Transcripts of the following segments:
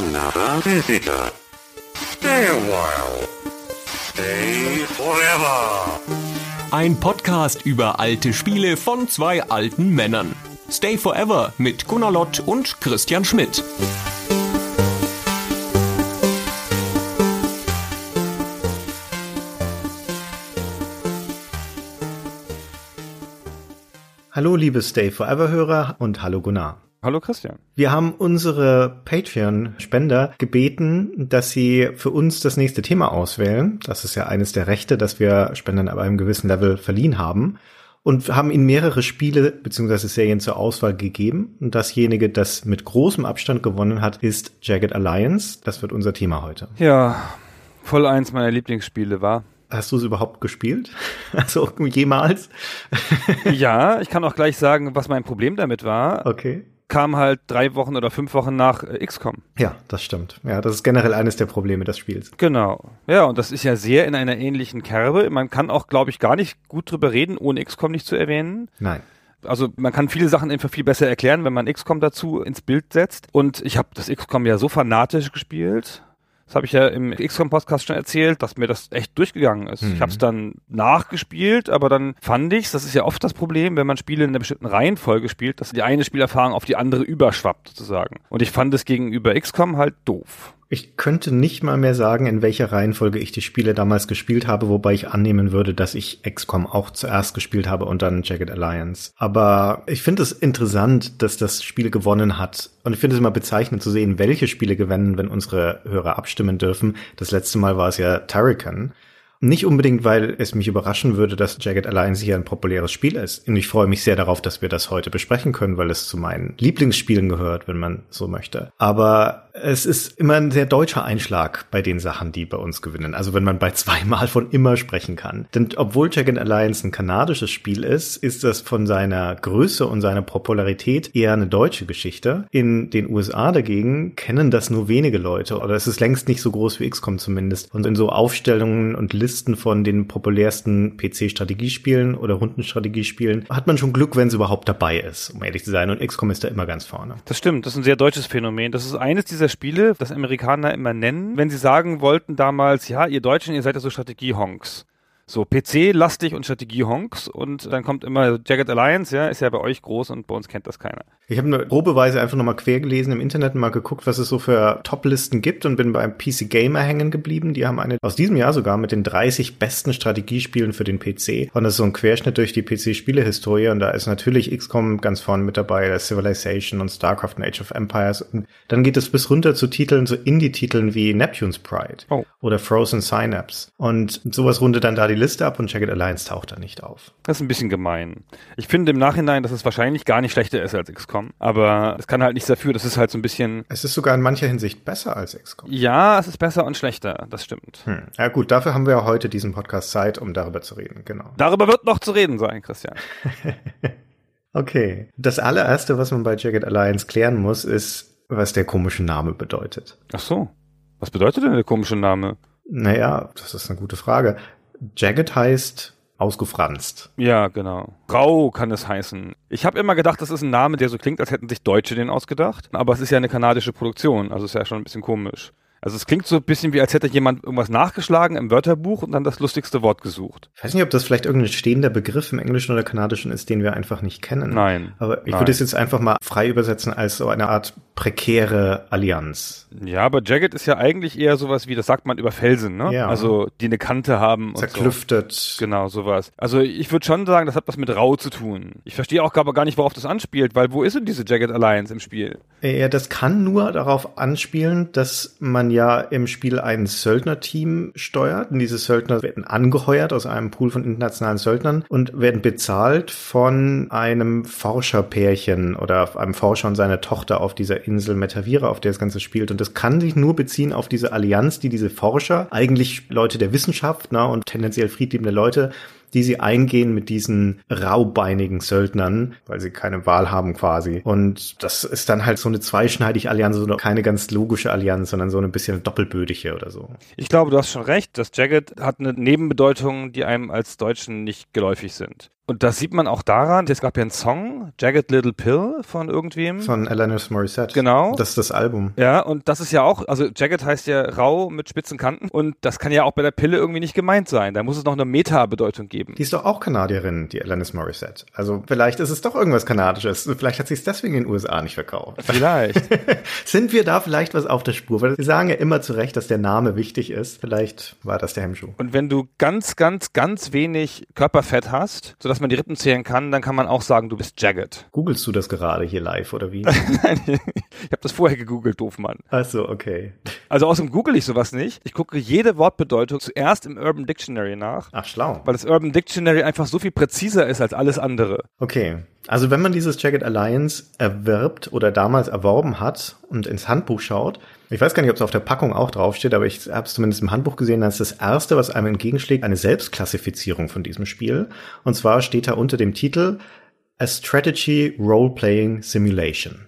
another visitor. Stay a while. Stay forever. Ein Podcast über alte Spiele von zwei alten Männern. Stay Forever mit Gunnar Lott und Christian Schmidt. Hallo liebe Stay Forever Hörer und hallo Gunnar. Hallo Christian. Wir haben unsere Patreon-Spender gebeten, dass sie für uns das nächste Thema auswählen. Das ist ja eines der Rechte, das wir Spendern ab einem gewissen Level verliehen haben. Und haben ihnen mehrere Spiele bzw. Serien zur Auswahl gegeben. Und dasjenige, das mit großem Abstand gewonnen hat, ist Jagged Alliance. Das wird unser Thema heute. Ja, voll eins meiner Lieblingsspiele war. Hast du es überhaupt gespielt? Also jemals? ja, ich kann auch gleich sagen, was mein Problem damit war. Okay. Kam halt drei Wochen oder fünf Wochen nach äh, XCOM. Ja, das stimmt. Ja, das ist generell eines der Probleme des Spiels. Genau. Ja, und das ist ja sehr in einer ähnlichen Kerbe. Man kann auch, glaube ich, gar nicht gut drüber reden, ohne XCOM nicht zu erwähnen. Nein. Also man kann viele Sachen einfach viel besser erklären, wenn man XCOM dazu ins Bild setzt. Und ich habe das XCOM ja so fanatisch gespielt das habe ich ja im XCOM-Podcast schon erzählt, dass mir das echt durchgegangen ist. Mhm. Ich habe es dann nachgespielt, aber dann fand ich's, das ist ja oft das Problem, wenn man Spiele in einer bestimmten Reihenfolge spielt, dass die eine Spielerfahrung auf die andere überschwappt sozusagen. Und ich fand es gegenüber XCOM halt doof. Ich könnte nicht mal mehr sagen, in welcher Reihenfolge ich die Spiele damals gespielt habe, wobei ich annehmen würde, dass ich XCOM auch zuerst gespielt habe und dann Jagged Alliance. Aber ich finde es interessant, dass das Spiel gewonnen hat. Und ich finde es immer bezeichnend zu sehen, welche Spiele gewinnen, wenn unsere Hörer abstimmen dürfen. Das letzte Mal war es ja Turrican. Nicht unbedingt, weil es mich überraschen würde, dass Jagged Alliance hier ein populäres Spiel ist. Und ich freue mich sehr darauf, dass wir das heute besprechen können, weil es zu meinen Lieblingsspielen gehört, wenn man so möchte. Aber es ist immer ein sehr deutscher Einschlag bei den Sachen, die bei uns gewinnen. Also wenn man bei zweimal von immer sprechen kann. Denn obwohl Jagged Alliance ein kanadisches Spiel ist, ist das von seiner Größe und seiner Popularität eher eine deutsche Geschichte. In den USA dagegen kennen das nur wenige Leute oder es ist längst nicht so groß wie XCOM zumindest. Und in so Aufstellungen und Listen Listen von den populärsten PC-Strategiespielen oder Rundenstrategiespielen hat man schon Glück, wenn es überhaupt dabei ist, um ehrlich zu sein. Und XCOM ist da immer ganz vorne. Das stimmt, das ist ein sehr deutsches Phänomen. Das ist eines dieser Spiele, das Amerikaner immer nennen, wenn sie sagen wollten damals, ja, ihr Deutschen, ihr seid ja so Strategie-Honks. So PC-lastig und Strategie-Honks und dann kommt immer Jagged Alliance, ja, ist ja bei euch groß und bei uns kennt das keiner. Ich habe eine probeweise einfach nochmal quer gelesen im Internet und mal geguckt, was es so für Top-Listen gibt und bin beim PC Gamer hängen geblieben. Die haben eine aus diesem Jahr sogar mit den 30 besten Strategiespielen für den PC. Und das ist so ein Querschnitt durch die PC-Spielehistorie und da ist natürlich XCOM ganz vorne mit dabei, Civilization und StarCraft und Age of Empires. Und dann geht es bis runter zu Titeln, so Indie-Titeln wie Neptune's Pride oh. oder Frozen Synapse. Und sowas rundet dann da die Liste ab und Jagged Alliance taucht da nicht auf. Das ist ein bisschen gemein. Ich finde im Nachhinein, dass es wahrscheinlich gar nicht schlechter ist als XCOM. Aber es kann halt nichts dafür, das ist halt so ein bisschen. Es ist sogar in mancher Hinsicht besser als XCOM. Ja, es ist besser und schlechter, das stimmt. Hm. Ja gut, dafür haben wir ja heute diesen Podcast Zeit, um darüber zu reden, genau. Darüber wird noch zu reden sein, Christian. okay. Das allererste, was man bei Jagged Alliance klären muss, ist, was der komische Name bedeutet. Ach so. Was bedeutet denn der komische Name? Naja, das ist eine gute Frage. Jagged heißt ausgefranst. Ja, genau. Grau kann es heißen. Ich habe immer gedacht, das ist ein Name, der so klingt, als hätten sich Deutsche den ausgedacht. Aber es ist ja eine kanadische Produktion, also ist ja schon ein bisschen komisch. Also es klingt so ein bisschen wie, als hätte jemand irgendwas nachgeschlagen im Wörterbuch und dann das lustigste Wort gesucht. Ich weiß nicht, ob das vielleicht irgendein stehender Begriff im Englischen oder Kanadischen ist, den wir einfach nicht kennen. Nein. Aber ich nein. würde es jetzt einfach mal frei übersetzen als so eine Art prekäre Allianz. Ja, aber Jagged ist ja eigentlich eher sowas wie, das sagt man über Felsen, ne? Ja. Also die eine Kante haben. Zerklüftet. So. Genau, sowas. Also ich würde schon sagen, das hat was mit Rau zu tun. Ich verstehe auch aber gar nicht, worauf das anspielt, weil wo ist denn diese Jagged Alliance im Spiel? Ja, das kann nur darauf anspielen, dass man ja im Spiel ein Söldnerteam steuert. Und diese Söldner werden angeheuert aus einem Pool von internationalen Söldnern und werden bezahlt von einem Forscherpärchen oder einem Forscher und seiner Tochter auf dieser Insel Metavira, auf der das Ganze spielt. Und das kann sich nur beziehen auf diese Allianz, die diese Forscher, eigentlich Leute der Wissenschaft na, und tendenziell friedliebende Leute, die sie eingehen mit diesen raubeinigen Söldnern, weil sie keine Wahl haben quasi. Und das ist dann halt so eine zweischneidige Allianz, so keine ganz logische Allianz, sondern so ein bisschen doppelbödige oder so. Ich glaube, du hast schon recht. Das Jagged hat eine Nebenbedeutung, die einem als Deutschen nicht geläufig sind. Und das sieht man auch daran, es gab ja einen Song, Jagged Little Pill von irgendwem. Von Alanis Morissette. Genau. Das ist das Album. Ja, und das ist ja auch, also Jagged heißt ja rau mit spitzen Kanten und das kann ja auch bei der Pille irgendwie nicht gemeint sein. Da muss es noch eine Meta-Bedeutung geben. Die ist doch auch Kanadierin, die Alanis Morissette. Also vielleicht ist es doch irgendwas Kanadisches. Vielleicht hat sie es deswegen in den USA nicht verkauft. Vielleicht. Sind wir da vielleicht was auf der Spur? Weil wir sagen ja immer zu Recht, dass der Name wichtig ist. Vielleicht war das der Hemmschuh. Und wenn du ganz, ganz, ganz wenig Körperfett hast, sodass man die Rippen zählen kann, dann kann man auch sagen, du bist jagged. Googlest du das gerade hier live oder wie? Nein, ich habe das vorher gegoogelt, Doofmann. Ach so, okay. Also außerdem google ich sowas nicht. Ich gucke jede Wortbedeutung zuerst im Urban Dictionary nach, Ach, schlau. weil das Urban Dictionary einfach so viel präziser ist als alles andere. Okay. Also wenn man dieses Jagged Alliance erwirbt oder damals erworben hat und ins Handbuch schaut, ich weiß gar nicht, ob es auf der Packung auch draufsteht, aber ich habe es zumindest im Handbuch gesehen, das ist das erste, was einem entgegenschlägt, eine Selbstklassifizierung von diesem Spiel. Und zwar steht da unter dem Titel A Strategy Role-Playing Simulation.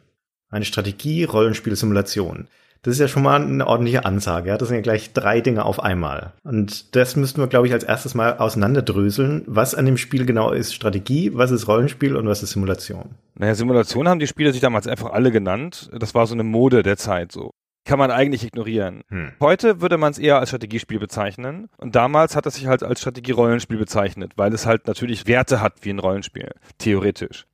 Eine Strategie-Rollenspiel-Simulation. Das ist ja schon mal eine ordentliche Ansage. Ja? Das sind ja gleich drei Dinge auf einmal. Und das müssten wir, glaube ich, als erstes mal auseinanderdröseln, was an dem Spiel genau ist Strategie, was ist Rollenspiel und was ist Simulation. Naja, Simulation haben die Spiele sich damals einfach alle genannt. Das war so eine Mode der Zeit so. Kann man eigentlich ignorieren. Hm. Heute würde man es eher als Strategiespiel bezeichnen. Und damals hat es sich halt als Strategie-Rollenspiel bezeichnet, weil es halt natürlich Werte hat wie ein Rollenspiel. Theoretisch.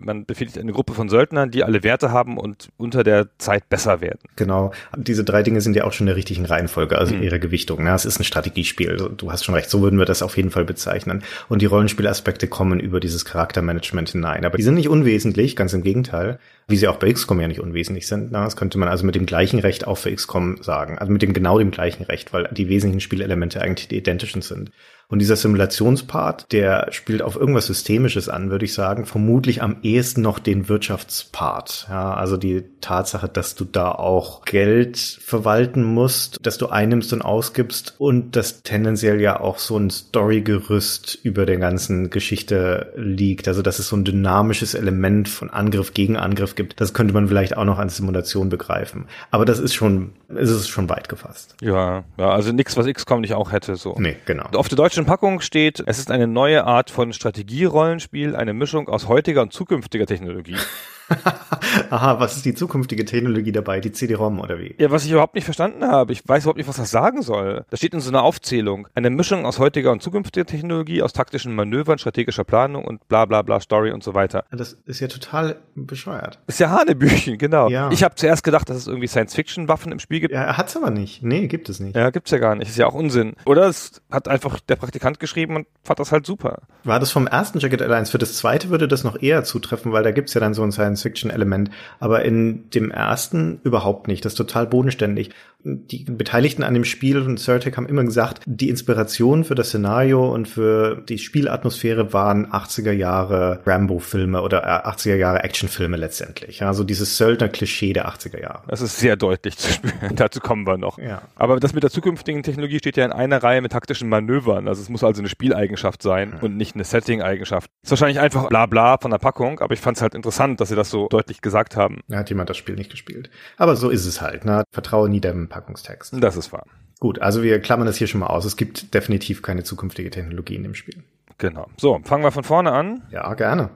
Man befindet eine Gruppe von Söldnern, die alle Werte haben und unter der Zeit besser werden. Genau. Diese drei Dinge sind ja auch schon in der richtigen Reihenfolge, also Mhm. ihre Gewichtung. Ne? Es ist ein Strategiespiel. Also, Du hast schon recht, so würden wir das auf jeden Fall bezeichnen. Und die Rollenspielaspekte kommen über dieses Charaktermanagement hinein. Aber die sind nicht unwesentlich, ganz im Gegenteil. Wie sie auch bei XCOM ja nicht unwesentlich sind. Na, das könnte man also mit dem gleichen Recht auch für XCOM sagen. Also mit dem genau dem gleichen Recht, weil die wesentlichen Spielelemente eigentlich die identischen sind. Und dieser Simulationspart, der spielt auf irgendwas Systemisches an, würde ich sagen. Vermutlich am ehesten noch den Wirtschaftspart. Ja, also die Tatsache, dass du da auch Geld verwalten musst, dass du einnimmst und ausgibst und dass tendenziell ja auch so ein Storygerüst über der ganzen Geschichte liegt. Also dass es so ein dynamisches Element von Angriff gegen Angriff gibt. Das könnte man vielleicht auch noch als Simulation begreifen. Aber das ist schon, es ist schon weit gefasst. Ja, ja also nichts, was XCOM nicht auch hätte. So. Nee, genau. Auf der deutschen Packung steht, es ist eine neue Art von Strategierollenspiel, eine Mischung aus heutiger und zukünftiger Technologie. Aha, was ist die zukünftige Technologie dabei? Die CD-ROM oder wie? Ja, was ich überhaupt nicht verstanden habe, ich weiß überhaupt nicht, was das sagen soll. Da steht in so einer Aufzählung, eine Mischung aus heutiger und zukünftiger Technologie, aus taktischen Manövern, strategischer Planung und bla bla bla Story und so weiter. Das ist ja total bescheuert. Ist ja Hanebüchen, genau. Ja. Ich habe zuerst gedacht, dass es irgendwie Science-Fiction-Waffen im Spiel gibt. Ja, er hat's aber nicht. Nee, gibt es nicht. Ja, gibt's ja gar nicht. Ist ja auch Unsinn. Oder es hat einfach der Praktikant geschrieben und fand das halt super. War das vom ersten Jacket Airlines? Für das zweite würde das noch eher zutreffen, weil da gibt's ja dann so ein Science-Fiction-Element. Aber in dem ersten überhaupt nicht. Das ist total bodenständig. Die Beteiligten an dem Spiel und Certec haben immer gesagt, die Inspiration für das Szenario und für die Spielatmosphäre waren 80er Jahre Rambo-Filme oder äh, 80er Jahre Actionfilme letztendlich. Also dieses Söldner-Klischee der 80er Jahre. Das ist sehr deutlich zu spüren. Dazu kommen wir noch. Ja. Aber das mit der zukünftigen Technologie steht ja in einer Reihe mit taktischen Manövern. Also es muss also eine Spieleigenschaft sein und nicht eine Setting-Eigenschaft. Ist wahrscheinlich einfach bla bla von der Packung, aber ich fand es halt interessant, dass sie das so deutlich gesagt haben. Da hat jemand das Spiel nicht gespielt. Aber so ist es halt. Ne? Vertraue nie dem Packungstext. Das ist wahr. Gut, also wir klammern das hier schon mal aus. Es gibt definitiv keine zukünftige Technologie in dem Spiel. Genau. So, fangen wir von vorne an. Ja, gerne.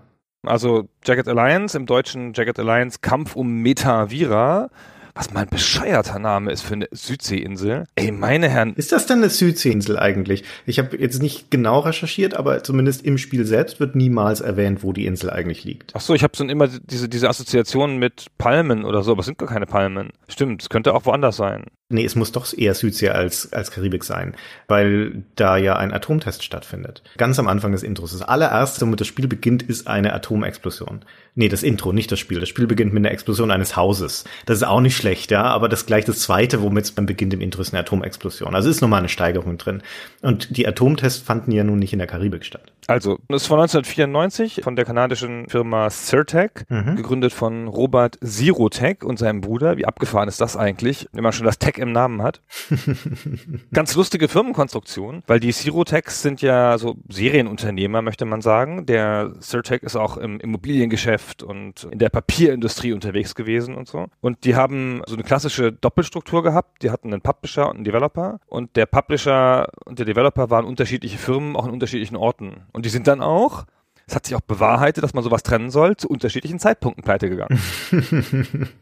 Also Jagged Alliance, im deutschen Jagged Alliance Kampf um Metavira. Was mal ein bescheuerter Name ist für eine Südseeinsel. Ey, meine Herren, Ist das denn eine Südseeinsel eigentlich? Ich habe jetzt nicht genau recherchiert, aber zumindest im Spiel selbst wird niemals erwähnt, wo die Insel eigentlich liegt. Ach so, ich habe so immer diese, diese Assoziationen mit Palmen oder so, aber es sind gar keine Palmen. Stimmt, es könnte auch woanders sein. Nee, es muss doch eher Südsee als, als Karibik sein, weil da ja ein Atomtest stattfindet. Ganz am Anfang des Intros. Das allererste, womit das Spiel beginnt, ist eine Atomexplosion. Nee, das Intro, nicht das Spiel. Das Spiel beginnt mit einer Explosion eines Hauses. Das ist auch nicht schlecht, ja, aber das gleich das zweite, womit es dann beginnt im Intro, ist eine Atomexplosion. Also ist nochmal eine Steigerung drin. Und die Atomtests fanden ja nun nicht in der Karibik statt. Also, das ist von 1994 von der kanadischen Firma Certec, gegründet von Robert Zirotech und seinem Bruder. Wie abgefahren ist das eigentlich, wenn man schon das Tech im Namen hat? Ganz lustige Firmenkonstruktion, weil die Zirotechs sind ja so Serienunternehmer, möchte man sagen. Der Certec ist auch im Immobiliengeschäft und in der Papierindustrie unterwegs gewesen und so. Und die haben so eine klassische Doppelstruktur gehabt. Die hatten einen Publisher und einen Developer. Und der Publisher und der Developer waren unterschiedliche Firmen, auch in unterschiedlichen Orten. Und die sind dann auch Es hat sich auch bewahrheitet, dass man sowas trennen soll, zu unterschiedlichen Zeitpunkten pleite gegangen.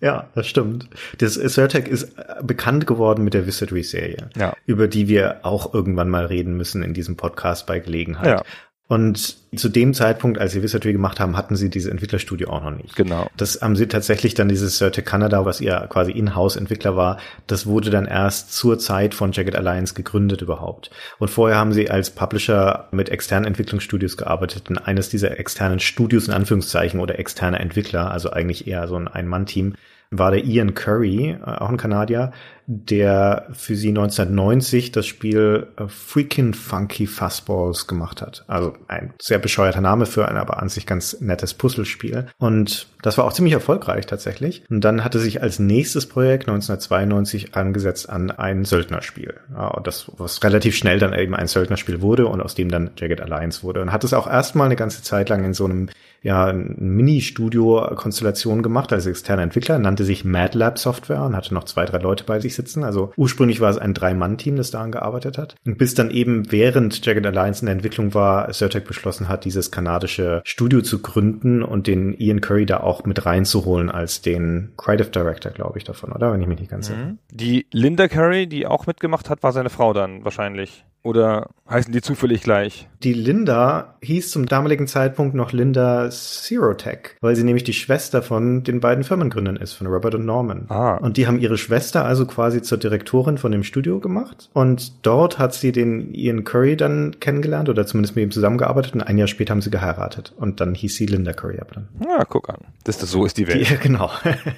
Ja, das stimmt. Das Certec ist bekannt geworden mit der Wizardry-Serie, Ja. über die wir auch irgendwann mal reden müssen in diesem Podcast bei Gelegenheit. Ja. Und zu dem Zeitpunkt, als sie Wizardry gemacht haben, hatten sie diese Entwicklerstudio auch noch nicht. Genau. Das haben sie tatsächlich dann dieses Certec Canada, was ihr quasi Inhouse-Entwickler war, das wurde dann erst zur Zeit von Jagged Alliance gegründet überhaupt. Und vorher haben sie als Publisher mit externen Entwicklungsstudios gearbeitet. Und eines dieser externen Studios in Anführungszeichen oder externe Entwickler, also eigentlich eher so ein Ein-Mann-Team, war der Ian Curry, äh, auch ein Kanadier, der für sie 1990 das Spiel äh, Freakin' Funky Fuzzballs gemacht hat. Also ein sehr bescheuerter Name für ein aber an sich ganz nettes Puzzlespiel. Und das war auch ziemlich erfolgreich tatsächlich. Und dann hatte sich als nächstes Projekt 1992 angesetzt an ein Söldnerspiel. Ja, das, was relativ schnell dann eben ein Söldnerspiel wurde und aus dem dann Jagged Alliance wurde. Und hat es auch erstmal eine ganze Zeit lang in so einem ja, Mini-Studio-Konstellation gemacht als externer Entwickler, nannte sich MadLab Software und hatte noch zwei, drei Leute bei sich sitzen. Also ursprünglich war es ein Drei-Mann-Team, das daran gearbeitet hat. Und bis dann eben während Jagged Alliance in der Entwicklung war, Certec beschlossen hat, dieses kanadische Studio zu gründen und den Ian Curry da auch mit reinzuholen als den Creative Director, glaube ich, davon, oder? Wenn ich mich nicht ganz irre. Die Linda Curry, die auch mitgemacht hat, war seine Frau dann wahrscheinlich. Oder heißen die zufällig gleich? Die Linda hieß zum damaligen Zeitpunkt noch Linda Zerotech, weil sie nämlich die Schwester von den beiden Firmengründern ist, von Robert und Norman. Ah. Und die haben ihre Schwester also quasi zur Direktorin von dem Studio gemacht. Und dort hat sie den Ian Curry dann kennengelernt oder zumindest mit ihm zusammengearbeitet und ein Jahr später haben sie geheiratet. Und dann hieß sie Linda Curry ab dann. Ja, guck an. Das, das, so ist die Welt. Ja, genau.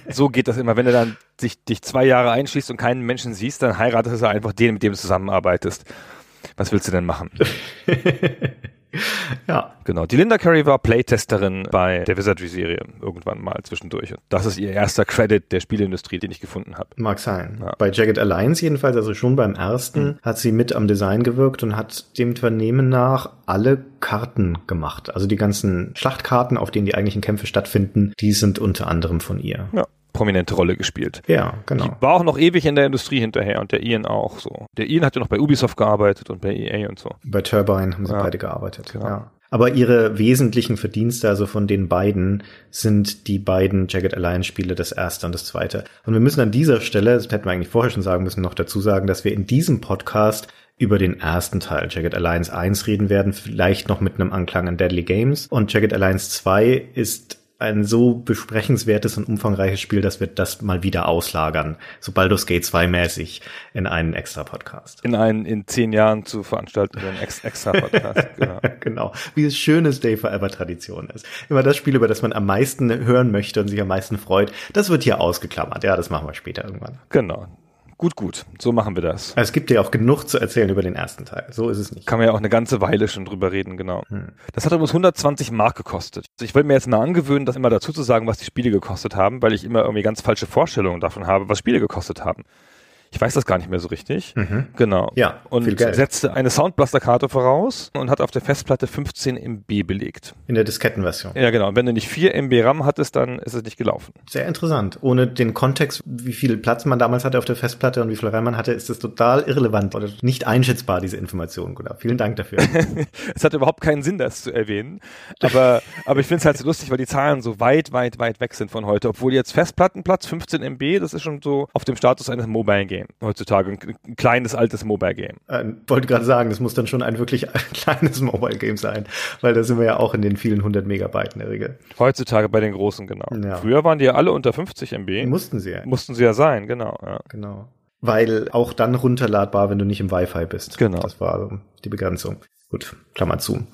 So geht das immer. Wenn du dann dich, dich zwei Jahre einschließt und keinen Menschen siehst, dann heiratest du einfach den, mit dem du zusammenarbeitest. Was willst du denn machen? ja. Genau. Die Linda Curry war Playtesterin bei der Wizardry-Serie irgendwann mal zwischendurch. Und das ist ihr erster Credit der Spieleindustrie, den ich gefunden habe. Mag sein. Ja. Bei Jagged Alliance jedenfalls, also schon beim ersten, hat sie mit am Design gewirkt und hat dem Vernehmen nach alle Karten gemacht. Also die ganzen Schlachtkarten, auf denen die eigentlichen Kämpfe stattfinden, die sind unter anderem von ihr. Ja. Prominente Rolle gespielt. Ja, Die genau. war auch noch ewig in der Industrie hinterher und der Ian auch so. Der Ian hat ja noch bei Ubisoft gearbeitet und bei EA und so. Bei Turbine haben sie Ja. beide gearbeitet. Genau. Ja. Aber ihre wesentlichen Verdienste, also von den beiden, sind die beiden Jagged Alliance Spiele, das erste und das zweite. Und wir müssen an dieser Stelle, das hätten wir eigentlich vorher schon sagen müssen, noch dazu sagen, dass wir in diesem Podcast über den ersten Teil Jagged Alliance 1 reden werden, vielleicht noch mit einem Anklang an Deadly Games. Und Jagged Alliance 2 ist ein so besprechenswertes und umfangreiches Spiel, dass wir das mal wieder auslagern, so Baldur's Gate 2 mäßig in einen extra Podcast. In einen in zehn Jahren zu veranstaltenden Ex extra Podcast. genau. genau. Wie es schönes Day Forever Tradition ist. Immer das Spiel, über das man am meisten hören möchte und sich am meisten freut, das wird hier ausgeklammert. Ja, das machen wir später irgendwann. genau. Gut, gut. So machen wir das. Es gibt ja auch genug zu erzählen über den ersten Teil. So ist es nicht. Kann man ja auch eine ganze Weile schon drüber reden, genau. Hm. Das hat übrigens 120 Mark gekostet. Also ich wollte mir jetzt mal angewöhnen, das immer dazu zu sagen, was die Spiele gekostet haben, weil ich immer irgendwie ganz falsche Vorstellungen davon habe, was Spiele gekostet haben. Ich weiß das gar nicht mehr so richtig. Genau. Mhm. Ja, Und setzte eine Soundblaster-Karte voraus und hat auf der Festplatte 15 MB belegt. In der Diskettenversion. Ja, genau. Und wenn du nicht 4 MB RAM hattest, dann ist es nicht gelaufen. Sehr interessant. Ohne den Kontext, wie viel Platz man damals hatte auf der Festplatte und wie viel RAM man hatte, ist das total irrelevant oder nicht einschätzbar, diese Information. Genau. Vielen Dank dafür. Es hat überhaupt keinen Sinn, das zu erwähnen. Aber, aber ich finde es halt so lustig, weil die Zahlen so weit, weit, weit weg sind von heute. Obwohl jetzt Festplattenplatz 15 MB, das ist schon so auf dem Status eines Mobile Game heutzutage. Ein, ein kleines, altes Mobile Game. äh, wollte gerade sagen, das muss dann schon ein wirklich kleines Mobile Game sein, weil da sind wir ja auch in den vielen hundert Megabyte in der Regel. Heutzutage bei den großen, genau. Ja. Früher waren die ja alle unter 50 MB. Mussten sie ja. Mussten sie ja sein, genau. Ja. Genau. Weil auch dann runterladbar, wenn du nicht im Wi-Fi bist. Genau. Das war die Begrenzung. Gut, Klammer zu.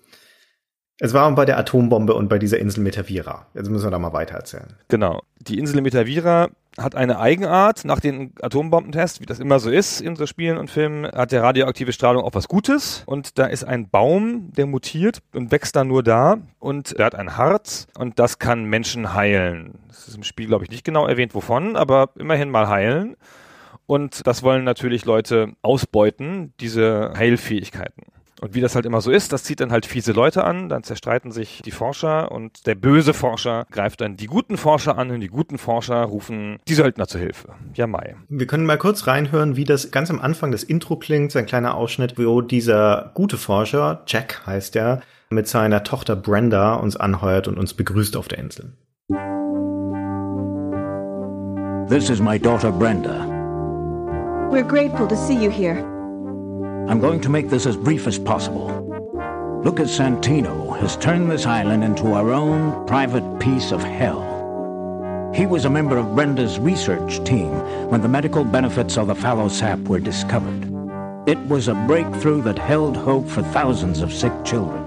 Es war bei der Atombombe und bei dieser Insel Metavira. Jetzt müssen wir da mal weiter erzählen. Genau. Die Insel Metavira hat eine Eigenart nach den Atombombentests, wie das immer so ist in so Spielen und Filmen, hat der radioaktive Strahlung auch was Gutes. Und da ist ein Baum, der mutiert und wächst dann nur da. Und der hat ein Harz und das kann Menschen heilen. Das ist im Spiel, glaube ich, nicht genau erwähnt, wovon, aber immerhin mal heilen. Und das wollen natürlich Leute ausbeuten, diese Heilfähigkeiten. Und wie das halt immer so ist, das zieht dann halt fiese Leute an, dann zerstreiten sich die Forscher und der böse Forscher greift dann die guten Forscher an und die guten Forscher rufen die Söldner zu Hilfe. Ja, Mai. Wir können mal kurz reinhören, wie das ganz am Anfang des Intro klingt, so ein kleiner Ausschnitt, wo dieser gute Forscher, Jack heißt er, mit seiner Tochter Brenda uns anheuert und uns begrüßt auf der Insel. This is my daughter Brenda. We're grateful to see you here. I'm going to make this as brief as possible. Lucas Santino has turned this island into our own private piece of hell. He was a member of Brenda's research team when the medical benefits of the fallow sap were discovered. It was a breakthrough that held hope for thousands of sick children.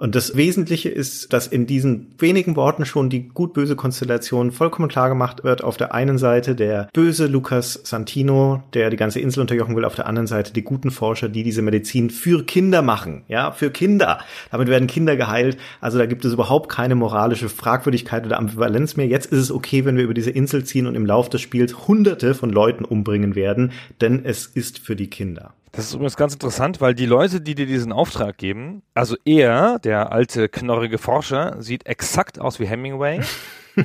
Und das Wesentliche ist, dass in diesen wenigen Worten schon die gut-böse Konstellation vollkommen klar gemacht wird. Auf der einen Seite der böse Lucas Santino, der die ganze Insel unterjochen will, auf der anderen Seite die guten Forscher, die diese Medizin für Kinder machen. Ja, für Kinder. Damit werden Kinder geheilt. Also da gibt es überhaupt keine moralische Fragwürdigkeit oder Ambivalenz mehr. Jetzt ist es okay, wenn wir über diese Insel ziehen und im Lauf des Spiels hunderte von Leuten umbringen werden, denn es ist für die Kinder. Das ist übrigens ganz interessant, weil die Leute, die dir diesen Auftrag geben, also er, der alte knorrige Forscher, sieht exakt aus wie Hemingway.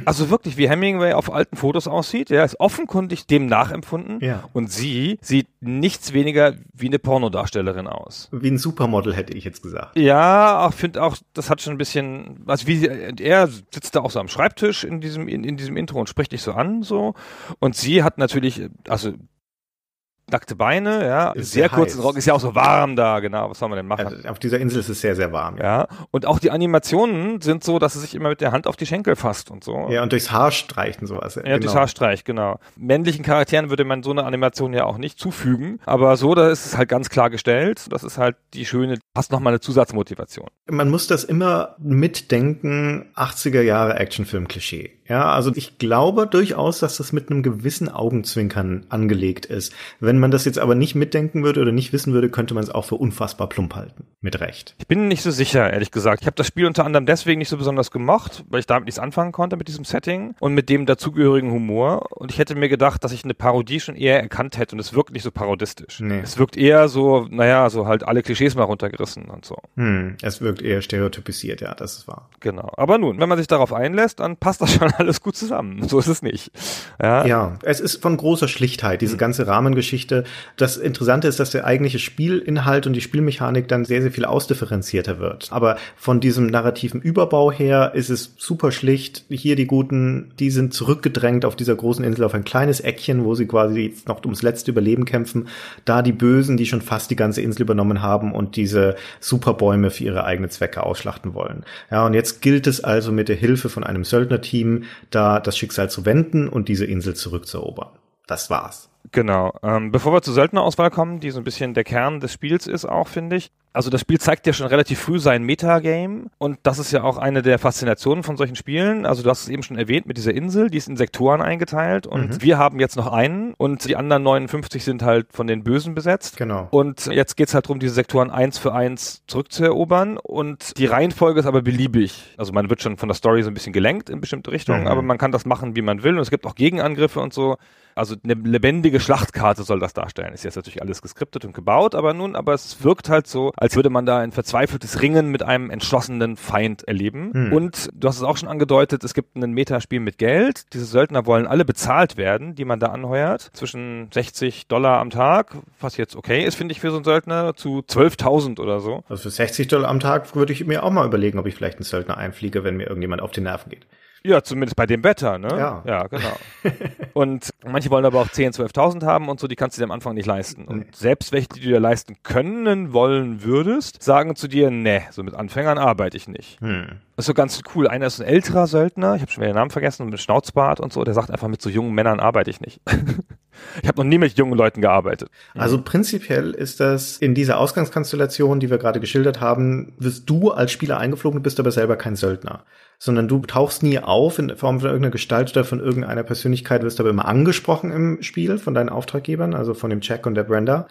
Also wirklich, wie Hemingway auf alten Fotos aussieht. Er ist offenkundig dem nachempfunden. Ja. Und sie sieht nichts weniger wie eine Pornodarstellerin aus. Wie ein Supermodel hätte ich jetzt gesagt. Ja, ich finde auch, das hat schon ein bisschen, also wie sie, er sitzt da auch so am Schreibtisch in diesem, in, in diesem Intro und spricht dich so an, so. Und sie hat natürlich, also nackte Beine, ja, Ist sehr sehr kurzen. Rock, ist ja auch so warm da, genau, was soll man denn machen? Also auf dieser Insel ist es sehr, sehr warm. ja, und auch die Animationen sind so, dass er sich immer mit der Hand auf die Schenkel fasst und so. Ja, und durchs Haar streicht und sowas. Ja, genau. Haarstreich, genau. Männlichen Charakteren würde man so eine Animation ja auch nicht zufügen, aber so, da ist es halt ganz klar gestellt. Das ist halt die schöne, hast nochmal eine Zusatzmotivation. Man muss das immer mitdenken, 80er Jahre Actionfilm-Klischee. Ja, also ich glaube durchaus, dass das mit einem gewissen Augenzwinkern angelegt ist. Wenn man das jetzt aber nicht mitdenken würde oder nicht wissen würde, könnte man es auch für unfassbar plump halten. Mit Recht. Ich bin nicht so sicher, ehrlich gesagt. Ich habe das Spiel unter anderem deswegen nicht so besonders gemocht, weil ich damit nichts anfangen konnte mit diesem Setting und mit dem dazugehörigen Humor. Und ich hätte mir gedacht, dass ich eine Parodie schon eher erkannt hätte und es wirkt nicht so parodistisch. Nee. Es wirkt eher so, naja, so halt alle Klischees mal runtergerissen und so. Hm, es wirkt eher stereotypisiert, ja, das ist wahr. Genau. Aber nun, wenn man sich darauf einlässt, dann passt das schon alles gut zusammen. So ist es nicht. Ja. Ja, es ist von großer Schlichtheit, diese ganze Rahmengeschichte. Das Interessante ist, dass der eigentliche Spielinhalt und die Spielmechanik dann sehr, sehr viel ausdifferenzierter wird. Aber von diesem narrativen Überbau her ist es super schlicht. Hier die Guten, die sind zurückgedrängt auf dieser großen Insel auf ein kleines Eckchen, wo sie quasi jetzt noch ums letzte Überleben kämpfen. Da die Bösen, die schon fast die ganze Insel übernommen haben und diese Superbäume für ihre eigenen Zwecke ausschlachten wollen. Ja, und jetzt gilt es also mit der Hilfe von einem Söldnerteam, da das Schicksal zu wenden und diese Insel zurückzuerobern. Das war's. Genau. Ähm, bevor wir zur Söldnerauswahl kommen, die so ein bisschen der Kern des Spiels ist auch, finde ich. Also das Spiel zeigt ja schon relativ früh sein Metagame und das ist ja auch eine der Faszinationen von solchen Spielen. Also du hast es eben schon erwähnt mit dieser Insel, die ist in Sektoren eingeteilt und wir haben jetzt noch einen und die anderen 59 sind halt von den Bösen besetzt. Genau. Und jetzt geht's halt darum, diese Sektoren eins für eins zurückzuerobern und die Reihenfolge ist aber beliebig. Also man wird schon von der Story so ein bisschen gelenkt in bestimmte Richtungen, Mhm. aber man kann das machen, wie man will und es gibt auch Gegenangriffe und so. Also eine lebendige Schlachtkarte soll das darstellen. Ist jetzt natürlich alles geskriptet und gebaut, aber nun, aber es wirkt halt so, als würde man da ein verzweifeltes Ringen mit einem entschlossenen Feind erleben. Hm. Und du hast es auch schon angedeutet, es gibt ein Metaspiel mit Geld. Diese Söldner wollen alle bezahlt werden, die man da anheuert. Zwischen 60 Dollar am Tag, was jetzt okay ist, finde ich, für so einen Söldner, zu 12.000 oder so. Also für 60 Dollar am Tag würde ich mir auch mal überlegen, ob ich vielleicht einen Söldner einfliege, wenn mir irgendjemand auf die Nerven geht. Ja, zumindest bei dem Wetter, ne? Ja. Ja, genau. und manche wollen aber auch 10.000, 12.000 haben und so, die kannst du dir am Anfang nicht leisten. Und selbst welche, die du dir leisten können, wollen würdest, sagen zu dir, nee, so mit Anfängern arbeite ich nicht. Hm. Das ist so ganz cool. Einer ist ein älterer Söldner, ich habe schon wieder den Namen vergessen, mit Schnauzbart und so, der sagt einfach, mit so jungen Männern arbeite ich nicht. ich habe noch nie mit jungen Leuten gearbeitet. Also prinzipiell ist das in dieser Ausgangskonstellation, die wir gerade geschildert haben, wirst du als Spieler eingeflogen, bist aber selber kein Söldner. Sondern du tauchst nie auf in Form von irgendeiner Gestalt oder von irgendeiner Persönlichkeit, wirst aber immer angesprochen im Spiel von deinen Auftraggebern, also von dem Jack und der Brenda.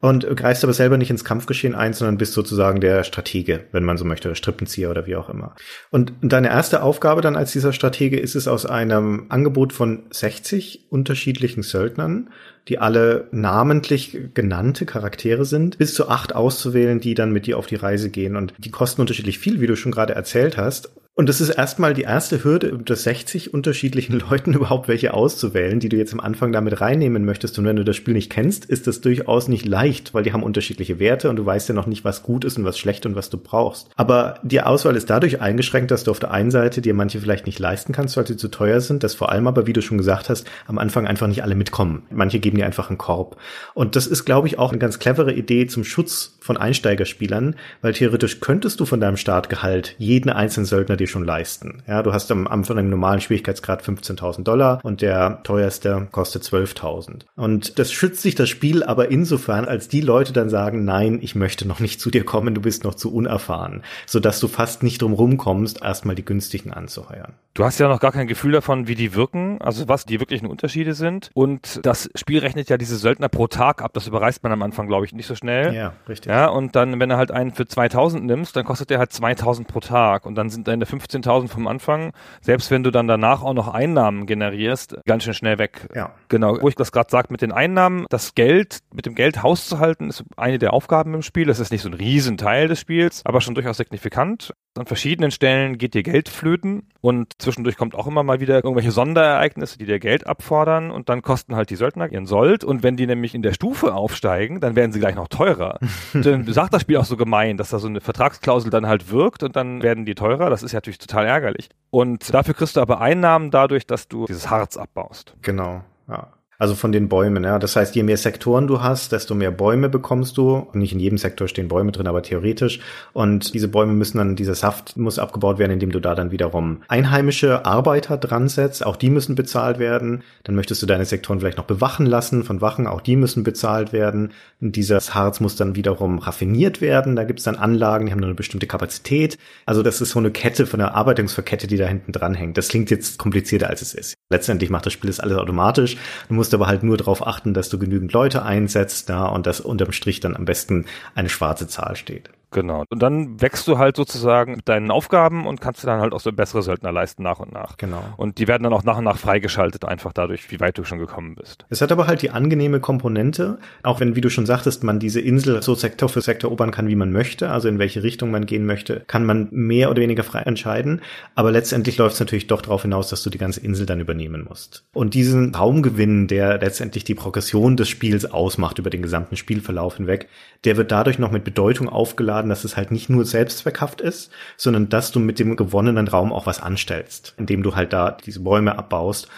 Und greifst aber selber nicht ins Kampfgeschehen ein, sondern bist sozusagen der Stratege, wenn man so möchte, oder Strippenzieher oder wie auch immer. Und deine erste Aufgabe dann als dieser Stratege ist es aus einem Angebot von 60 unterschiedlichen Söldnern, die alle namentlich genannte Charaktere sind, bis zu acht auszuwählen, die dann mit dir auf die Reise gehen. Und die kosten unterschiedlich viel, wie du schon gerade erzählt hast. Und das ist erstmal die erste Hürde, unter 60 unterschiedlichen Leuten überhaupt welche auszuwählen, die du jetzt am Anfang damit reinnehmen möchtest. Und wenn du das Spiel nicht kennst, ist das durchaus nicht leicht, weil die haben unterschiedliche Werte und du weißt ja noch nicht, was gut ist und was schlecht und was du brauchst. Aber die Auswahl ist dadurch eingeschränkt, dass du auf der einen Seite dir manche vielleicht nicht leisten kannst, weil sie zu teuer sind, dass vor allem aber, wie du schon gesagt hast, am Anfang einfach nicht alle mitkommen. Manche geben dir einfach einen Korb. Und das ist, glaube ich, auch eine ganz clevere Idee zum Schutz von Einsteigerspielern, weil theoretisch könntest du von deinem Startgehalt jeden einzelnen Söldner dir schon leisten. Ja, du hast am Anfang einen normalen Schwierigkeitsgrad 15.000 Dollar und der teuerste kostet 12.000. Und das schützt sich das Spiel aber insofern, als die Leute dann sagen, nein, ich möchte noch nicht zu dir kommen, du bist noch zu unerfahren, sodass du fast nicht drum rumkommst, erstmal die günstigen anzuheuern. Du hast ja noch gar kein Gefühl davon, wie die wirken, also was die wirklichen Unterschiede sind. Und das Spiel rechnet ja diese Söldner pro Tag ab. Das überreißt man am Anfang, glaube ich, nicht so schnell. Ja, richtig. Ja, und dann, wenn du halt einen für 2000 nimmst, dann kostet der halt 2000 pro Tag. Und dann sind deine 15.000 vom Anfang, selbst wenn du dann danach auch noch Einnahmen generierst, ganz schön schnell weg. Ja. Genau, wo ich das gerade sage mit den Einnahmen, das Geld, mit dem Geld Haus zu halten, ist eine der Aufgaben im Spiel. Das ist nicht so ein Riesenteil des Spiels, aber schon durchaus signifikant. An verschiedenen Stellen geht dir Geld flöten und zwischendurch kommt auch immer mal wieder irgendwelche Sonderereignisse, die dir Geld abfordern und dann kosten halt die Söldner ihren Sold und wenn die nämlich in der Stufe aufsteigen, dann werden sie gleich noch teurer. dann sagt das Spiel auch so gemein, dass da so eine Vertragsklausel dann halt wirkt und dann werden die teurer. Das ist ja natürlich total ärgerlich. Und dafür kriegst du aber Einnahmen dadurch, dass du dieses Harz abbaust. Genau. Ja. Also von den Bäumen, ja. Das heißt, je mehr Sektoren du hast, desto mehr Bäume bekommst du. Nicht in jedem Sektor stehen Bäume drin, aber theoretisch. Und diese Bäume müssen dann, dieser Saft muss abgebaut werden, indem du da dann wiederum einheimische Arbeiter dran setzt. Auch die müssen bezahlt werden. Dann möchtest du deine Sektoren vielleicht noch bewachen lassen von Wachen. Auch die müssen bezahlt werden. Und dieses Harz muss dann wiederum raffiniert werden. Da gibt es dann Anlagen, die haben nur eine bestimmte Kapazität. Also das ist so eine Kette von der Arbeitungsverkette, die da hinten dran hängt. Das klingt jetzt komplizierter, als es ist. Letztendlich macht das Spiel das alles automatisch. Du musst aber halt nur darauf achten, dass du genügend Leute einsetzt, da und dass unterm Strich dann am besten eine schwarze Zahl steht. Genau. Und dann wächst du halt sozusagen mit deinen Aufgaben und kannst dann halt auch so bessere Söldner leisten nach und nach. Genau. Und die werden dann auch nach und nach freigeschaltet, einfach dadurch, wie weit du schon gekommen bist. Es hat aber halt die angenehme Komponente, auch wenn, wie du schon sagtest, man diese Insel so Sektor für Sektor erobern kann, wie man möchte, also in welche Richtung man gehen möchte, kann man mehr oder weniger frei entscheiden. Aber letztendlich läuft es natürlich doch darauf hinaus, dass du die ganze Insel dann übernehmen musst. Und diesen Raumgewinn, der letztendlich die Progression des Spiels ausmacht über den gesamten Spielverlauf hinweg, der wird dadurch noch mit Bedeutung aufgeladen, dass es halt nicht nur selbstzweckhaft ist, sondern dass du mit dem gewonnenen Raum auch was anstellst, indem du halt da diese Bäume abbaust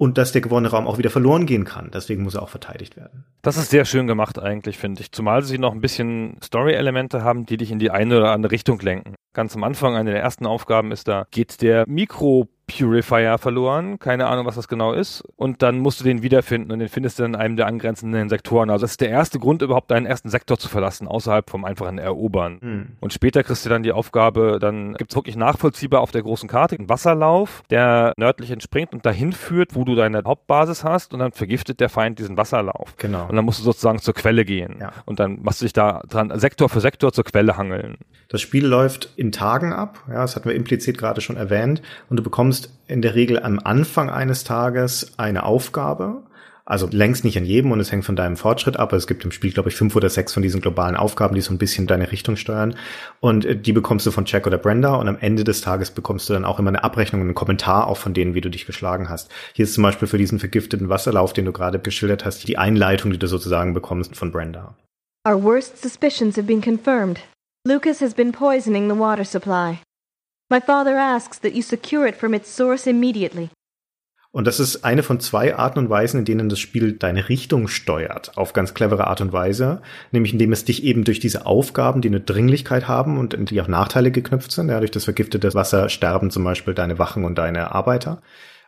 und dass der gewonnene Raum auch wieder verloren gehen kann. Deswegen muss er auch verteidigt werden. Das ist sehr schön gemacht eigentlich, finde ich. Zumal sie noch ein bisschen Story-Elemente haben, die dich in die eine oder andere Richtung lenken. Ganz am Anfang, eine der ersten Aufgaben ist da, geht der Mikro Purifier verloren. Keine Ahnung, was das genau ist. Und dann musst du den wiederfinden und den findest du in einem der angrenzenden Sektoren. Also das ist der erste Grund, überhaupt deinen ersten Sektor zu verlassen, außerhalb vom einfachen Erobern. Hm. Und später kriegst du dann die Aufgabe, dann gibt es wirklich nachvollziehbar auf der großen Karte einen Wasserlauf, der nördlich entspringt und dahin führt, wo du deine Hauptbasis hast und dann vergiftet der Feind diesen Wasserlauf. Genau. Und dann musst du sozusagen zur Quelle gehen. Ja. Und dann machst du dich da dran, Sektor für Sektor zur Quelle hangeln. Das Spiel läuft in Tagen ab, ja, das hatten wir implizit gerade schon erwähnt, und du bekommst in der Regel am Anfang eines Tages eine Aufgabe, also längst nicht an jedem und es hängt von deinem Fortschritt ab. Es gibt im Spiel, glaube ich, fünf oder sechs von diesen globalen Aufgaben, die so ein bisschen deine Richtung steuern. Und äh, die bekommst du von Jack oder Brenda und am Ende des Tages bekommst du dann auch immer eine Abrechnung und einen Kommentar auch von denen, wie du dich geschlagen hast. Hier ist zum Beispiel für diesen vergifteten Wasserlauf, den du gerade geschildert hast, die Einleitung, die du sozusagen bekommst von Brenda. Our worst suspicions have been confirmed. Lucas has been poisoning the water supply. My father asks that you secure it from its source immediately. Und das ist eine von zwei Arten und Weisen, in denen das Spiel deine Richtung steuert, auf ganz clevere Art und Weise, nämlich indem es dich eben durch diese Aufgaben, die eine Dringlichkeit haben und die auch Nachteile geknüpft sind, ja, durch das vergiftete Wasser sterben zum Beispiel deine Wachen und deine Arbeiter,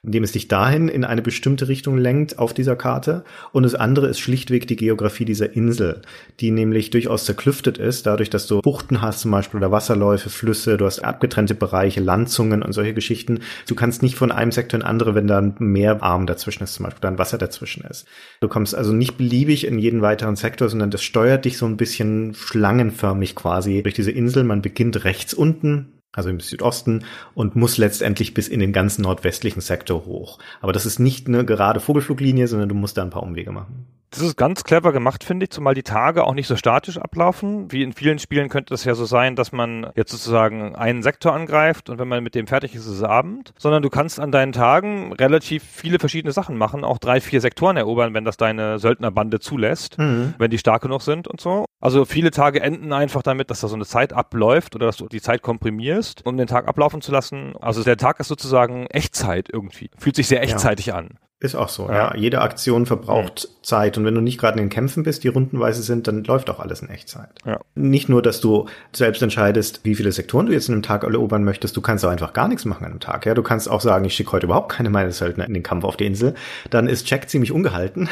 indem es dich dahin in eine bestimmte Richtung lenkt auf dieser Karte. Und das andere ist schlichtweg die Geografie dieser Insel, die nämlich durchaus zerklüftet ist, dadurch, dass du Buchten hast zum Beispiel oder Wasserläufe, Flüsse, du hast abgetrennte Bereiche, Landzungen und solche Geschichten. Du kannst nicht von einem Sektor in andere, wenn da ein Meerarm dazwischen ist, zum Beispiel, da ein Wasser dazwischen ist. Du kommst also nicht beliebig in jeden weiteren Sektor, sondern das steuert dich so ein bisschen schlangenförmig quasi durch diese Insel. Man beginnt rechts unten, also im Südosten, und muss letztendlich bis in den ganzen nordwestlichen Sektor hoch. Aber das ist nicht eine gerade Vogelfluglinie, sondern du musst da ein paar Umwege machen. Das ist ganz clever gemacht, finde ich, zumal die Tage auch nicht so statisch ablaufen. Wie in vielen Spielen könnte es ja so sein, dass man jetzt sozusagen einen Sektor angreift und wenn man mit dem fertig ist, ist es Abend. Sondern du kannst an deinen Tagen relativ viele verschiedene Sachen machen, auch drei, vier Sektoren erobern, wenn das deine Söldnerbande zulässt, mhm. wenn die stark genug sind und so. Also viele Tage enden einfach damit, dass da so eine Zeit abläuft oder dass du die Zeit komprimierst, um den Tag ablaufen zu lassen. Also der Tag ist sozusagen Echtzeit irgendwie. Fühlt sich sehr echtzeitig ja. an. Ist auch so, ja. ja. Jede Aktion verbraucht mhm. Zeit und wenn du nicht gerade in den Kämpfen bist, die rundenweise sind, dann läuft auch alles in Echtzeit. Ja. Nicht nur, dass du selbst entscheidest, wie viele Sektoren du jetzt in einem Tag erobern möchtest, du kannst auch einfach gar nichts machen an einem Tag. Ja, du kannst auch sagen, ich schicke heute überhaupt keine meiner Söldner in den Kampf auf die Insel. Dann ist Jack ziemlich ungehalten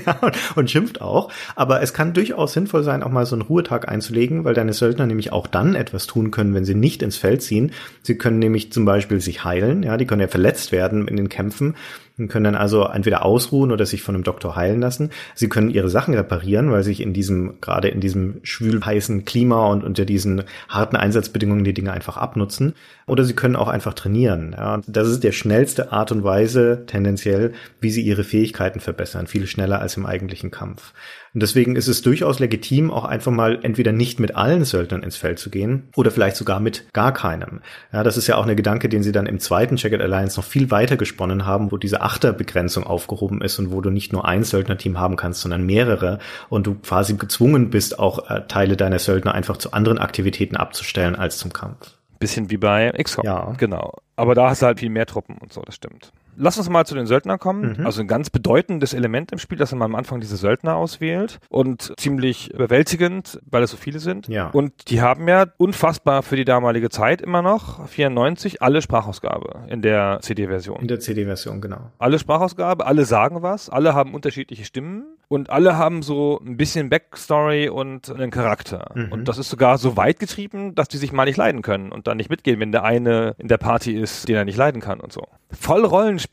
und schimpft auch. Aber es kann durchaus sinnvoll sein, auch mal so einen Ruhetag einzulegen, weil deine Söldner nämlich auch dann etwas tun können, wenn sie nicht ins Feld ziehen. Sie können nämlich zum Beispiel sich heilen. Ja, die können ja verletzt werden in den Kämpfen und können dann also entweder ausruhen oder sich von einem Doktor heilen lassen. Sie können ihre Sachen reparieren, weil sich in diesem, gerade in diesem schwül heißen Klima und unter diesen harten Einsatzbedingungen die Dinge einfach abnutzen. Oder sie können auch einfach trainieren. Ja, das ist der schnellste Art und Weise tendenziell, wie sie ihre Fähigkeiten verbessern. Viel schneller als im eigentlichen Kampf. Und deswegen ist es durchaus legitim, auch einfach mal entweder nicht mit allen Söldnern ins Feld zu gehen oder vielleicht sogar mit gar keinem. Ja, das ist ja auch eine Gedanke, den sie dann im zweiten Jacket Alliance noch viel weiter gesponnen haben, wo diese Achterbegrenzung aufgehoben ist und wo du nicht nur ein Söldnerteam haben kannst, sondern mehrere und du quasi gezwungen bist, auch äh, Teile deiner Söldner einfach zu anderen Aktivitäten abzustellen als zum Kampf. Bisschen wie bei XCOM. Ja. Genau. Aber da hast du halt viel mehr Truppen und so, das stimmt. Lass uns mal zu den Söldnern kommen. Mhm. Also ein ganz bedeutendes Element im Spiel, dass man am Anfang diese Söldner auswählt und ziemlich überwältigend, weil es so viele sind. Ja. Und die haben ja unfassbar für die damalige Zeit immer noch 94 alle Sprachausgabe in der CD-Version. In der CD-Version, genau. Alle Sprachausgabe, alle sagen was, alle haben unterschiedliche Stimmen und alle haben so ein bisschen Backstory und einen Charakter. Mhm. Und das ist sogar so weit getrieben, dass die sich mal nicht leiden können und dann nicht mitgehen, wenn der eine in der Party ist, den er nicht leiden kann und so. Voll Rollenspiel.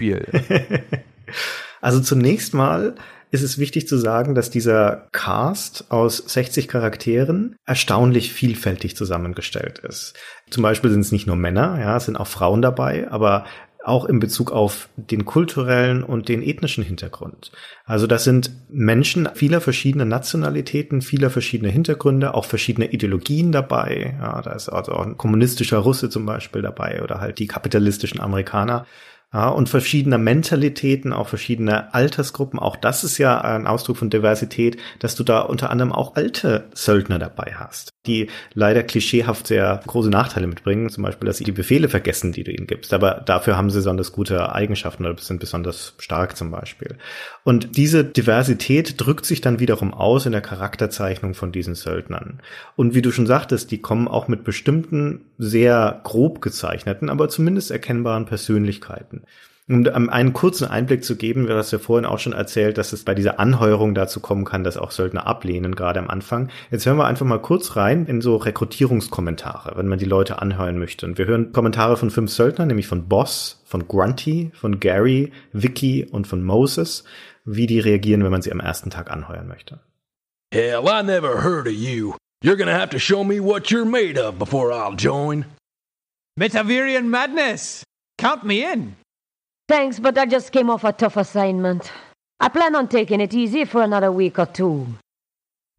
also zunächst mal ist es wichtig zu sagen, dass dieser Cast aus 60 Charakteren erstaunlich vielfältig zusammengestellt ist. Zum Beispiel sind es nicht nur Männer, ja, es sind auch Frauen dabei, aber auch in Bezug auf den kulturellen und den ethnischen Hintergrund. Also das sind Menschen vieler verschiedener Nationalitäten, vieler verschiedener Hintergründe, auch verschiedene Ideologien dabei. Ja, da ist also auch ein kommunistischer Russe zum Beispiel dabei oder halt die kapitalistischen Amerikaner ja, und verschiedener Mentalitäten, auch verschiedene Altersgruppen. Auch das ist ja ein Ausdruck von Diversität, dass du da unter anderem auch alte Söldner dabei hast, die leider klischeehaft sehr große Nachteile mitbringen. Zum Beispiel, dass sie die Befehle vergessen, die du ihnen gibst. Aber dafür haben sie besonders gute Eigenschaften oder sind besonders stark zum Beispiel. Und diese Diversität drückt sich dann wiederum aus in der Charakterzeichnung von diesen Söldnern. Und wie du schon sagtest, die kommen auch mit bestimmten sehr grob gezeichneten, aber zumindest erkennbaren Persönlichkeiten. Um einen kurzen Einblick zu geben, wir hast ja vorhin auch schon erzählt, dass es bei dieser Anheuerung dazu kommen kann, dass auch Söldner ablehnen, gerade am Anfang. Jetzt hören wir einfach mal kurz rein in so Rekrutierungskommentare, wenn man die Leute anheuern möchte. Und wir hören Kommentare von fünf Söldnern, nämlich von Boss, von Grunty, von Gary, Vicky und von Moses, wie die reagieren, wenn man sie am ersten Tag anheuern möchte. Hell, I never heard of you. You're gonna have to show me what you're made of before I'll join. Metavirian madness! Count me in! Thanks, but I just came off a tough assignment. I plan on taking it easy for another week or two.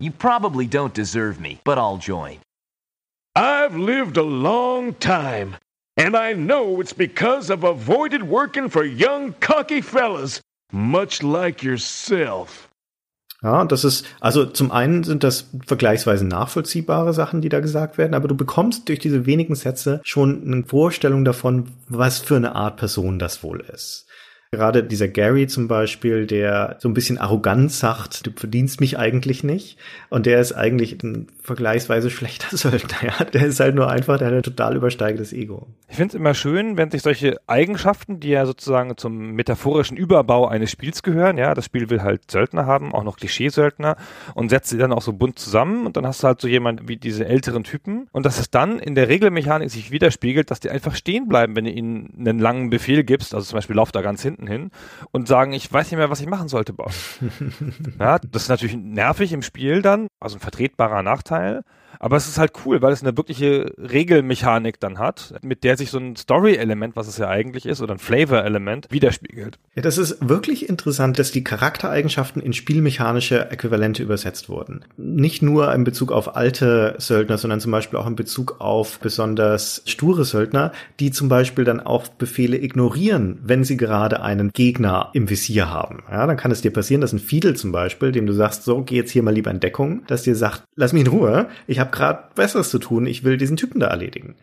You probably don't deserve me, but I'll join. I've lived a long time, and I know it's because I've avoided working for young, cocky fellas, much like yourself. Ja, das ist, also zum einen sind das vergleichsweise nachvollziehbare Sachen, die da gesagt werden, aber du bekommst durch diese wenigen Sätze schon eine Vorstellung davon, was für eine Art Person das wohl ist. Gerade dieser Gary zum Beispiel, der so ein bisschen arrogant sagt, du verdienst mich eigentlich nicht. Und der ist eigentlich ein vergleichsweise schlechter Söldner. Ja? Der ist halt nur einfach, der hat ein total übersteigendes Ego. Ich finde es immer schön, wenn sich solche Eigenschaften, die ja sozusagen zum metaphorischen Überbau eines Spiels gehören, ja, das Spiel will halt Söldner haben, auch noch Klischeesöldner und setzt sie dann auch so bunt zusammen und dann hast du halt so jemand wie diese älteren Typen und dass es dann in der Regelmechanik sich widerspiegelt, dass die einfach stehen bleiben, wenn du ihnen einen langen Befehl gibst, also zum Beispiel lauf da ganz hinten hin und sagen, ich weiß nicht mehr, was ich machen sollte, Boss. ja, das ist natürlich nervig im Spiel dann, also ein vertretbarer Nachteil. Aber es ist halt cool, weil es eine wirkliche Regelmechanik dann hat, mit der sich so ein Story-Element, was es ja eigentlich ist, oder ein Flavor-Element widerspiegelt. Ja, das ist wirklich interessant, dass die Charaktereigenschaften in spielmechanische Äquivalente übersetzt wurden. Nicht nur in Bezug auf alte Söldner, sondern zum Beispiel auch in Bezug auf besonders sture Söldner, die zum Beispiel dann auch Befehle ignorieren, wenn sie gerade einen Gegner im Visier haben. Ja, dann kann es dir passieren, dass ein Fiedel zum Beispiel, dem du sagst, so, geh jetzt hier mal lieber in Deckung, dass dir sagt, lass mich in Ruhe, ich habe gerade Besseres zu tun, ich will diesen Typen da erledigen.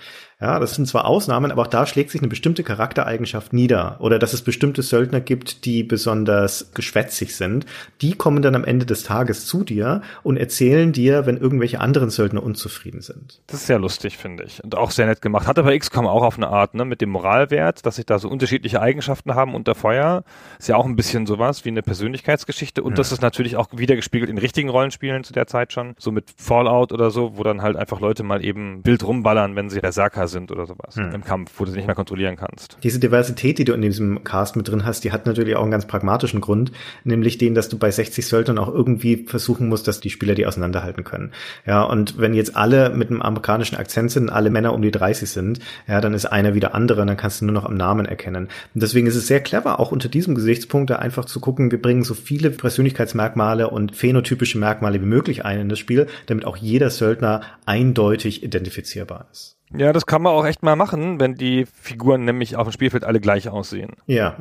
Ja, das sind zwar Ausnahmen, aber auch da schlägt sich eine bestimmte Charaktereigenschaft nieder. Oder dass es bestimmte Söldner gibt, die besonders geschwätzig sind. Die kommen dann am Ende des Tages zu dir und erzählen dir, wenn irgendwelche anderen Söldner unzufrieden sind. Das ist sehr lustig, finde ich. Und auch sehr nett gemacht. Hat aber XCOM auch auf eine Art, ne, mit dem Moralwert, dass sich da so unterschiedliche Eigenschaften haben unter Feuer. Ist ja auch ein bisschen sowas wie eine Persönlichkeitsgeschichte. Und ja. das ist natürlich auch wieder gespiegelt in richtigen Rollenspielen zu der Zeit schon. So mit Fallout oder so, wo dann halt einfach Leute mal eben wild rumballern, wenn sie Berserker sind oder sowas hm. im Kampf, wo du nicht mehr kontrollieren kannst. Diese Diversität, die du in diesem Cast mit drin hast, die hat natürlich auch einen ganz pragmatischen Grund, nämlich den, dass du bei 60 Söldnern auch irgendwie versuchen musst, dass die Spieler die auseinanderhalten können. Ja, und wenn jetzt alle mit einem amerikanischen Akzent sind, alle Männer um die 30 sind, ja, dann ist einer wieder andere, dann kannst du nur noch am Namen erkennen. Und deswegen ist es sehr clever, auch unter diesem Gesichtspunkt da einfach zu gucken, wir bringen so viele Persönlichkeitsmerkmale und phänotypische Merkmale wie möglich ein in das Spiel, damit auch jeder Söldner eindeutig identifizierbar ist. Ja, das kann man auch echt mal machen, wenn die Figuren nämlich auf dem Spielfeld alle gleich aussehen. Ja,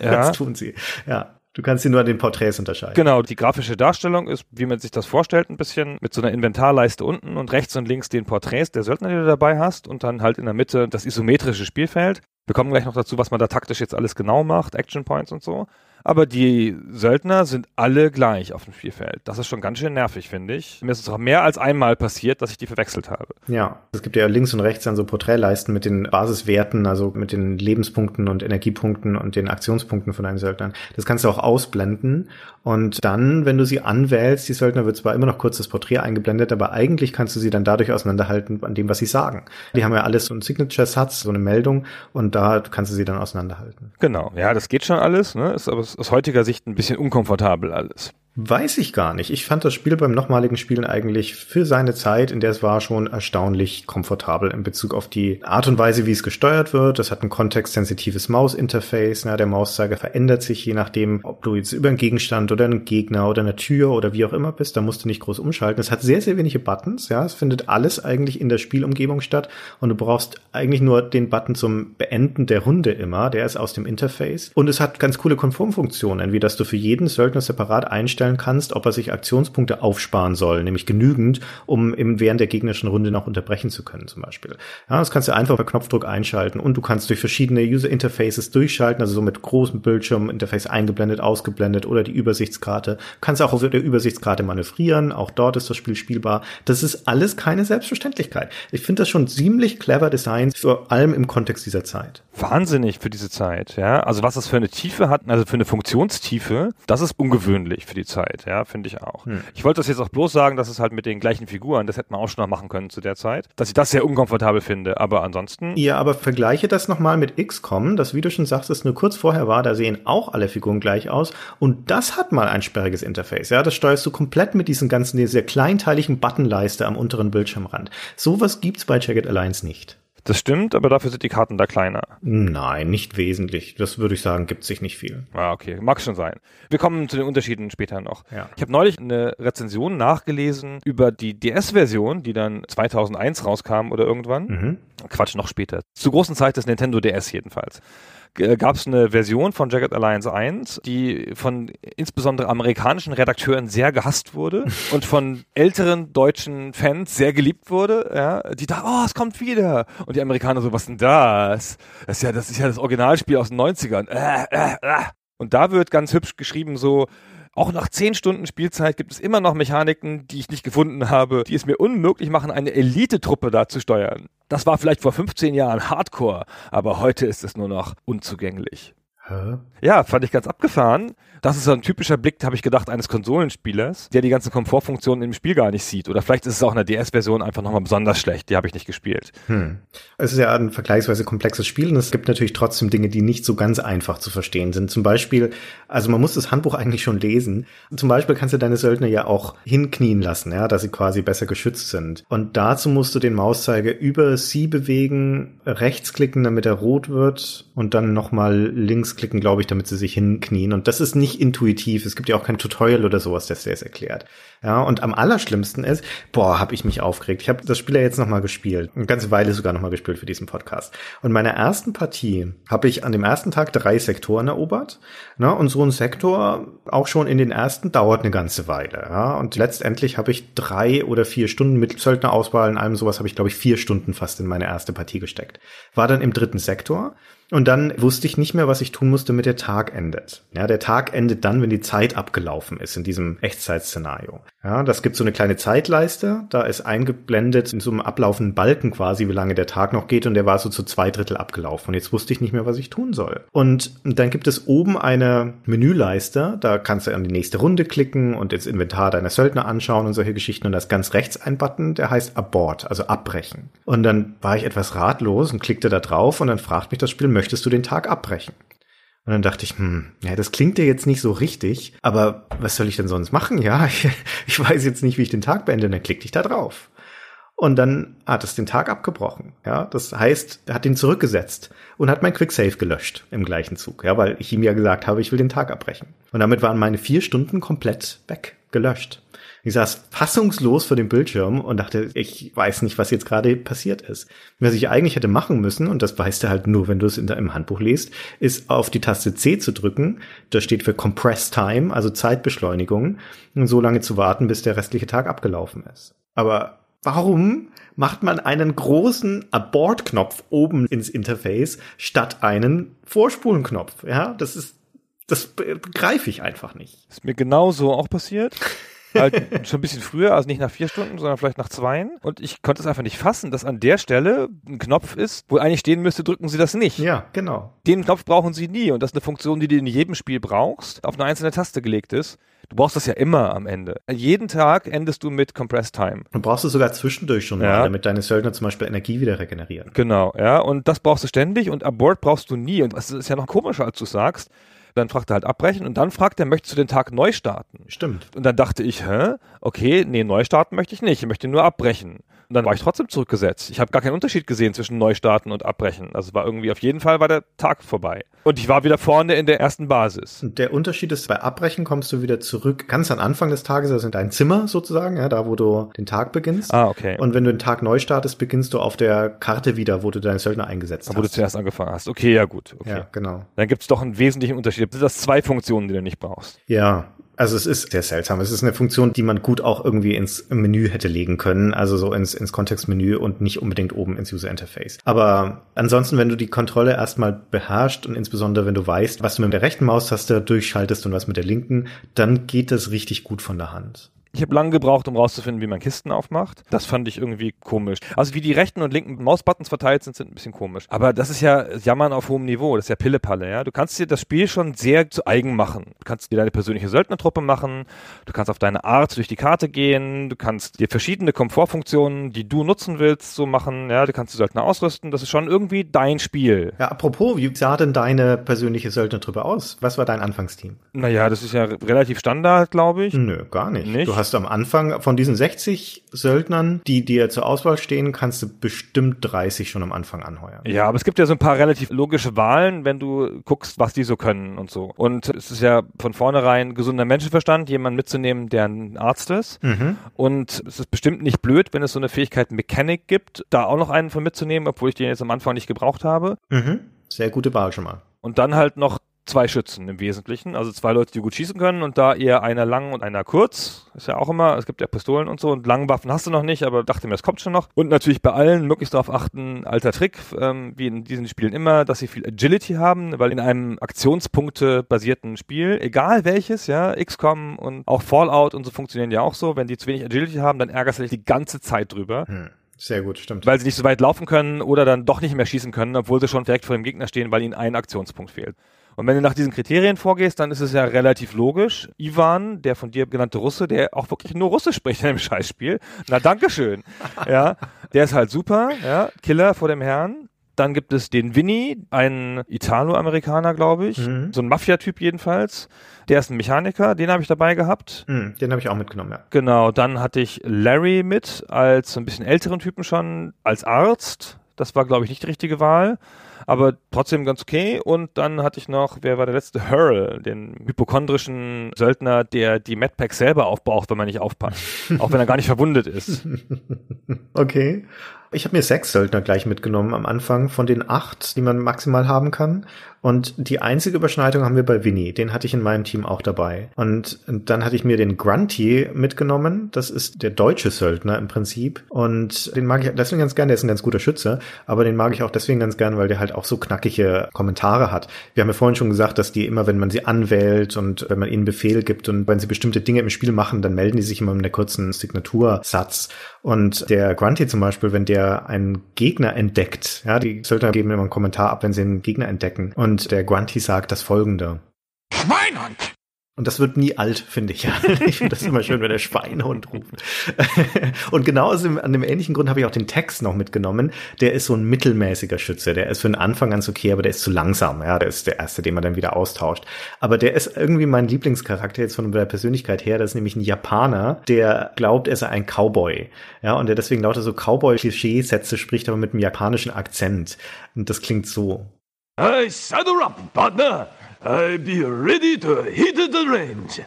ja. das tun sie. Ja. Du kannst sie nur an den Porträts unterscheiden. Genau, die grafische Darstellung ist, wie man sich das vorstellt, ein bisschen mit so einer Inventarleiste unten und rechts und links den Porträts der Söldner, die du dabei hast und dann halt in der Mitte das isometrische Spielfeld. Wir kommen gleich noch dazu, was man da taktisch jetzt alles genau macht, Action Points und so aber die Söldner sind alle gleich auf dem Spielfeld. Das ist schon ganz schön nervig, finde ich. Mir ist es auch mehr als einmal passiert, dass ich die verwechselt habe. Ja, es gibt ja links und rechts dann so Porträtleisten mit den Basiswerten, also mit den Lebenspunkten und Energiepunkten und den Aktionspunkten von deinen Söldnern. Das kannst du auch ausblenden und dann, wenn du sie anwählst, die Söldner wird zwar immer noch kurz das Porträt eingeblendet, aber eigentlich kannst du sie dann dadurch auseinanderhalten an dem, was sie sagen. Die haben ja alles so ein Signature-Satz, so eine Meldung und da kannst du sie dann auseinanderhalten. Genau, ja, das geht schon alles, ne? Ist aber aus heutiger Sicht ein bisschen unkomfortabel alles. Weiß ich gar nicht. Ich fand das Spiel beim nochmaligen Spielen eigentlich für seine Zeit, in der es war, schon erstaunlich komfortabel in Bezug auf die Art und Weise, wie es gesteuert wird. Es hat ein kontextsensitives Mausinterface. Ja, der Mauszeiger verändert sich je nachdem, ob du jetzt über einen Gegenstand oder einen Gegner oder eine Tür oder wie auch immer bist. Da musst du nicht groß umschalten. Es hat sehr, sehr wenige Buttons. Ja, es findet alles eigentlich in der Spielumgebung statt und du brauchst eigentlich nur den Button zum Beenden der Runde immer. Der ist aus dem Interface und es hat ganz coole Konformfunktionen, wie dass du für jeden Söldner separat einstellst einstellen kannst, ob er sich Aktionspunkte aufsparen soll, nämlich genügend, um im während der gegnerischen Runde noch unterbrechen zu können, zum Beispiel. Ja, das kannst du einfach per Knopfdruck einschalten und du kannst durch verschiedene User Interfaces durchschalten, also so mit großem Bildschirm, Interface eingeblendet, ausgeblendet oder die Übersichtskarte. Kannst auch auf der Übersichtskarte manövrieren, auch dort ist das Spiel spielbar. Das ist alles keine Selbstverständlichkeit. Ich finde das schon ziemlich clever Design, vor allem im Kontext dieser Zeit. Wahnsinnig für diese Zeit, ja. Also was das für eine Tiefe hat, also für eine Funktionstiefe, das ist ungewöhnlich für die Zeit. Zeit, ja, finde ich auch. Hm. Ich wollte das jetzt auch bloß sagen, dass es halt mit den gleichen Figuren, das hätte man auch schon noch machen können zu der Zeit, dass ich das sehr unkomfortabel finde, aber ansonsten. Ja, aber vergleiche das nochmal mit XCOM, das, wie du schon sagst, es nur kurz vorher war, da sehen auch alle Figuren gleich aus und das hat mal ein sperriges Interface, ja, das steuerst du komplett mit diesen ganzen, dieser kleinteiligen Buttonleiste am unteren Bildschirmrand. Sowas gibt's bei Jagged Alliance nicht. Das stimmt, aber dafür sind die Karten da kleiner. Nein, nicht wesentlich. Das würde ich sagen, gibt sich nicht viel. Ah, okay. Mag schon sein. Wir kommen zu den Unterschieden später noch. Ja. Ich habe neulich eine Rezension nachgelesen über die DS-Version, die dann 2001 rauskam oder irgendwann. Mhm. Quatsch, noch später. Zur großen Zeit des Nintendo DS jedenfalls gab es eine Version von Jagged Alliance 1, die von insbesondere amerikanischen Redakteuren sehr gehasst wurde und von älteren deutschen Fans sehr geliebt wurde, ja, die da, oh, es kommt wieder. Und die Amerikaner so, was denn das? Das ist ja, das ist ja das Originalspiel aus den 90ern. Äh, äh, äh. Und da wird ganz hübsch geschrieben so, auch nach zehn Stunden Spielzeit gibt es immer noch Mechaniken, die ich nicht gefunden habe, die es mir unmöglich machen, eine Elitetruppe da zu steuern. Das war vielleicht vor 15 Jahren Hardcore, aber heute ist es nur noch unzugänglich. Hä? Ja, fand ich ganz abgefahren. Das ist so ein typischer Blick, habe ich gedacht, eines Konsolenspielers, der die ganzen Komfortfunktionen im Spiel gar nicht sieht. Oder vielleicht ist es auch in der DS-Version einfach nochmal besonders schlecht. Die habe ich nicht gespielt. Hm. Es ist ja ein vergleichsweise komplexes Spiel und es gibt natürlich trotzdem Dinge, die nicht so ganz einfach zu verstehen sind. Zum Beispiel, also man muss das Handbuch eigentlich schon lesen. Zum Beispiel kannst du deine Söldner ja auch hinknien lassen, ja, dass sie quasi besser geschützt sind. Und dazu musst du den Mauszeiger über sie bewegen, rechts klicken, damit er rot wird und dann nochmal links klicken, glaube ich, damit sie sich hinknien. Und das ist nicht intuitiv. Es gibt ja auch kein Tutorial oder sowas, das es erklärt. Ja, und am allerschlimmsten ist, boah, habe ich mich aufgeregt. Ich habe das Spiel ja jetzt nochmal gespielt. Eine ganze Weile sogar nochmal gespielt für diesen Podcast. Und in meiner ersten Partie habe ich an dem ersten Tag drei Sektoren erobert. Ne, und so ein Sektor, auch schon in den ersten, dauert eine ganze Weile. Ja, und letztendlich habe ich drei oder vier Stunden mit Söldnerauswahl in allem sowas habe ich, glaube ich, vier Stunden fast in meine erste Partie gesteckt. War dann im dritten Sektor und dann wusste ich nicht mehr, was ich tun musste, damit der Tag endet. Ja, der Tag endet dann, wenn die Zeit abgelaufen ist in diesem Echtzeitszenario. Ja, das gibt so eine kleine Zeitleiste, da ist eingeblendet in so einem ablaufenden Balken quasi, wie lange der Tag noch geht und der war so zu zwei Drittel abgelaufen und jetzt wusste ich nicht mehr, was ich tun soll. Und dann gibt es oben eine Menüleiste, da kannst du an die nächste Runde klicken und ins Inventar deiner Söldner anschauen und solche Geschichten und da ist ganz rechts ein Button, der heißt Abort, also abbrechen. Und dann war ich etwas ratlos und klickte da drauf und dann fragt mich das Spiel, möchtest du den Tag abbrechen? Und dann dachte ich, hm, ja, das klingt ja jetzt nicht so richtig, aber was soll ich denn sonst machen? Ja, ich, ich weiß jetzt nicht, wie ich den Tag beende. Und dann klickte ich da drauf. Und dann hat es den Tag abgebrochen. Ja, das heißt, er hat ihn zurückgesetzt und hat mein Quicksave gelöscht im gleichen Zug. Ja, weil ich ihm ja gesagt habe, ich will den Tag abbrechen. Und damit waren meine vier Stunden komplett weg, gelöscht. Ich saß fassungslos vor dem Bildschirm und dachte, ich weiß nicht, was jetzt gerade passiert ist. Was ich eigentlich hätte machen müssen, und das weißt du halt nur, wenn du es in, im Handbuch liest, ist auf die Taste C zu drücken. Das steht für Compress Time, also Zeitbeschleunigung, und so lange zu warten, bis der restliche Tag abgelaufen ist. Aber warum macht man einen großen Abort-Knopf oben ins Interface statt einen Vorspulenknopf? Ja, das ist das begreife ich einfach nicht. Ist mir genauso auch passiert halt schon ein bisschen früher, also nicht nach vier Stunden, sondern vielleicht nach zwei. Und ich konnte es einfach nicht fassen, dass an der Stelle ein Knopf ist, wo eigentlich stehen müsste, drücken Sie das nicht. Ja, genau. Den Knopf brauchen Sie nie. Und das ist eine Funktion, die du in jedem Spiel brauchst, auf eine einzelne Taste gelegt ist. Du brauchst das ja immer am Ende. Jeden Tag endest du mit Compressed Time. Du brauchst es sogar zwischendurch schon ja. mal, damit deine Söldner zum Beispiel Energie wieder regenerieren. Genau, ja. Und das brauchst du ständig und Abort brauchst du nie. Und das ist ja noch komischer, als du sagst. Dann fragt er halt abbrechen und dann fragt er, möchtest du den Tag neu starten? Stimmt. Und dann dachte ich, hä? Okay, nee, neu starten möchte ich nicht. Ich möchte nur abbrechen. Und dann war ich trotzdem zurückgesetzt. Ich habe gar keinen Unterschied gesehen zwischen Neustarten und Abbrechen. Also war irgendwie auf jeden Fall war der Tag vorbei. Und ich war wieder vorne in der ersten Basis. Und der Unterschied ist, bei Abbrechen kommst du wieder zurück, ganz am Anfang des Tages, also in dein Zimmer sozusagen, ja, da wo du den Tag beginnst. Ah, okay. Und wenn du den Tag neu startest, beginnst du auf der Karte wieder, wo du deinen Söldner eingesetzt wo hast. Wo du zuerst angefangen hast. Okay, ja gut. Okay. Ja, genau. Dann gibt es doch einen wesentlichen Unterschied. Sind das zwei Funktionen, die du nicht brauchst? Ja, also es ist sehr seltsam. Es ist eine Funktion, die man gut auch irgendwie ins Menü hätte legen können, also so ins, ins Kontextmenü und nicht unbedingt oben ins User Interface. Aber ansonsten, wenn du die Kontrolle erstmal beherrscht und insbesondere wenn du weißt, was du mit der rechten Maustaste durchschaltest und was mit der linken, dann geht das richtig gut von der Hand. Ich habe lange gebraucht, um rauszufinden, wie man Kisten aufmacht. Das fand ich irgendwie komisch. Also wie die rechten und linken Mausbuttons verteilt sind, sind ein bisschen komisch. Aber das ist ja Jammern auf hohem Niveau. Das ist ja Pillepalle, ja. Du kannst dir das Spiel schon sehr zu eigen machen. Du kannst dir deine persönliche Söldnertruppe machen. Du kannst auf deine Art durch die Karte gehen. Du kannst dir verschiedene Komfortfunktionen, die du nutzen willst, so machen. Ja, du kannst die Söldner ausrüsten. Das ist schon irgendwie dein Spiel. Ja, apropos, wie sah denn deine persönliche Söldnertruppe aus? Was war dein Anfangsteam? Naja, das ist ja relativ Standard, glaube ich. Nö, gar nicht. nicht? Du hast am Anfang von diesen 60 Söldnern, die dir zur Auswahl stehen, kannst du bestimmt 30 schon am Anfang anheuern. Ja, aber es gibt ja so ein paar relativ logische Wahlen, wenn du guckst, was die so können und so. Und es ist ja von vornherein gesunder Menschenverstand, jemanden mitzunehmen, der ein Arzt ist. Mhm. Und es ist bestimmt nicht blöd, wenn es so eine Fähigkeit Mechanik gibt, da auch noch einen von mitzunehmen, obwohl ich den jetzt am Anfang nicht gebraucht habe. Mhm. Sehr gute Wahl schon mal. Und dann halt noch zwei Schützen im Wesentlichen, also zwei Leute, die gut schießen können und da eher einer lang und einer kurz. Ist ja auch immer, es gibt ja Pistolen und so und langen Waffen hast du noch nicht, aber dachte mir, es kommt schon noch. Und natürlich bei allen möglichst darauf achten, alter Trick, ähm, wie in diesen Spielen immer, dass sie viel Agility haben, weil in einem Aktionspunkte-basierten Spiel, egal welches, ja, XCOM und auch Fallout und so funktionieren ja auch so, wenn die zu wenig Agility haben, dann ärgerst du dich die ganze Zeit drüber. Hm. Sehr gut, stimmt. Weil sie nicht so weit laufen können oder dann doch nicht mehr schießen können, obwohl sie schon direkt vor dem Gegner stehen, weil ihnen ein Aktionspunkt fehlt. Und wenn du nach diesen Kriterien vorgehst, dann ist es ja relativ logisch. Ivan, der von dir genannte Russe, der auch wirklich nur Russisch spricht in dem Scheißspiel. Na, dankeschön. ja, der ist halt super, ja, Killer vor dem Herrn. Dann gibt es den Vinny, ein Italo-Amerikaner, glaube ich. Mhm. So ein Mafia-Typ jedenfalls. Der ist ein Mechaniker, den habe ich dabei gehabt. Hm, den habe ich auch mitgenommen, ja. Genau, dann hatte ich Larry mit, als so ein bisschen älteren Typen schon, als Arzt. Das war, glaube ich, nicht die richtige Wahl, aber trotzdem ganz okay. Und dann hatte ich noch, wer war der letzte? Hurl, den hypochondrischen Söldner, der die Medpack selber aufbraucht, wenn man nicht aufpasst. auch wenn er gar nicht verwundet ist. Okay. Ich habe mir sechs Söldner gleich mitgenommen am Anfang von den acht, die man maximal haben kann. Und die einzige Überschneidung haben wir bei Winnie. Den hatte ich in meinem Team auch dabei. Und dann hatte ich mir den Grunty mitgenommen. Das ist der deutsche Söldner im Prinzip. Und den mag ich deswegen ganz gerne. Der ist ein ganz guter Schütze. Aber den mag ich auch deswegen ganz gerne, weil der halt auch so knackige Kommentare hat. Wir haben ja vorhin schon gesagt, dass die immer, wenn man sie anwählt und wenn man ihnen Befehl gibt und wenn sie bestimmte Dinge im Spiel machen, dann melden die sich immer mit einer kurzen Signatursatz. Und der Grunty zum Beispiel, wenn der einen Gegner entdeckt, ja, die Söldner geben immer einen Kommentar ab, wenn sie einen Gegner entdecken. Und der Grunty sagt das folgende. Schweinhund! Und das wird nie alt, finde ich. Ja. Ich finde das immer schön, wenn der Schweinhund ruft. Und genau aus dem, an dem ähnlichen Grund habe ich auch den Text noch mitgenommen. Der ist so ein mittelmäßiger Schütze. Der ist für den Anfang ganz okay, aber der ist zu langsam. Ja, der ist der erste, den man dann wieder austauscht. Aber der ist irgendwie mein Lieblingscharakter jetzt von der Persönlichkeit her. Das ist nämlich ein Japaner, der glaubt, er sei ein Cowboy. Ja, und der deswegen lauter so Cowboy-Klischee-Sätze spricht, aber mit einem japanischen Akzent. Und das klingt so. I saddle up, partner. I'll be ready to hit the range.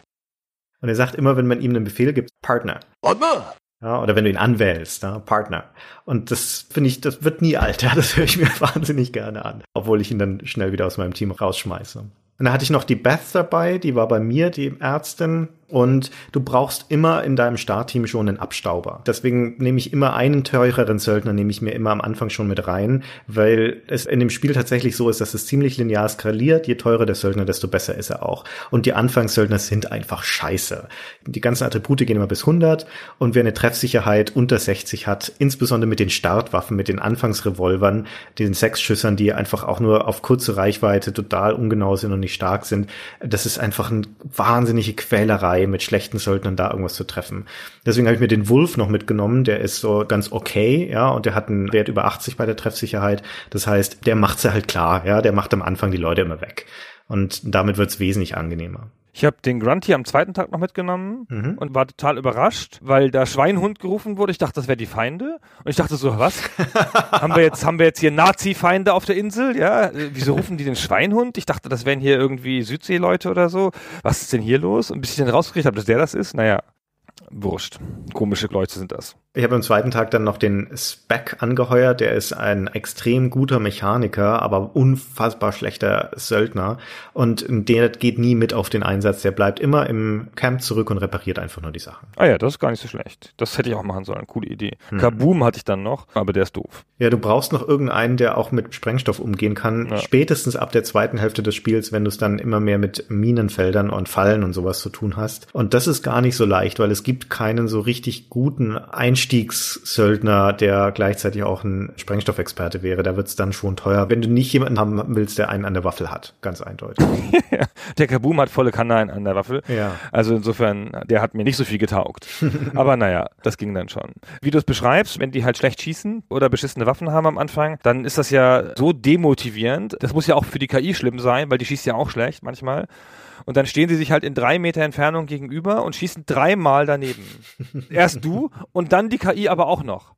Und er sagt immer, wenn man ihm einen Befehl gibt, Partner. Partner! Ja, oder wenn du ihn anwählst, ja, Partner. Und das finde ich, das wird nie alt. Ja, das höre ich mir wahnsinnig gerne an. Obwohl ich ihn dann schnell wieder aus meinem Team rausschmeiße. Und dann hatte ich noch die Beth dabei, die war bei mir, die Ärztin. Und du brauchst immer in deinem Startteam schon einen Abstauber. Deswegen nehme ich immer einen teureren Söldner, nehme ich mir immer am Anfang schon mit rein, weil es in dem Spiel tatsächlich so ist, dass es ziemlich linear skaliert. Je teurer der Söldner, desto besser ist er auch. Und die Anfangssöldner sind einfach scheiße. Die ganzen Attribute gehen immer bis 100 und wer eine Treffsicherheit unter 60 hat, insbesondere mit den Startwaffen, mit den Anfangsrevolvern, den Sechsschüssern, die einfach auch nur auf kurze Reichweite total ungenau sind und nicht stark sind, das ist einfach eine wahnsinnige Quälerei mit schlechten Söldnern da irgendwas zu treffen. Deswegen habe ich mir den Wolf noch mitgenommen, der ist so ganz okay, ja, und der hat einen Wert über 80 bei der Treffsicherheit. Das heißt, der macht's ja halt klar, ja, der macht am Anfang die Leute immer weg. Und damit wird's wesentlich angenehmer. Ich habe den Grunty am zweiten Tag noch mitgenommen Mhm. und war total überrascht, weil da Schweinhund gerufen wurde. Ich dachte, das wäre die Feinde. Und ich dachte so, was? haben wir jetzt, haben wir jetzt hier Nazi-Feinde auf der Insel? Ja, wieso rufen die den Schweinhund? Ich dachte, das wären hier irgendwie Südseeleute oder so. Was ist denn hier los? Und bis ich dann rausgekriegt habe, dass der das ist, naja, wurscht. Komische Leute sind das. Ich habe am zweiten Tag dann noch den Spec angeheuert. Der ist ein extrem guter Mechaniker, aber unfassbar schlechter Söldner. Und der geht nie mit auf den Einsatz. Der bleibt immer im Camp zurück und repariert einfach nur die Sachen. Ah ja, das ist gar nicht so schlecht. Das hätte ich auch machen sollen. Coole Idee. Hm. Kaboom hatte ich dann noch, aber der ist doof. Ja, du brauchst noch irgendeinen, der auch mit Sprengstoff umgehen kann. Ja. Spätestens ab der zweiten Hälfte des Spiels, wenn du es dann immer mehr mit Minenfeldern und Fallen und sowas zu tun hast. Und das ist gar nicht so leicht, weil es gibt keinen so richtig guten Einstiegssöldner, der gleichzeitig auch ein Sprengstoffexperte wäre. Da wird es dann schon teuer, wenn du nicht jemanden haben willst, der einen an der Waffel hat. Ganz eindeutig. der Kaboom hat volle Kanälen an der Waffel. Ja. Also insofern, der hat mir nicht so viel getaugt. Aber naja, das ging dann schon. Wie du es beschreibst, wenn die halt schlecht schießen oder beschissene Waffen haben am Anfang, dann ist das ja so demotivierend. Das muss ja auch für die KI schlimm sein, weil die schießt ja auch schlecht manchmal. Und dann stehen sie sich halt in drei Meter Entfernung gegenüber und schießen dreimal daneben. Erst du und dann die KI aber auch noch.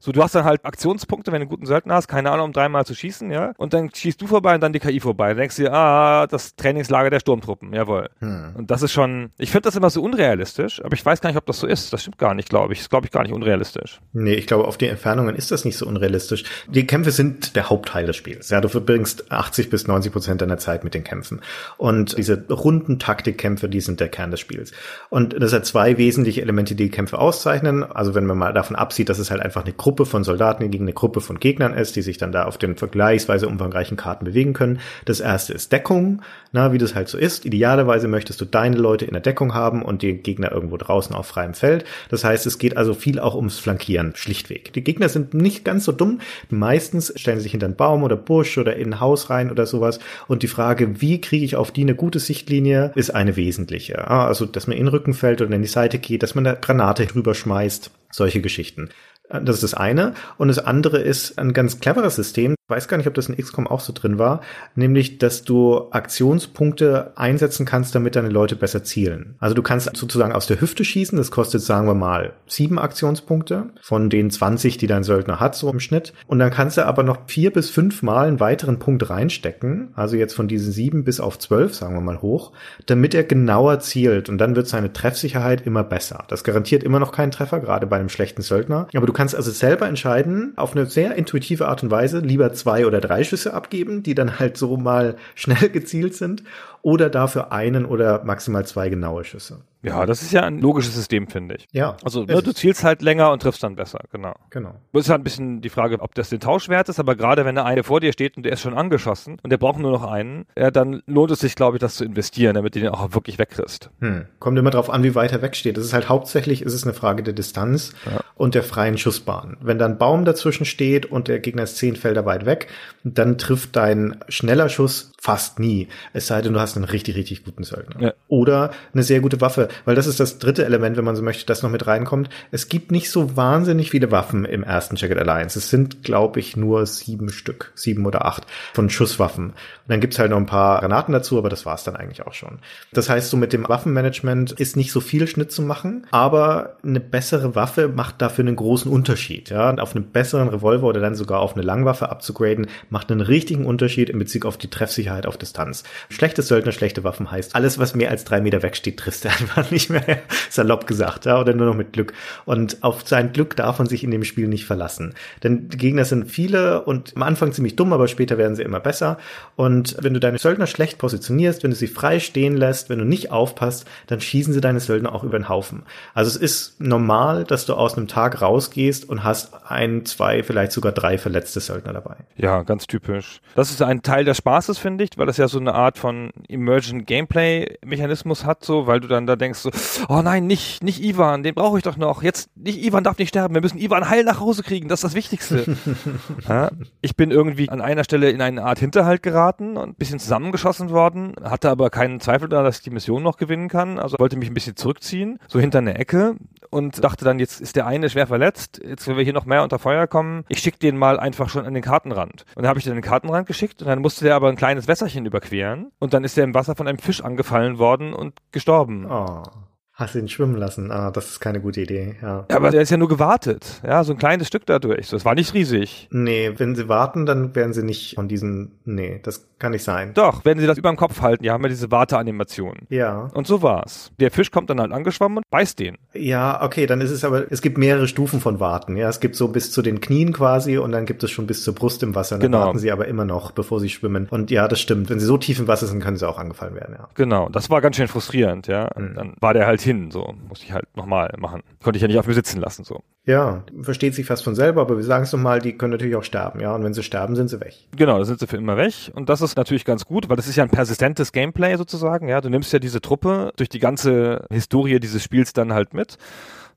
So, du hast dann halt Aktionspunkte, wenn du einen guten Söldner hast, keine Ahnung, um dreimal zu schießen, ja. Und dann schießt du vorbei und dann die KI vorbei. Dann denkst du dir, ah, das Trainingslager der Sturmtruppen, jawohl. Hm. Und das ist schon, ich finde das immer so unrealistisch, aber ich weiß gar nicht, ob das so ist. Das stimmt gar nicht, glaube ich. Das glaube ich gar nicht unrealistisch. Nee, ich glaube, auf die Entfernungen ist das nicht so unrealistisch. Die Kämpfe sind der Hauptteil des Spiels. Ja, du verbringst 80 bis 90 Prozent deiner Zeit mit den Kämpfen. Und diese runden Taktikkämpfe, die sind der Kern des Spiels. Und das hat zwei wesentliche Elemente, die die Kämpfe auszeichnen. Also wenn man mal davon absieht, dass es halt einfach eine Gruppe von Soldaten, gegen eine Gruppe von Gegnern ist, die sich dann da auf den vergleichsweise umfangreichen Karten bewegen können. Das erste ist Deckung, na, wie das halt so ist. Idealerweise möchtest du deine Leute in der Deckung haben und die Gegner irgendwo draußen auf freiem Feld. Das heißt, es geht also viel auch ums Flankieren, schlichtweg. Die Gegner sind nicht ganz so dumm. Meistens stellen sie sich hinter einen Baum oder Busch oder in ein Haus rein oder sowas. Und die Frage, wie kriege ich auf die eine gute Sichtlinie, ist eine wesentliche. Also, dass man in den Rücken fällt oder in die Seite geht, dass man da Granate drüber schmeißt, solche Geschichten. Das ist das eine. Und das andere ist ein ganz cleveres System. Ich weiß gar nicht, ob das in XCOM auch so drin war. Nämlich, dass du Aktionspunkte einsetzen kannst, damit deine Leute besser zielen. Also du kannst sozusagen aus der Hüfte schießen. Das kostet, sagen wir mal, sieben Aktionspunkte von den 20, die dein Söldner hat, so im Schnitt. Und dann kannst du aber noch vier bis fünf Mal einen weiteren Punkt reinstecken. Also jetzt von diesen sieben bis auf zwölf, sagen wir mal hoch, damit er genauer zielt. Und dann wird seine Treffsicherheit immer besser. Das garantiert immer noch keinen Treffer, gerade bei einem schlechten Söldner. Aber du kannst also selber entscheiden, auf eine sehr intuitive Art und Weise, lieber zwei oder drei Schüsse abgeben, die dann halt so mal schnell gezielt sind, oder dafür einen oder maximal zwei genaue Schüsse. Ja, das ist ja ein logisches System, finde ich. Ja. Also ne, du zielst halt länger und triffst dann besser, genau. Genau. Das ist halt ein bisschen die Frage, ob das den Tausch wert ist, aber gerade wenn der eine vor dir steht und der ist schon angeschossen und der braucht nur noch einen, ja, dann lohnt es sich, glaube ich, das zu investieren, damit du den auch wirklich wegkriegst. Hm. Kommt immer drauf an, wie weit er wegsteht. Das ist halt hauptsächlich ist es eine Frage der Distanz Ja. und der freien Schussbahn. Wenn da ein Baum dazwischen steht und der Gegner ist zehn Felder weit weg, dann trifft dein schneller Schuss fast nie. Es sei denn, du hast einen richtig, richtig guten Söldner. Ja. Oder eine sehr gute Waffe, weil das ist das dritte Element, wenn man so möchte, das noch mit reinkommt. Es gibt nicht so wahnsinnig viele Waffen im ersten Jacket Alliance. Es sind, glaube ich, nur sieben Stück, sieben oder acht von Schusswaffen. Und dann gibt's halt noch ein paar Granaten dazu, aber das war's dann eigentlich auch schon. Das heißt, so mit dem Waffenmanagement ist nicht so viel Schnitt zu machen, aber eine bessere Waffe macht dafür einen großen Unterschied. Ja, Und auf einen besseren Revolver oder dann sogar auf eine Langwaffe abzugraden, macht einen richtigen Unterschied in Bezug auf die Treffsicherheit auf Distanz. Schlechtes Söldner, schlechte Waffen heißt, alles, was mehr als drei Meter wegsteht, triffst du einfach nicht mehr, salopp gesagt, ja, oder nur noch mit Glück. Und auf sein Glück darf man sich in dem Spiel nicht verlassen. Denn die Gegner sind viele und am Anfang ziemlich dumm, aber später werden sie immer besser. Und wenn du deine Söldner schlecht positionierst, wenn du sie frei stehen lässt, wenn du nicht aufpasst, dann schießen sie deine Söldner auch über den Haufen. Also es ist normal, dass du aus einem Tag rausgehst und hast ein, zwei, vielleicht sogar drei verletzte Söldner dabei. Ja, ganz typisch. Das ist ein Teil des Spaßes, finde ich, weil das ja so eine Art von Emergent Gameplay-Mechanismus hat, so, weil du dann da denkst so, oh nein, nicht, nicht Ivan, den brauche ich doch noch. Jetzt, nicht Ivan darf nicht sterben, wir müssen Ivan heil nach Hause kriegen, das ist das Wichtigste. ja, ich bin irgendwie an einer Stelle in eine Art Hinterhalt geraten und ein bisschen zusammengeschossen worden, hatte aber keinen Zweifel daran, dass ich die Mission noch gewinnen kann, also wollte mich ein bisschen zurückziehen, so hinter eine Ecke und dachte dann, jetzt ist der eine schwer verletzt, jetzt wenn wir hier noch mehr unter Feuer kommen, ich schicke den mal einfach schon an den Kartenrand. Und dann habe ich den an den Kartenrand geschickt und dann musste der aber ein kleines Wässerchen überqueren und dann ist er im Wasser von einem Fisch angefallen worden und gestorben. Oh. Hast ihn schwimmen lassen. Ah, das ist keine gute Idee, ja. Ja, aber der ist ja nur gewartet. Ja, so ein kleines Stück dadurch. So, es war nicht riesig. Nee, wenn sie warten, dann werden sie nicht von diesen, nee, das kann nicht sein. Doch, wenn sie das über dem Kopf halten, die haben ja diese Warteanimation. Ja. Und so war's. Der Fisch kommt dann halt angeschwommen und beißt den. Ja, okay, dann ist es aber, es gibt mehrere Stufen von Warten. Ja, es gibt so bis zu den Knien quasi und dann gibt es schon bis zur Brust im Wasser. Dann Genau. warten sie aber immer noch, bevor sie schwimmen. Und ja, das stimmt. Wenn sie so tief im Wasser sind, können sie auch angefallen werden, ja. Genau, das war ganz schön frustrierend, ja. Und Dann war der halt hin, so. Musste ich halt nochmal machen. Konnte ich ja nicht auf mir sitzen lassen, so. Ja, versteht sich fast von selber, aber wir sagen es nochmal, die können natürlich auch sterben, ja. Und wenn sie sterben, sind sie weg. Genau, da sind sie für immer weg. Und das ist natürlich ganz gut, weil das ist ja ein persistentes Gameplay sozusagen. Ja, du nimmst ja diese Truppe durch die ganze Historie dieses Spiels dann halt mit.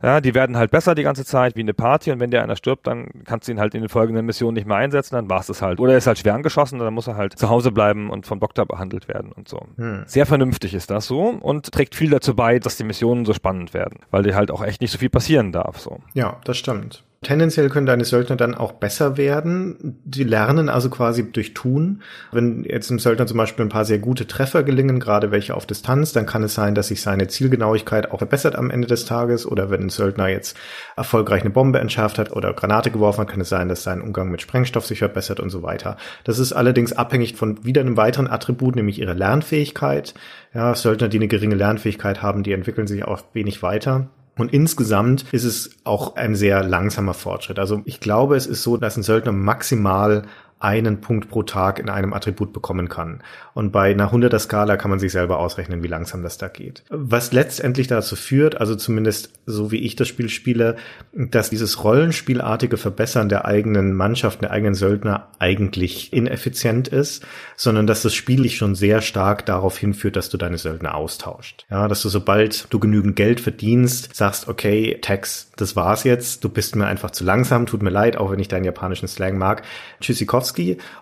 Ja, die werden halt besser die ganze Zeit, wie eine Party. Und wenn der einer stirbt, dann kannst du ihn halt in den folgenden Missionen nicht mehr einsetzen, dann war's es halt. Oder er ist halt schwer angeschossen, dann muss er halt zu Hause bleiben und vom Doktor behandelt werden und so. Hm. Sehr vernünftig ist das so und trägt viel dazu bei, dass die Missionen so spannend werden, weil dir halt auch echt nicht so viel passieren darf, so. Ja, das stimmt. Tendenziell können deine Söldner dann auch besser werden. Die lernen also quasi durch Tun. Wenn jetzt einem Söldner zum Beispiel ein paar sehr gute Treffer gelingen, gerade welche auf Distanz, dann kann es sein, dass sich seine Zielgenauigkeit auch verbessert am Ende des Tages. Oder wenn ein Söldner jetzt erfolgreich eine Bombe entschärft hat oder Granate geworfen hat, kann es sein, dass sein Umgang mit Sprengstoff sich verbessert und so weiter. Das ist allerdings abhängig von wieder einem weiteren Attribut, nämlich ihrer Lernfähigkeit. Ja, Söldner, die eine geringe Lernfähigkeit haben, die entwickeln sich auch wenig weiter. Und insgesamt ist es auch ein sehr langsamer Fortschritt. Also ich glaube, es ist so, dass ein Söldner maximal einen Punkt pro Tag in einem Attribut bekommen kann. Und bei einer 100er Skala kann man sich selber ausrechnen, wie langsam das da geht. Was letztendlich dazu führt, also zumindest so wie ich das Spiel spiele, dass dieses Rollenspielartige Verbessern der eigenen Mannschaft, der eigenen Söldner eigentlich ineffizient ist, sondern dass das Spiel dich schon sehr stark darauf hinführt, dass du deine Söldner austauscht. Ja, dass du sobald du genügend Geld verdienst, sagst, okay, Tex, das war's jetzt, du bist mir einfach zu langsam, tut mir leid, auch wenn ich deinen japanischen Slang mag. Tschüssikowski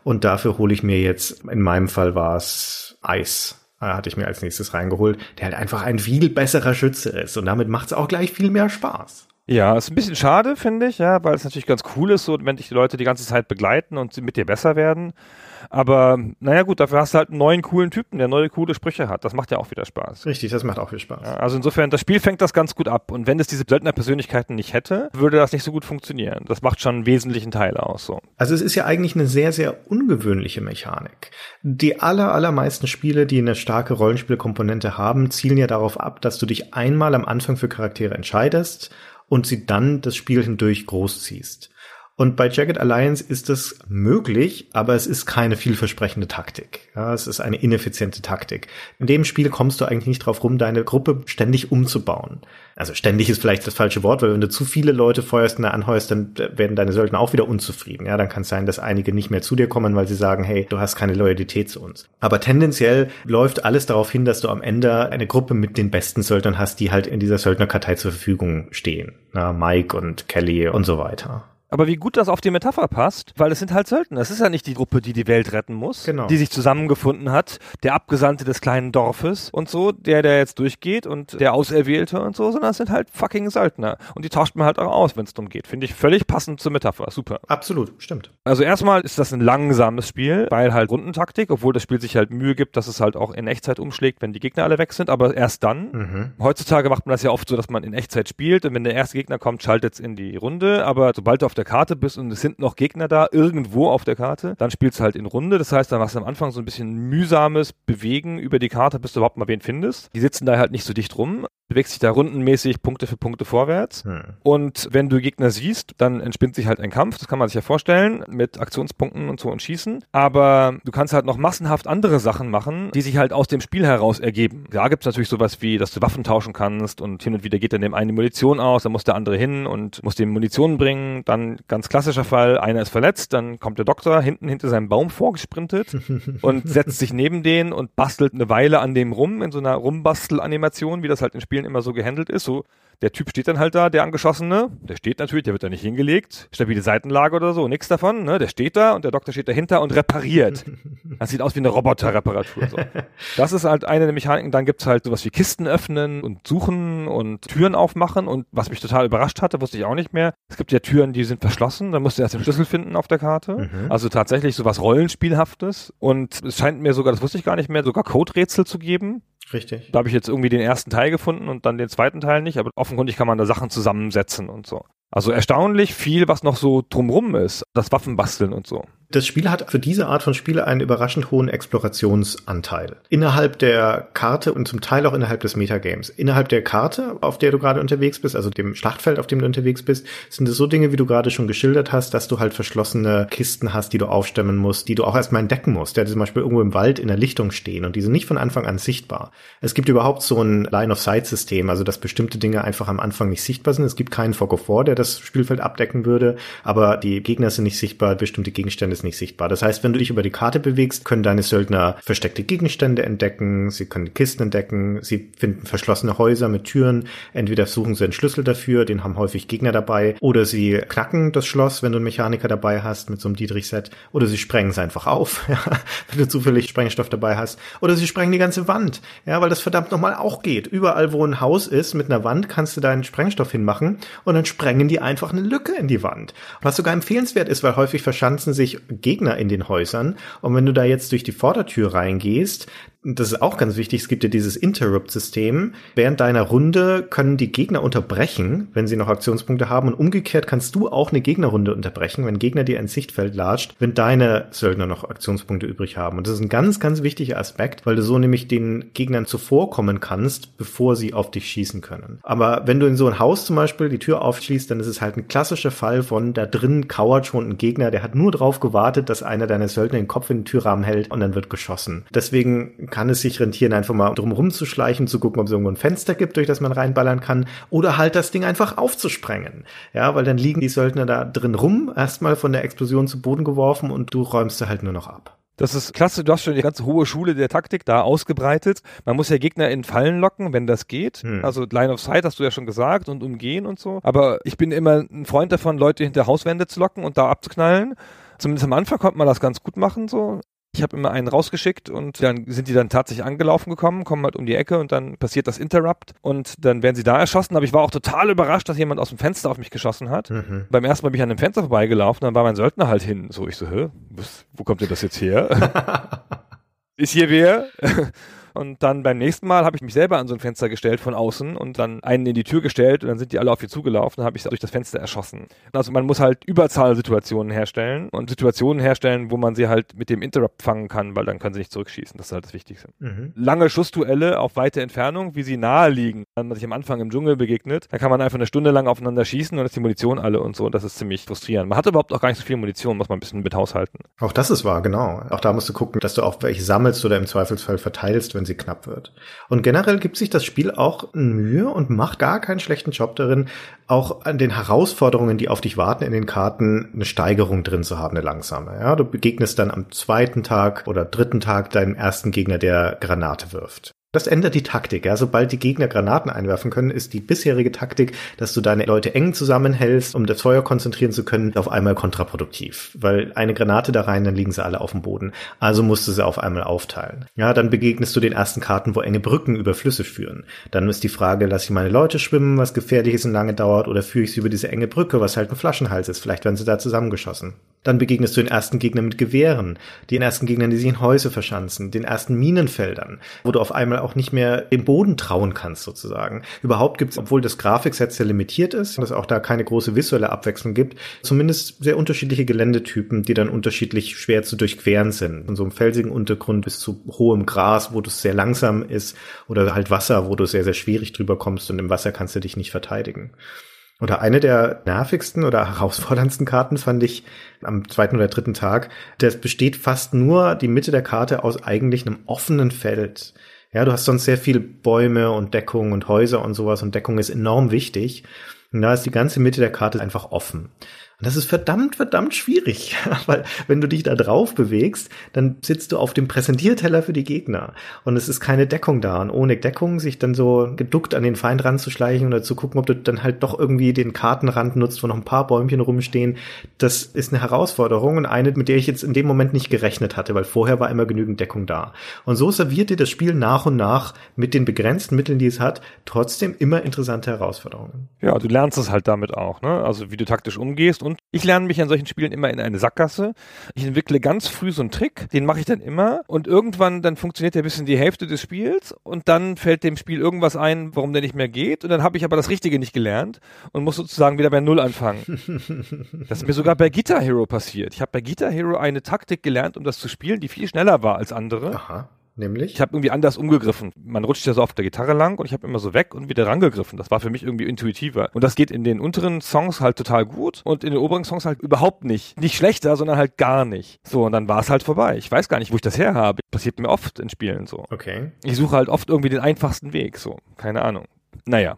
und dafür hole ich mir jetzt, in meinem Fall war es Eis hatte ich mir als nächstes reingeholt, der halt einfach ein viel besserer Schütze ist. Und damit macht es auch gleich viel mehr Spaß. Ja, ist ein bisschen schade, finde ich, ja, weil es natürlich ganz cool ist, so wenn dich die Leute die ganze Zeit begleiten und sie mit dir besser werden. Aber naja gut, dafür hast du halt einen neuen coolen Typen, der neue coole Sprüche hat. Das macht ja auch wieder Spaß. Richtig, das macht auch viel Spaß. Also insofern, das Spiel fängt das ganz gut ab. Und wenn es diese Söldner-Persönlichkeiten nicht hätte, würde das nicht so gut funktionieren. Das macht schon einen wesentlichen Teil aus. So. Also es ist ja eigentlich eine sehr, sehr ungewöhnliche Mechanik. Die aller, allermeisten Spiele, die eine starke Rollenspielkomponente haben, zielen ja darauf ab, dass du dich einmal am Anfang für Charaktere entscheidest und sie dann das Spiel hindurch großziehst. Und bei Jagged Alliance ist das möglich, aber es ist keine vielversprechende Taktik. Ja, es ist eine ineffiziente Taktik. In dem Spiel kommst du eigentlich nicht drauf rum, deine Gruppe ständig umzubauen. Also ständig ist vielleicht das falsche Wort, weil wenn du zu viele Leute feuerst und anheuerst, dann werden deine Söldner auch wieder unzufrieden. Ja, dann kann es sein, dass einige nicht mehr zu dir kommen, weil sie sagen, hey, du hast keine Loyalität zu uns. Aber tendenziell läuft alles darauf hin, dass du am Ende eine Gruppe mit den besten Söldnern hast, die halt in dieser Söldnerkartei zur Verfügung stehen. Na, Mike und Kelly und so weiter. Aber wie gut das auf die Metapher passt, weil es sind halt Söldner. Es ist ja nicht die Gruppe, die die Welt retten muss, genau. die sich zusammengefunden hat, der Abgesandte des kleinen Dorfes und so, der, der jetzt durchgeht und der Auserwählte und so, sondern es sind halt fucking Söldner. Und die tauscht man halt auch aus, wenn es darum geht. Finde ich völlig passend zur Metapher. Super. Absolut, stimmt. Also erstmal ist das ein langsames Spiel, weil halt Rundentaktik, obwohl das Spiel sich halt Mühe gibt, dass es halt auch in Echtzeit umschlägt, wenn die Gegner alle weg sind, aber erst dann. Mhm. Heutzutage macht man das ja oft so, dass man in Echtzeit spielt und wenn der erste Gegner kommt, schaltet es in die Runde, aber sobald du auf der Karte bist und es sind noch Gegner da, irgendwo auf der Karte. Dann spielst du halt in Runde. Das heißt, dann machst du am Anfang so ein bisschen mühsames Bewegen über die Karte, bis du überhaupt mal wen findest. Die sitzen da halt nicht so dicht rum bewegst dich da rundenmäßig Punkte für Punkte vorwärts. Hm. Und wenn du Gegner siehst, dann entspinnt sich halt ein Kampf. Das kann man sich ja vorstellen, mit Aktionspunkten und so und schießen. Aber du kannst halt noch massenhaft andere Sachen machen, die sich halt aus dem Spiel heraus ergeben. Da gibt's natürlich sowas wie, dass du Waffen tauschen kannst und hin und wieder geht dann dem eine Munition aus, dann muss der andere hin und muss dem Munition bringen. Dann ganz klassischer Fall, einer ist verletzt, dann kommt der Doktor hinten hinter seinem Baum vorgesprintet und setzt sich neben den und bastelt eine Weile an dem rum in so einer Rumbastel-Animation, wie das halt in Spielen Spielen immer so gehandelt ist. So, der Typ steht dann halt da, der Angeschossene, der steht natürlich, der wird da nicht hingelegt, stabile Seitenlage oder so, nichts davon, ne? Der steht da und der Doktor steht dahinter und repariert. Das sieht aus wie eine Roboterreparatur. So. Das ist halt eine der Mechaniken. Dann gibt's halt sowas wie Kisten öffnen und suchen und Türen aufmachen. Und was mich total überrascht hatte, wusste ich auch nicht mehr. Es gibt ja Türen, die sind verschlossen, dann musst du erst den Schlüssel finden auf der Karte. Mhm. Also tatsächlich sowas Rollenspielhaftes. Und es scheint mir sogar, das wusste ich gar nicht mehr, sogar Coderätsel zu geben. Richtig. Da habe ich jetzt irgendwie den ersten Teil gefunden und dann den zweiten Teil nicht, aber offenkundig kann man da Sachen zusammensetzen und so. Also erstaunlich viel, was noch so drumrum ist. Das Waffenbasteln und so. Das Spiel hat für diese Art von Spiele einen überraschend hohen Explorationsanteil. Innerhalb der Karte und zum Teil auch innerhalb des Metagames. Innerhalb der Karte, auf der du gerade unterwegs bist, also dem Schlachtfeld, auf dem du unterwegs bist, sind es so Dinge, wie du gerade schon geschildert hast, dass du halt verschlossene Kisten hast, die du aufstemmen musst, die du auch erstmal entdecken musst. Der zum Beispiel irgendwo im Wald in der Lichtung stehen und die sind nicht von Anfang an sichtbar. Es gibt überhaupt so ein Line-of-Sight-System, also dass bestimmte Dinge einfach am Anfang nicht sichtbar sind. Es gibt keinen Fog of War, der das Spielfeld abdecken würde, aber die Gegner sind nicht sichtbar, bestimmte Gegenstände sind nicht sichtbar. Das heißt, wenn du dich über die Karte bewegst, können deine Söldner versteckte Gegenstände entdecken, sie können Kisten entdecken, sie finden verschlossene Häuser mit Türen, entweder suchen sie einen Schlüssel dafür, den haben häufig Gegner dabei, oder sie knacken das Schloss, wenn du einen Mechaniker dabei hast mit so einem Dietrich-Set, oder sie sprengen es einfach auf, wenn du zufällig Sprengstoff dabei hast, oder sie sprengen die ganze Wand, ja, weil das verdammt nochmal auch geht. Überall, wo ein Haus ist mit einer Wand, kannst du deinen Sprengstoff hinmachen und dann sprengen die einfach eine Lücke in die Wand. Was sogar empfehlenswert ist, weil häufig verschanzen sich Gegner in den Häusern. Und wenn du da jetzt durch die Vordertür reingehst, das ist auch ganz wichtig, es gibt ja dieses Interrupt-System. Während deiner Runde können die Gegner unterbrechen, wenn sie noch Aktionspunkte haben. Und umgekehrt kannst du auch eine Gegnerrunde unterbrechen, wenn Gegner dir ins Sichtfeld latscht, wenn deine Söldner noch Aktionspunkte übrig haben. Und das ist ein ganz, ganz wichtiger Aspekt, weil du so nämlich den Gegnern zuvorkommen kannst, bevor sie auf dich schießen können. Aber wenn du in so ein Haus zum Beispiel die Tür aufschließt, dann ist es halt ein klassischer Fall von da drin kauert schon ein Gegner, der hat nur drauf gewartet, dass einer deiner Söldner den Kopf in den Türrahmen hält und dann wird geschossen. Deswegen kann es sich rentieren, einfach mal drum rumzuschleichen, zu gucken, ob es irgendwo ein Fenster gibt, durch das man reinballern kann, oder halt das Ding einfach aufzusprengen. Ja, weil dann liegen die Söldner da drin rum, erstmal von der Explosion zu Boden geworfen und du räumst sie halt nur noch ab. Das ist klasse, du hast schon die ganze hohe Schule der Taktik da ausgebreitet. Man muss ja Gegner in Fallen locken, wenn das geht. Hm. Also Line of Sight hast du ja schon gesagt und umgehen und so. Aber ich bin immer ein Freund davon, Leute hinter Hauswände zu locken und da abzuknallen. Zumindest am Anfang konnte man das ganz gut machen so. Ich habe immer einen rausgeschickt und dann sind die dann tatsächlich angelaufen gekommen, kommen halt um die Ecke und dann passiert das Interrupt und dann werden sie da erschossen. Aber ich war auch total überrascht, dass jemand aus dem Fenster auf mich geschossen hat. Mhm. Beim ersten Mal bin ich an dem Fenster vorbeigelaufen, dann war mein Söldner halt hin. So, ich so, hä, was, wo kommt denn das jetzt her? Ist hier wer? Und dann beim nächsten Mal habe ich mich selber an so ein Fenster gestellt von außen und dann einen in die Tür gestellt und dann sind die alle auf ihr zugelaufen und habe ich durch das Fenster erschossen. Also man muss halt Überzahlsituationen herstellen und Situationen herstellen, wo man sie halt mit dem Interrupt fangen kann, weil dann können sie nicht zurückschießen. Das ist halt das Wichtigste. Mhm. Lange Schussduelle auf weite Entfernung, wie sie nahe liegen. Wenn man sich am Anfang im Dschungel begegnet, dann kann man einfach eine Stunde lang aufeinander schießen und ist die Munition alle und so. Und das ist ziemlich frustrierend. Man hat überhaupt auch gar nicht so viel Munition, muss man ein bisschen mit haushalten. Auch das ist wahr, genau. Auch da musst du gucken, dass du auch welche sammelst oder im Zweifelsfall verteilst, wenn sie knapp wird. Und generell gibt sich das Spiel auch Mühe und macht gar keinen schlechten Job darin, auch an den Herausforderungen, die auf dich warten in den Karten, eine Steigerung drin zu haben, eine langsame. Ja, du begegnest dann am zweiten Tag oder dritten Tag deinem ersten Gegner, der Granate wirft. Das ändert die Taktik. Ja. Sobald die Gegner Granaten einwerfen können, ist die bisherige Taktik, dass du deine Leute eng zusammenhältst, um das Feuer konzentrieren zu können, auf einmal kontraproduktiv. Weil eine Granate da rein, dann liegen sie alle auf dem Boden. Also musst du sie auf einmal aufteilen. Ja, dann begegnest du den ersten Karten, wo enge Brücken über Flüsse führen. Dann ist die Frage, lasse ich meine Leute schwimmen, was gefährlich ist und lange dauert, oder führe ich sie über diese enge Brücke, was halt ein Flaschenhals ist. Vielleicht werden sie da zusammengeschossen. Dann begegnest du den ersten Gegner mit Gewehren, den ersten Gegnern, die sich in Häuser verschanzen, den ersten Minenfeldern, wo du auf einmal auch nicht mehr dem Boden trauen kannst sozusagen. Überhaupt gibt es, obwohl das Grafikset sehr limitiert ist und es auch da keine große visuelle Abwechslung gibt, zumindest sehr unterschiedliche Geländetypen, die dann unterschiedlich schwer zu durchqueren sind. Von so einem felsigen Untergrund bis zu hohem Gras, wo es sehr langsam ist, oder halt Wasser, wo du sehr, sehr schwierig drüber kommst und im Wasser kannst du dich nicht verteidigen. Oder eine der nervigsten oder herausforderndsten Karten fand ich am zweiten oder dritten Tag. Das besteht fast nur die Mitte der Karte aus eigentlich einem offenen Feld. Ja, du hast sonst sehr viel Bäume und Deckung und Häuser und sowas und Deckung ist enorm wichtig. Und da ist die ganze Mitte der Karte einfach offen. Und das ist verdammt, verdammt schwierig, weil wenn du dich da drauf bewegst, dann sitzt du auf dem Präsentierteller für die Gegner und es ist keine Deckung da. Und ohne Deckung sich dann so geduckt an den Feind ranzuschleichen oder zu gucken, ob du dann halt doch irgendwie den Kartenrand nutzt, wo noch ein paar Bäumchen rumstehen, das ist eine Herausforderung und eine, mit der ich jetzt in dem Moment nicht gerechnet hatte, weil vorher war immer genügend Deckung da. Und so serviert dir das Spiel nach und nach mit den begrenzten Mitteln, die es hat, trotzdem immer interessante Herausforderungen. Ja, du lernst es halt damit auch, ne? Also wie du taktisch umgehst ich lerne mich an solchen Spielen immer in eine Sackgasse. Ich entwickle ganz früh so einen Trick, den mache ich dann immer und irgendwann dann funktioniert der bisschen die Hälfte des Spiels und dann fällt dem Spiel irgendwas ein, warum der nicht mehr geht und dann habe ich aber das Richtige nicht gelernt und muss sozusagen wieder bei Null anfangen. das ist mir sogar bei Guitar Hero passiert. Ich habe bei Guitar Hero eine Taktik gelernt, um das zu spielen, die viel schneller war als andere. Aha. Nämlich? Ich habe irgendwie anders umgegriffen. Man rutscht ja so auf der Gitarre lang und ich habe immer so weg und wieder rangegriffen. Das war für mich irgendwie intuitiver. Und das geht in den unteren Songs halt total gut und in den oberen Songs halt überhaupt nicht. Nicht schlechter, sondern halt gar nicht. So, und dann war es halt vorbei. Ich weiß gar nicht, wo ich das her habe. Passiert mir oft in Spielen so. Okay. Ich suche halt oft irgendwie den einfachsten Weg. So, keine Ahnung. Naja.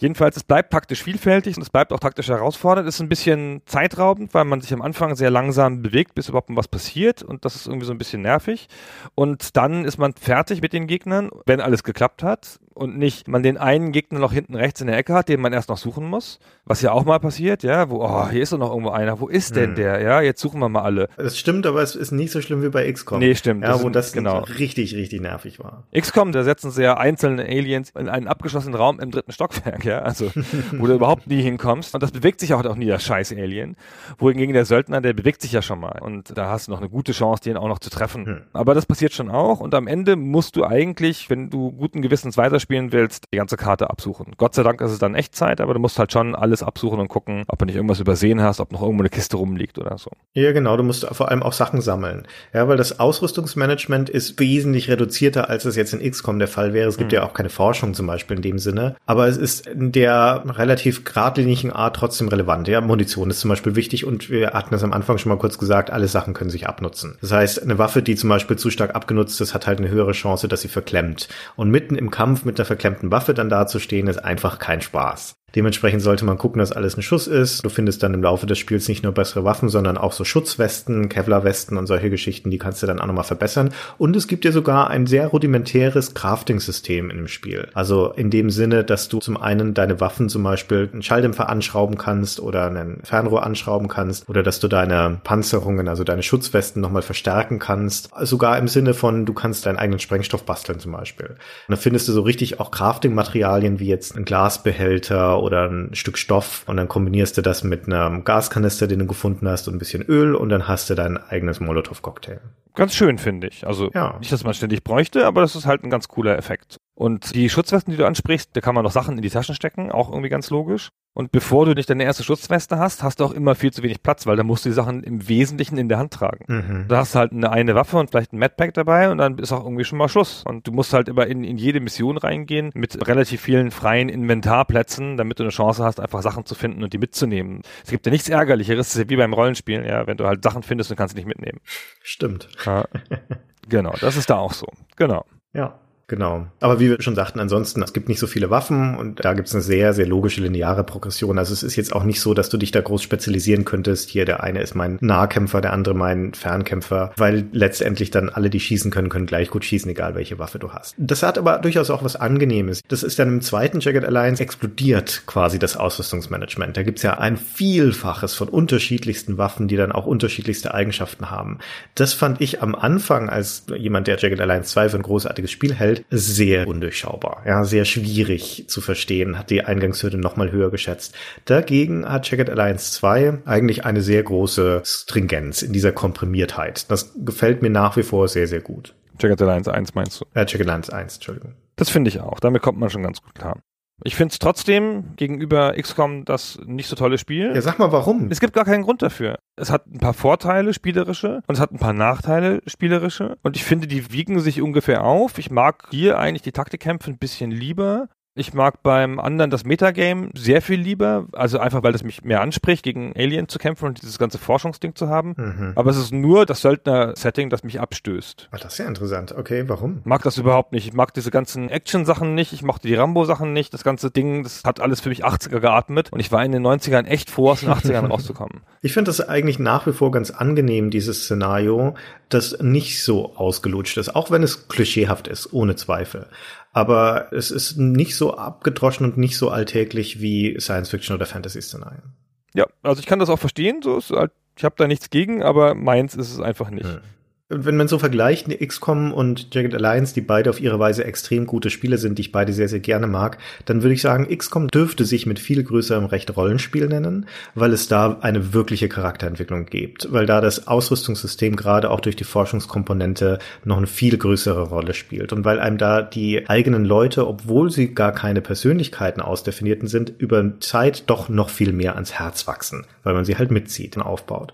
Jedenfalls, es bleibt taktisch vielfältig und es bleibt auch taktisch herausfordernd. Es ist ein bisschen zeitraubend, weil man sich am Anfang sehr langsam bewegt, bis überhaupt was passiert und das ist irgendwie so ein bisschen nervig. Und dann ist man fertig mit den Gegnern, wenn alles geklappt hat und nicht man den einen Gegner noch hinten rechts in der Ecke hat, den man erst noch suchen muss, was ja auch mal passiert, ja, wo, oh, hier ist doch noch irgendwo einer, wo ist denn Hm. der, ja, jetzt suchen wir mal alle. Das stimmt, aber es ist nicht so schlimm wie bei XCOM. Nee, stimmt, Ja, das wo sind- das genau. richtig, richtig nervig war. XCOM, da setzen sie ja einzelne Aliens in einen abgeschlossenen Raum im dritten Stockwerk, ja, also wo du überhaupt nie hinkommst. Und das bewegt sich auch, auch nie, der scheiß Alien. Wohingegen der Söldner, der bewegt sich ja schon mal. Und da hast du noch eine gute Chance, den auch noch zu treffen. Hm. Aber das passiert schon auch. Und am Ende musst du eigentlich, wenn du guten Gewissens weiterspielen willst, die ganze Karte absuchen. Gott sei Dank ist es dann Echtzeit, aber du musst halt schon alles absuchen und gucken, ob du nicht irgendwas übersehen hast, ob noch irgendwo eine Kiste rumliegt oder so. Ja, genau. Du musst vor allem auch Sachen sammeln. Ja, weil das Ausrüstungsmanagement ist wesentlich reduzierter, als es jetzt in XCOM der Fall wäre. Es gibt Hm. ja auch keine Forschung zum Beispiel in dem Sinne. Aber es ist in der relativ geradlinigen Art trotzdem relevant. Ja, Munition ist zum Beispiel wichtig und wir hatten das am Anfang schon mal kurz gesagt, alle Sachen können sich abnutzen. Das heißt, eine Waffe, die zum Beispiel zu stark abgenutzt ist, hat halt eine höhere Chance, dass sie verklemmt. Und mitten im Kampf mit einer verklemmten Waffe dann dazustehen, ist einfach kein Spaß. Dementsprechend sollte man gucken, dass alles ein Schuss ist. Du findest dann im Laufe des Spiels nicht nur bessere Waffen, sondern auch so Schutzwesten, Kevlarwesten und solche Geschichten, die kannst du dann auch nochmal verbessern. Und es gibt dir sogar ein sehr rudimentäres Crafting-System im Spiel. Also in dem Sinne, dass du zum einen deine Waffen zum Beispiel einen Schalldämpfer anschrauben kannst oder einen Fernrohr anschrauben kannst oder dass du deine Panzerungen, also deine Schutzwesten nochmal verstärken kannst. Sogar im Sinne von, du kannst deinen eigenen Sprengstoff basteln zum Beispiel. Und dann findest du so richtig auch Crafting-Materialien wie jetzt ein Glasbehälter oder ein Stück Stoff und dann kombinierst du das mit einem Gaskanister, den du gefunden hast und ein bisschen Öl und dann hast du dein eigenes Molotow-Cocktail. Ganz schön, finde ich. Also Ja. nicht, dass man ständig bräuchte, aber das ist halt ein ganz cooler Effekt. Und die Schutzwesten, die du ansprichst, da kann man noch Sachen in die Taschen stecken, auch irgendwie ganz logisch. Und bevor du nicht deine erste Schutzweste hast, hast du auch immer viel zu wenig Platz, weil da musst du die Sachen im Wesentlichen in der Hand tragen. Mhm. Da hast du halt eine, eine Waffe und vielleicht ein Madpack dabei und dann ist auch irgendwie schon mal Schluss. Und du musst halt immer in, in jede Mission reingehen mit relativ vielen freien Inventarplätzen, damit du eine Chance hast, einfach Sachen zu finden und die mitzunehmen. Es gibt ja nichts Ärgerlicheres, das ist ja wie beim Rollenspielen, ja, wenn du halt Sachen findest und kannst sie nicht mitnehmen. Stimmt. Ja. genau, das ist da auch so. Genau. Ja. Genau. Aber wie wir schon sagten, ansonsten, es gibt nicht so viele Waffen und da gibt es eine sehr, sehr logische lineare Progression. Also es ist jetzt auch nicht so, dass du dich da groß spezialisieren könntest. Hier, der eine ist mein Nahkämpfer, der andere mein Fernkämpfer, weil letztendlich dann alle, die schießen können, können gleich gut schießen, egal welche Waffe du hast. Das hat aber durchaus auch was Angenehmes. Das ist dann im zweiten Jagged Alliance explodiert quasi das Ausrüstungsmanagement. Da gibt's ja ein Vielfaches von unterschiedlichsten Waffen, die dann auch unterschiedlichste Eigenschaften haben. Das fand ich am Anfang als jemand, der Jagged Alliance 2 für ein großartiges Spiel hält, sehr undurchschaubar. Ja, sehr schwierig zu verstehen, hat die Eingangshürde nochmal höher geschätzt. Dagegen hat Jagged Alliance 2 eigentlich eine sehr große Stringenz in dieser Komprimiertheit. Das gefällt mir nach wie vor sehr, sehr gut. Jagged Alliance 1 meinst du? Äh, Jagged Alliance 1, Entschuldigung. Das finde ich auch. Damit kommt man schon ganz gut klar. Ich finde es trotzdem gegenüber XCOM das nicht so tolle Spiel. Ja, sag mal warum. Es gibt gar keinen Grund dafür. Es hat ein paar Vorteile spielerische und es hat ein paar Nachteile spielerische. Und ich finde, die wiegen sich ungefähr auf. Ich mag hier eigentlich die Taktikkämpfe ein bisschen lieber. Ich mag beim anderen das Metagame sehr viel lieber, also einfach weil das mich mehr anspricht, gegen Alien zu kämpfen und dieses ganze Forschungsding zu haben. Mhm. Aber es ist nur das Söldner-Setting, das mich abstößt. Ah, das ist ja interessant. Okay, warum? Mag das überhaupt nicht. Ich mag diese ganzen Action-Sachen nicht. Ich mochte die Rambo-Sachen nicht. Das ganze Ding, das hat alles für mich 80er geatmet. Und ich war in den 90ern echt froh, aus den 80ern rauszukommen. Ich finde das eigentlich nach wie vor ganz angenehm, dieses Szenario, das nicht so ausgelutscht ist, auch wenn es klischeehaft ist, ohne Zweifel. Aber es ist nicht so abgedroschen und nicht so alltäglich wie Science-Fiction oder Fantasy-Szenarien. Ja, also ich kann das auch verstehen. So ist halt, ich habe da nichts gegen, aber meins ist es einfach nicht. Hm. Wenn man so vergleicht, XCOM und Jagged Alliance, die beide auf ihre Weise extrem gute Spiele sind, die ich beide sehr, sehr gerne mag, dann würde ich sagen, XCOM dürfte sich mit viel größerem Recht Rollenspiel nennen, weil es da eine wirkliche Charakterentwicklung gibt, weil da das Ausrüstungssystem gerade auch durch die Forschungskomponente noch eine viel größere Rolle spielt und weil einem da die eigenen Leute, obwohl sie gar keine Persönlichkeiten ausdefinierten sind, über Zeit doch noch viel mehr ans Herz wachsen, weil man sie halt mitzieht und aufbaut.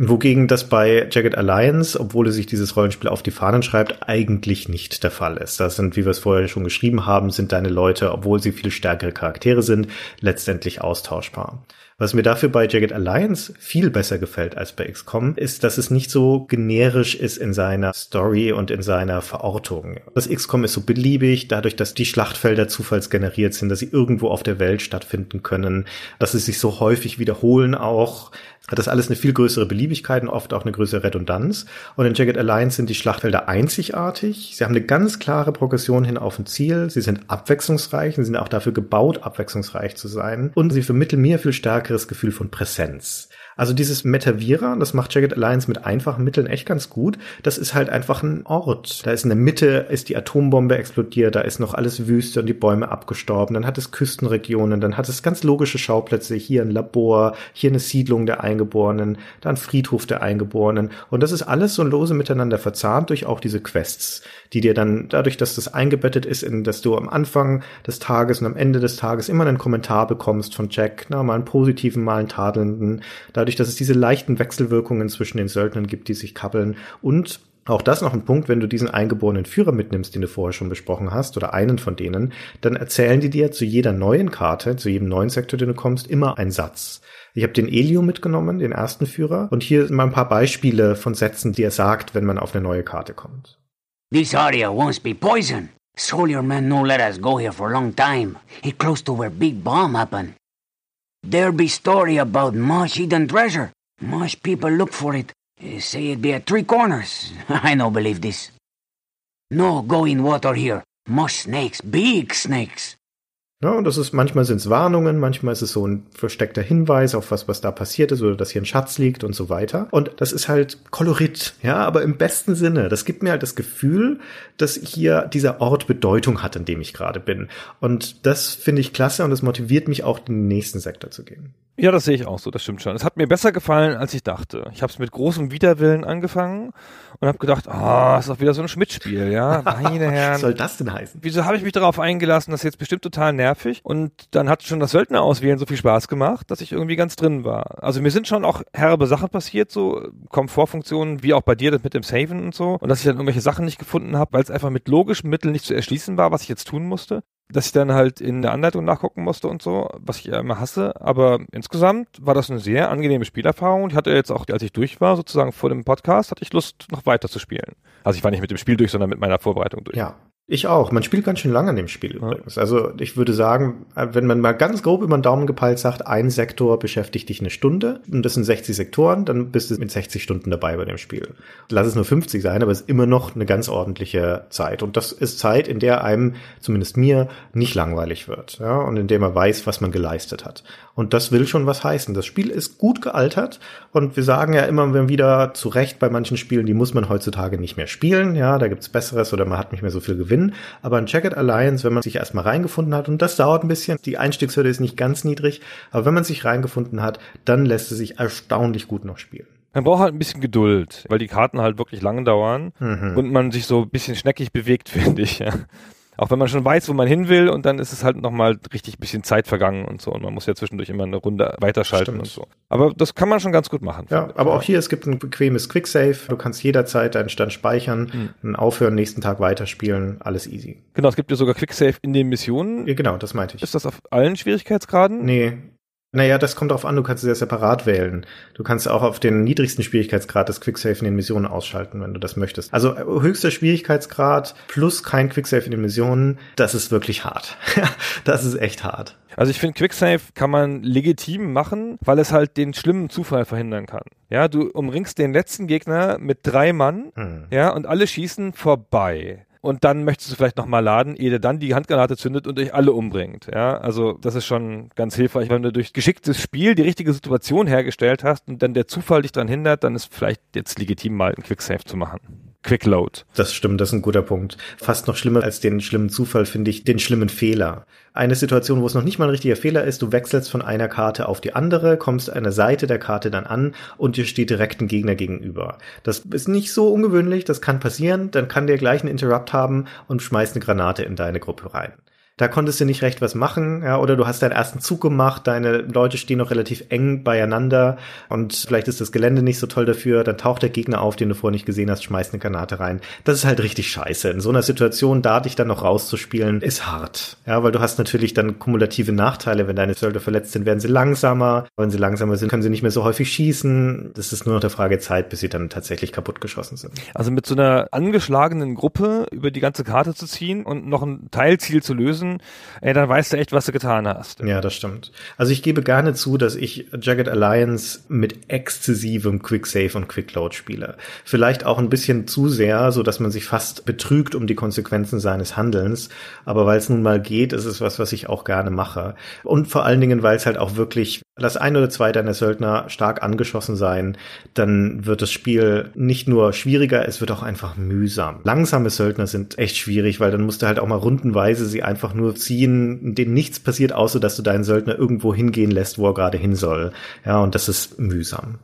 Wogegen das bei Jagged Alliance, obwohl es sich dieses Rollenspiel auf die Fahnen schreibt, eigentlich nicht der Fall ist. Das sind, wie wir es vorher schon geschrieben haben, sind deine Leute, obwohl sie viel stärkere Charaktere sind, letztendlich austauschbar. Was mir dafür bei Jagged Alliance viel besser gefällt als bei XCOM, ist, dass es nicht so generisch ist in seiner Story und in seiner Verortung. Das XCOM ist so beliebig, dadurch, dass die Schlachtfelder zufallsgeneriert sind, dass sie irgendwo auf der Welt stattfinden können, dass sie sich so häufig wiederholen auch. Hat das alles eine viel größere Beliebigkeit und oft auch eine größere Redundanz. Und in Jagged Alliance sind die Schlachtfelder einzigartig. Sie haben eine ganz klare Progression hin auf ein Ziel. Sie sind abwechslungsreich und sind auch dafür gebaut, abwechslungsreich zu sein. Und sie vermitteln mir viel stärkeres Gefühl von Präsenz. Also dieses Metavira, das macht Jagged Alliance mit einfachen Mitteln echt ganz gut. Das ist halt einfach ein Ort. Da ist in der Mitte ist die Atombombe explodiert, da ist noch alles Wüste und die Bäume abgestorben. Dann hat es Küstenregionen, dann hat es ganz logische Schauplätze. Hier ein Labor, hier eine Siedlung der Eingeborenen, dann Friedhof der Eingeborenen. Und das ist alles so lose miteinander verzahnt durch auch diese Quests, die dir dann dadurch, dass das eingebettet ist, in dass du am Anfang des Tages und am Ende des Tages immer einen Kommentar bekommst von Jack, na, mal einen positiven, mal einen tadelnden, dadurch, dass es diese leichten Wechselwirkungen zwischen den Söldnern gibt, die sich kappeln und auch das noch ein Punkt, wenn du diesen eingeborenen Führer mitnimmst, den du vorher schon besprochen hast, oder einen von denen, dann erzählen die dir zu jeder neuen Karte, zu jedem neuen Sektor, den du kommst, immer einen Satz. Ich habe den Elio mitgenommen, den ersten Führer, und hier sind mal ein paar Beispiele von Sätzen, die er sagt, wenn man auf eine neue Karte kommt. This area won't be poison. Soldier man no let us go here for long time. It close to where big bomb happen. There be story about much hidden treasure. Much people look for it. Say it be at three corners. I no believe this. No go in water here. Much snakes, big snakes. Ja, und das ist, manchmal sind es Warnungen, manchmal ist es so ein versteckter Hinweis auf was, was da passiert ist oder dass hier ein Schatz liegt und so weiter. Und das ist halt Kolorit, ja, aber im besten Sinne. Das gibt mir halt das Gefühl, dass hier dieser Ort Bedeutung hat, in dem ich gerade bin. Und das finde ich klasse und das motiviert mich auch, den nächsten Sektor zu gehen. Ja, das sehe ich auch so, das stimmt schon. Es hat mir besser gefallen, als ich dachte. Ich habe es mit großem Widerwillen angefangen und habe gedacht, ah, oh, ist doch wieder so ein Schmidt-Spiel, ja, meine Herren. Was soll das denn heißen? Wieso habe ich mich darauf eingelassen, das ist jetzt bestimmt total nervig und dann hat schon das Söldner auswählen so viel Spaß gemacht, dass ich irgendwie ganz drin war. Also mir sind schon auch herbe Sachen passiert, so Komfortfunktionen, wie auch bei dir das mit dem Saven und so und dass ich dann irgendwelche Sachen nicht gefunden habe, weil es einfach mit logischen Mitteln nicht zu erschließen war, was ich jetzt tun musste dass ich dann halt in der Anleitung nachgucken musste und so, was ich ja immer hasse. Aber insgesamt war das eine sehr angenehme Spielerfahrung. Ich hatte jetzt auch, als ich durch war, sozusagen vor dem Podcast, hatte ich Lust, noch weiter zu spielen. Also ich war nicht mit dem Spiel durch, sondern mit meiner Vorbereitung durch. Ja. Ich auch. Man spielt ganz schön lange an dem Spiel übrigens. Also ich würde sagen, wenn man mal ganz grob über den Daumen gepeilt sagt, ein Sektor beschäftigt dich eine Stunde und das sind 60 Sektoren, dann bist du mit 60 Stunden dabei bei dem Spiel. Lass es nur 50 sein, aber es ist immer noch eine ganz ordentliche Zeit. Und das ist Zeit, in der einem, zumindest mir, nicht langweilig wird. Ja, und in der man weiß, was man geleistet hat. Und das will schon was heißen. Das Spiel ist gut gealtert und wir sagen ja immer wieder zu Recht bei manchen Spielen, die muss man heutzutage nicht mehr spielen. Ja, da gibt's Besseres oder man hat nicht mehr so viel Gewinn. Aber ein Jacket Alliance, wenn man sich erstmal reingefunden hat, und das dauert ein bisschen, die Einstiegshürde ist nicht ganz niedrig, aber wenn man sich reingefunden hat, dann lässt es sich erstaunlich gut noch spielen. Man braucht halt ein bisschen Geduld, weil die Karten halt wirklich lang dauern Mhm. und man sich so ein bisschen schneckig bewegt, finde ich. Ja. Auch wenn man schon weiß, wo man hin will und dann ist es halt nochmal richtig ein bisschen Zeit vergangen und so und man muss ja zwischendurch immer eine Runde weiterschalten Stimmt. und so. Aber das kann man schon ganz gut machen. Ja, aber auch hier, es gibt ein bequemes Quicksave. Du kannst jederzeit deinen Stand speichern, Hm. dann aufhören, nächsten Tag weiterspielen, alles easy. Genau, es gibt ja sogar Quicksave in den Missionen. Ja, genau, das meinte ich. Ist das auf allen Schwierigkeitsgraden? Nee. Naja, das kommt darauf an, du kannst es ja separat wählen. Du kannst auch auf den niedrigsten Schwierigkeitsgrad das Quicksave in den Missionen ausschalten, wenn du das möchtest. Also äh, höchster Schwierigkeitsgrad plus kein Quicksave in den Missionen, das ist wirklich hart. das ist echt hart. Also ich finde, Quicksave kann man legitim machen, weil es halt den schlimmen Zufall verhindern kann. Ja, du umringst den letzten Gegner mit drei Mann, Hm. ja, und alle schießen vorbei. Und dann möchtest du vielleicht nochmal laden, ehe der dann die Handgranate zündet und euch alle umbringt. Ja, also das ist schon ganz hilfreich, wenn du durch geschicktes Spiel die richtige Situation hergestellt hast und dann der Zufall dich daran hindert, dann ist vielleicht jetzt legitim mal einen Quicksave zu machen. Quickload. Das stimmt, das ist ein guter Punkt. Fast noch schlimmer als den schlimmen Zufall finde ich den schlimmen Fehler. Eine Situation, wo es noch nicht mal ein richtiger Fehler ist, du wechselst von einer Karte auf die andere, kommst einer Seite der Karte dann an und dir steht direkt ein Gegner gegenüber. Das ist nicht so ungewöhnlich, das kann passieren, dann kann der gleich einen Interrupt haben und schmeißt eine Granate in deine Gruppe rein. Da konntest du nicht recht was machen, ja, oder du hast deinen ersten Zug gemacht, deine Leute stehen noch relativ eng beieinander und vielleicht ist das Gelände nicht so toll dafür, dann taucht der Gegner auf, den du vorher nicht gesehen hast, schmeißt eine Granate rein. Das ist halt richtig scheiße. In so einer Situation, da dich dann noch rauszuspielen, ist hart. Ja, weil du hast natürlich dann kumulative Nachteile. Wenn deine Söldner verletzt sind, werden sie langsamer. Wenn sie langsamer sind, können sie nicht mehr so häufig schießen. Das ist nur noch der Frage Zeit, bis sie dann tatsächlich kaputtgeschossen sind. Also mit so einer angeschlagenen Gruppe über die ganze Karte zu ziehen und noch ein Teilziel zu lösen, treffen, ey, dann weißt du echt, was du getan hast. Ja, das stimmt. Also ich gebe gerne zu, dass ich Jagged Alliance mit exzessivem Quick Save und Quick Load spiele. Vielleicht auch ein bisschen zu sehr, so dass man sich fast betrügt um die Konsequenzen seines Handelns. Aber weil es nun mal geht, ist es was, was ich auch gerne mache. Und vor allen Dingen, weil es halt auch wirklich, lass ein oder zwei deiner Söldner stark angeschossen sein, dann wird das Spiel nicht nur schwieriger, es wird auch einfach mühsam. Langsame Söldner sind echt schwierig, weil dann musst du halt auch mal rundenweise sie einfach nur ziehen, denen nichts passiert, außer dass du deinen Söldner irgendwo hingehen lässt, wo er gerade hin soll. Ja, und das ist mühsam.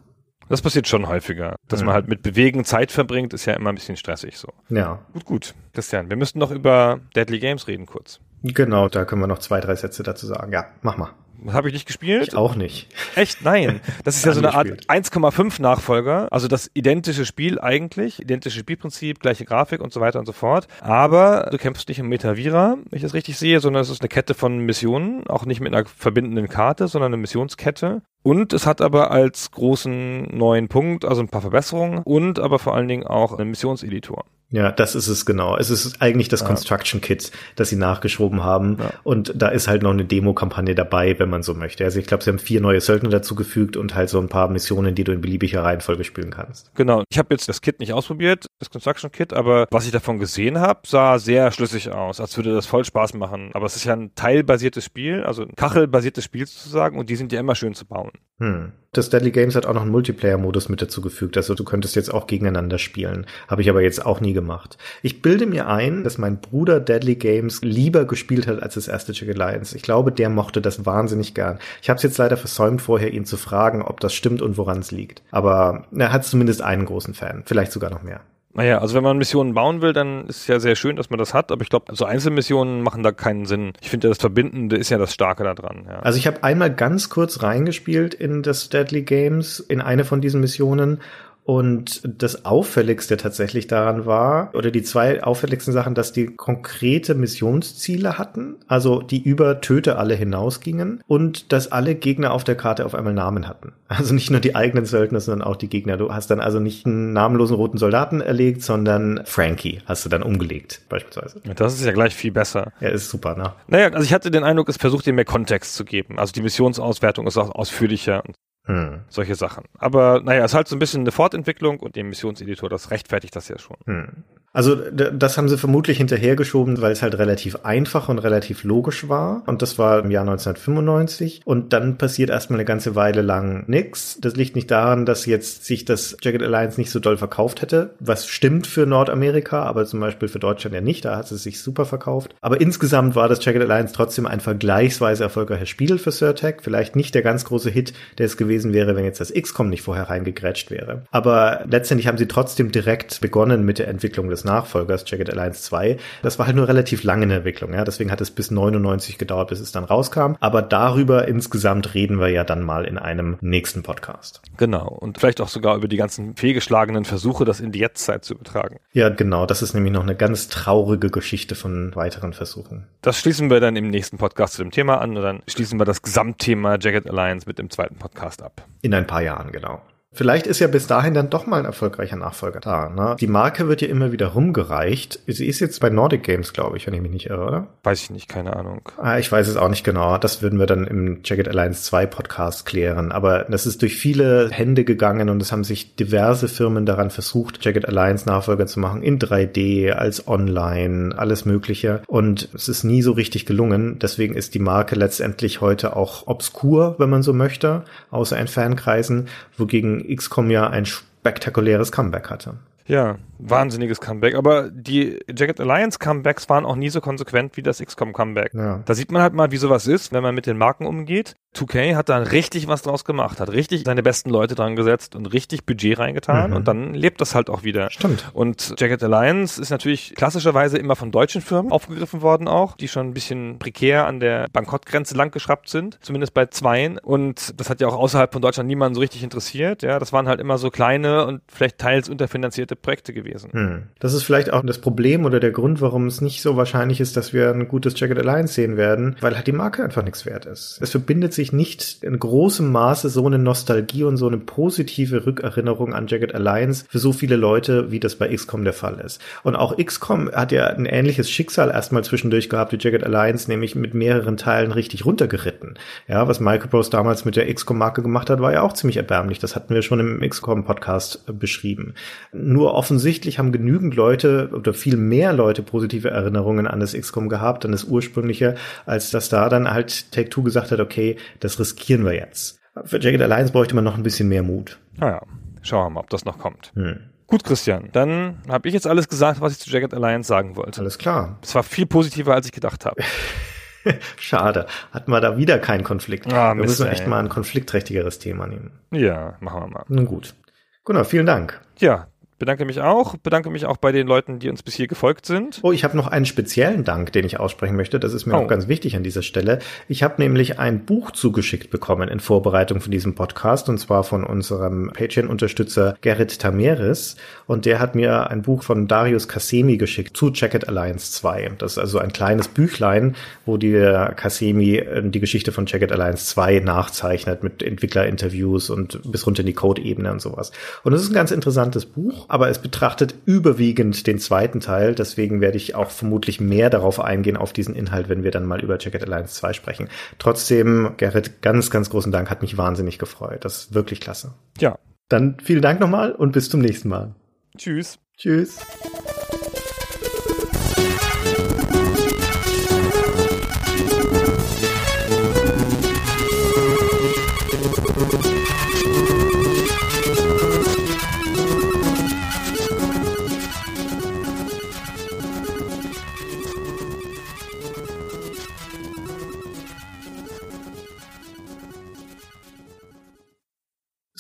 Das passiert schon häufiger. Dass mhm. man halt mit Bewegen Zeit verbringt, ist ja immer ein bisschen stressig so. Ja. Gut, gut. Christian, wir müssten noch über Deadly Games reden kurz. Genau, da können wir noch zwei, drei Sätze dazu sagen. Ja, mach mal. Habe ich nicht gespielt? Ich auch nicht. Echt? Nein. Das ist ja so eine Art 1,5 Nachfolger. Also das identische Spiel eigentlich, identische Spielprinzip, gleiche Grafik und so weiter und so fort. Aber du kämpfst nicht im Metavira, wenn ich das richtig sehe, sondern es ist eine Kette von Missionen. Auch nicht mit einer verbindenden Karte, sondern eine Missionskette. Und es hat aber als großen neuen Punkt, also ein paar Verbesserungen und aber vor allen Dingen auch einen Missionseditor. Ja, das ist es genau. Es ist eigentlich das. Construction Kit, das sie nachgeschoben haben. Ja. Und da ist halt noch eine Demo-Kampagne dabei, wenn man so möchte. Also ich glaube, sie haben vier neue Söldner dazugefügt und halt so ein paar Missionen, die du in beliebiger Reihenfolge spielen kannst. Genau. Ich habe jetzt das Kit nicht ausprobiert, das Construction Kit, aber was ich davon gesehen habe, sah sehr schlüssig aus, als würde das voll Spaß machen. Aber es ist ja ein teilbasiertes Spiel, also ein kachelbasiertes Spiel sozusagen und die sind ja immer schön zu bauen. Hm. Das Deadly Games hat auch noch einen Multiplayer-Modus mit dazugefügt. Also du könntest jetzt auch gegeneinander spielen. Habe ich aber jetzt auch nie gemacht. Ich bilde mir ein, dass mein Bruder Deadly Games lieber gespielt hat als das erste Chicken Alliance. Ich glaube, der mochte das wahnsinnig gern. Ich habe es jetzt leider versäumt, vorher ihn zu fragen, ob das stimmt und woran es liegt. Aber er hat zumindest einen großen Fan. Vielleicht sogar noch mehr. Naja, also wenn man Missionen bauen will, dann ist es ja sehr schön, dass man das hat, aber ich glaube, so Einzelmissionen machen da keinen Sinn. Ich finde, das Verbindende ist ja das Starke daran. Ja. Also ich habe einmal ganz kurz reingespielt in das Deadly Games, in eine von diesen Missionen und das Auffälligste tatsächlich daran war, oder die zwei auffälligsten Sachen, dass die konkrete Missionsziele hatten, also die über Töte alle hinausgingen und dass alle Gegner auf der Karte auf einmal Namen hatten. Also nicht nur die eigenen Söldner, sondern auch die Gegner. Du hast dann also nicht einen namenlosen roten Soldaten erlegt, sondern Frankie hast du dann umgelegt, beispielsweise. Das ist ja gleich viel besser. Ja, ist super, ne? Naja, also ich hatte den Eindruck, es versucht dir mehr Kontext zu geben. Also die Missionsauswertung ist auch ausführlicher hm. Solche Sachen. Aber naja, es ist halt so ein bisschen eine Fortentwicklung und der Missionseditor, das rechtfertigt das ja schon. Hm. Also das haben sie vermutlich hinterhergeschoben, weil es halt relativ einfach und relativ logisch war. Und das war im Jahr 1995. Und dann passiert erstmal eine ganze Weile lang nichts. Das liegt nicht daran, dass jetzt sich das Jagged Alliance nicht so doll verkauft hätte, was stimmt für Nordamerika, aber zum Beispiel für Deutschland ja nicht. Da hat es sich super verkauft. Aber insgesamt war das Jagged Alliance trotzdem ein vergleichsweise erfolgreiches Spiel für Surtech. Vielleicht nicht der ganz große Hit, der es gewesen wäre, wenn jetzt das XCOM nicht vorher reingegrätscht wäre. Aber letztendlich haben sie trotzdem direkt begonnen mit der Entwicklung des Nachfolgers, Jagged Alliance 2. Das war halt nur relativ lange in der Entwicklung, ja. Deswegen hat es bis 99 gedauert, bis es dann rauskam. Aber darüber insgesamt reden wir ja dann mal in einem nächsten Podcast. Genau. Und vielleicht auch sogar über die ganzen fehlgeschlagenen Versuche, das in die Jetztzeit zu übertragen. Ja, genau. Das ist nämlich noch eine ganz traurige Geschichte von weiteren Versuchen. Das schließen wir dann im nächsten Podcast zu dem Thema an und dann schließen wir das Gesamtthema Jagged Alliance mit dem zweiten Podcast ab. In ein paar Jahren, genau. Vielleicht ist ja bis dahin dann doch mal ein erfolgreicher Nachfolger da. Ne? Die Marke wird ja immer wieder rumgereicht. Sie ist jetzt bei Nordic Games, glaube ich, wenn ich mich nicht irre, oder? Weiß ich nicht, keine Ahnung. Ah, ich weiß es auch nicht genau. Das würden wir dann im Jagged Alliance 2 Podcast klären. Aber das ist durch viele Hände gegangen und es haben sich diverse Firmen daran versucht, Jagged Alliance Nachfolger zu machen. In 3D, als Online, alles Mögliche. Und es ist nie so richtig gelungen. Deswegen ist die Marke letztendlich heute auch obskur, wenn man so möchte, außer in Fankreisen, wogegen XCOM ja ein spektakuläres Comeback hatte. Ja, wahnsinniges Comeback. Aber die Jagged Alliance Comebacks waren auch nie so konsequent wie das XCOM Comeback. Ja. Da sieht man halt mal, wie sowas ist, wenn man mit den Marken umgeht. 2K hat da richtig was draus gemacht, hat richtig seine besten Leute dran gesetzt und richtig Budget reingetan mhm. und dann lebt das halt auch wieder. Stimmt. Und Jagged Alliance ist natürlich klassischerweise immer von deutschen Firmen aufgegriffen worden auch, die schon ein bisschen prekär an der Bankrottgrenze langgeschraubt sind, zumindest bei zweien. Und das hat ja auch außerhalb von Deutschland niemanden so richtig interessiert. Ja, das waren halt immer so kleine und vielleicht teils unterfinanzierte Projekte gewesen. Hm. Das ist vielleicht auch das Problem oder der Grund, warum es nicht so wahrscheinlich ist, dass wir ein gutes Jagged Alliance sehen werden, weil halt die Marke einfach nichts wert ist. Es verbindet sich offensichtlich nicht in großem Maße so eine Nostalgie und so eine positive Rückerinnerung an Jagged Alliance für so viele Leute, wie das bei XCOM der Fall ist. Und auch XCOM hat ja ein ähnliches Schicksal erstmal zwischendurch gehabt wie Jagged Alliance, nämlich mit mehreren Teilen richtig runtergeritten. Ja, was Microprose damals mit der XCOM-Marke gemacht hat, war ja auch ziemlich erbärmlich. Das hatten wir schon im XCOM-Podcast äh, beschrieben. Nur offensichtlich haben genügend Leute oder viel mehr Leute positive Erinnerungen an das XCOM gehabt, an das ursprüngliche, als dass da dann halt Take-Two gesagt hat, okay, das riskieren wir jetzt. Für Jagged Alliance bräuchte man noch ein bisschen mehr Mut. Naja, schauen wir mal, ob das noch kommt. Hm. Gut, Christian, dann habe ich jetzt alles gesagt, was ich zu Jagged Alliance sagen wollte. Alles klar. Es war viel positiver, als ich gedacht habe. Schade. Hatten wir da wieder keinen Konflikt. Ah, wir müssen echt mal ein konfliktträchtigeres Thema nehmen. Ja, machen wir mal. Nun gut. Gunnar, vielen Dank. Ja, bedanke mich auch. Bedanke mich auch bei den Leuten, die uns bis hier gefolgt sind. Oh, ich habe noch einen speziellen Dank, den ich aussprechen möchte. Das ist mir Oh. auch ganz wichtig an dieser Stelle. Ich habe nämlich ein Buch zugeschickt bekommen in Vorbereitung von diesem Podcast und zwar von unserem Patreon-Unterstützer Gerrit Tameres und der hat mir ein Buch von Darius Kasemi geschickt zu Jacket Alliance 2. Das ist also ein kleines Büchlein, wo der Kasemi äh, die Geschichte von Jacket Alliance 2 nachzeichnet mit Entwicklerinterviews und bis runter in die Code-Ebene und sowas. Und es ist ein ganz interessantes Buch, aber es betrachtet überwiegend den zweiten Teil. Deswegen werde ich auch vermutlich mehr darauf eingehen, auf diesen Inhalt, wenn wir dann mal über Jacket Alliance 2 sprechen. Trotzdem, Gerrit, ganz, ganz großen Dank. Hat mich wahnsinnig gefreut. Das ist wirklich klasse. Ja. Dann vielen Dank nochmal und bis zum nächsten Mal. Tschüss. Tschüss.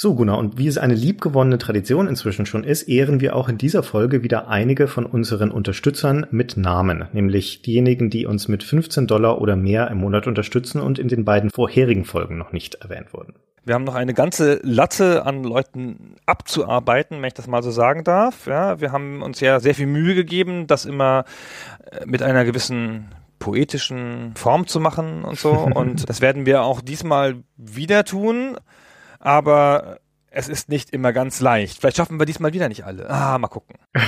So, Gunnar, und wie es eine liebgewonnene Tradition inzwischen schon ist, ehren wir auch in dieser Folge wieder einige von unseren Unterstützern mit Namen, nämlich diejenigen, die uns mit 15 Dollar oder mehr im Monat unterstützen und in den beiden vorherigen Folgen noch nicht erwähnt wurden. Wir haben noch eine ganze Latte an Leuten abzuarbeiten, wenn ich das mal so sagen darf. Ja, wir haben uns ja sehr viel Mühe gegeben, das immer äh, mit einer gewissen poetischen Form zu machen und so. Und das werden wir auch diesmal wieder tun. Aber es ist nicht immer ganz leicht. Vielleicht schaffen wir diesmal wieder nicht alle. Ah, mal gucken.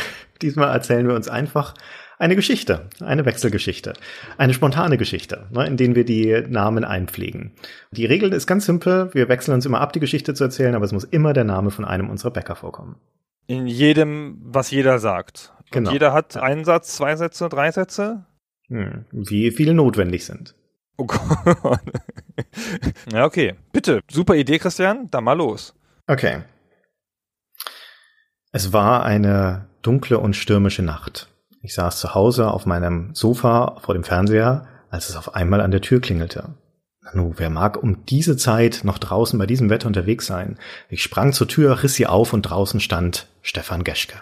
Diesmal erzählen wir uns einfach eine Geschichte, eine Wechselgeschichte, eine spontane Geschichte, ne, in denen wir die Namen einpflegen. Die Regel ist ganz simpel, wir wechseln uns immer ab, die Geschichte zu erzählen, aber es muss immer der Name von einem unserer Bäcker vorkommen. In jedem, was jeder sagt. Genau. Und jeder hat einen Satz, zwei Sätze, drei Sätze. Hm, wie viele notwendig sind. Oh Gott. ja, okay. Bitte. Super Idee, Christian. Dann mal los. Okay. Es war eine dunkle und stürmische Nacht. Ich saß zu Hause auf meinem Sofa vor dem Fernseher, als es auf einmal an der Tür klingelte. Nu, wer mag um diese Zeit noch draußen bei diesem Wetter unterwegs sein? Ich sprang zur Tür, riss sie auf und draußen stand Stefan Geschke.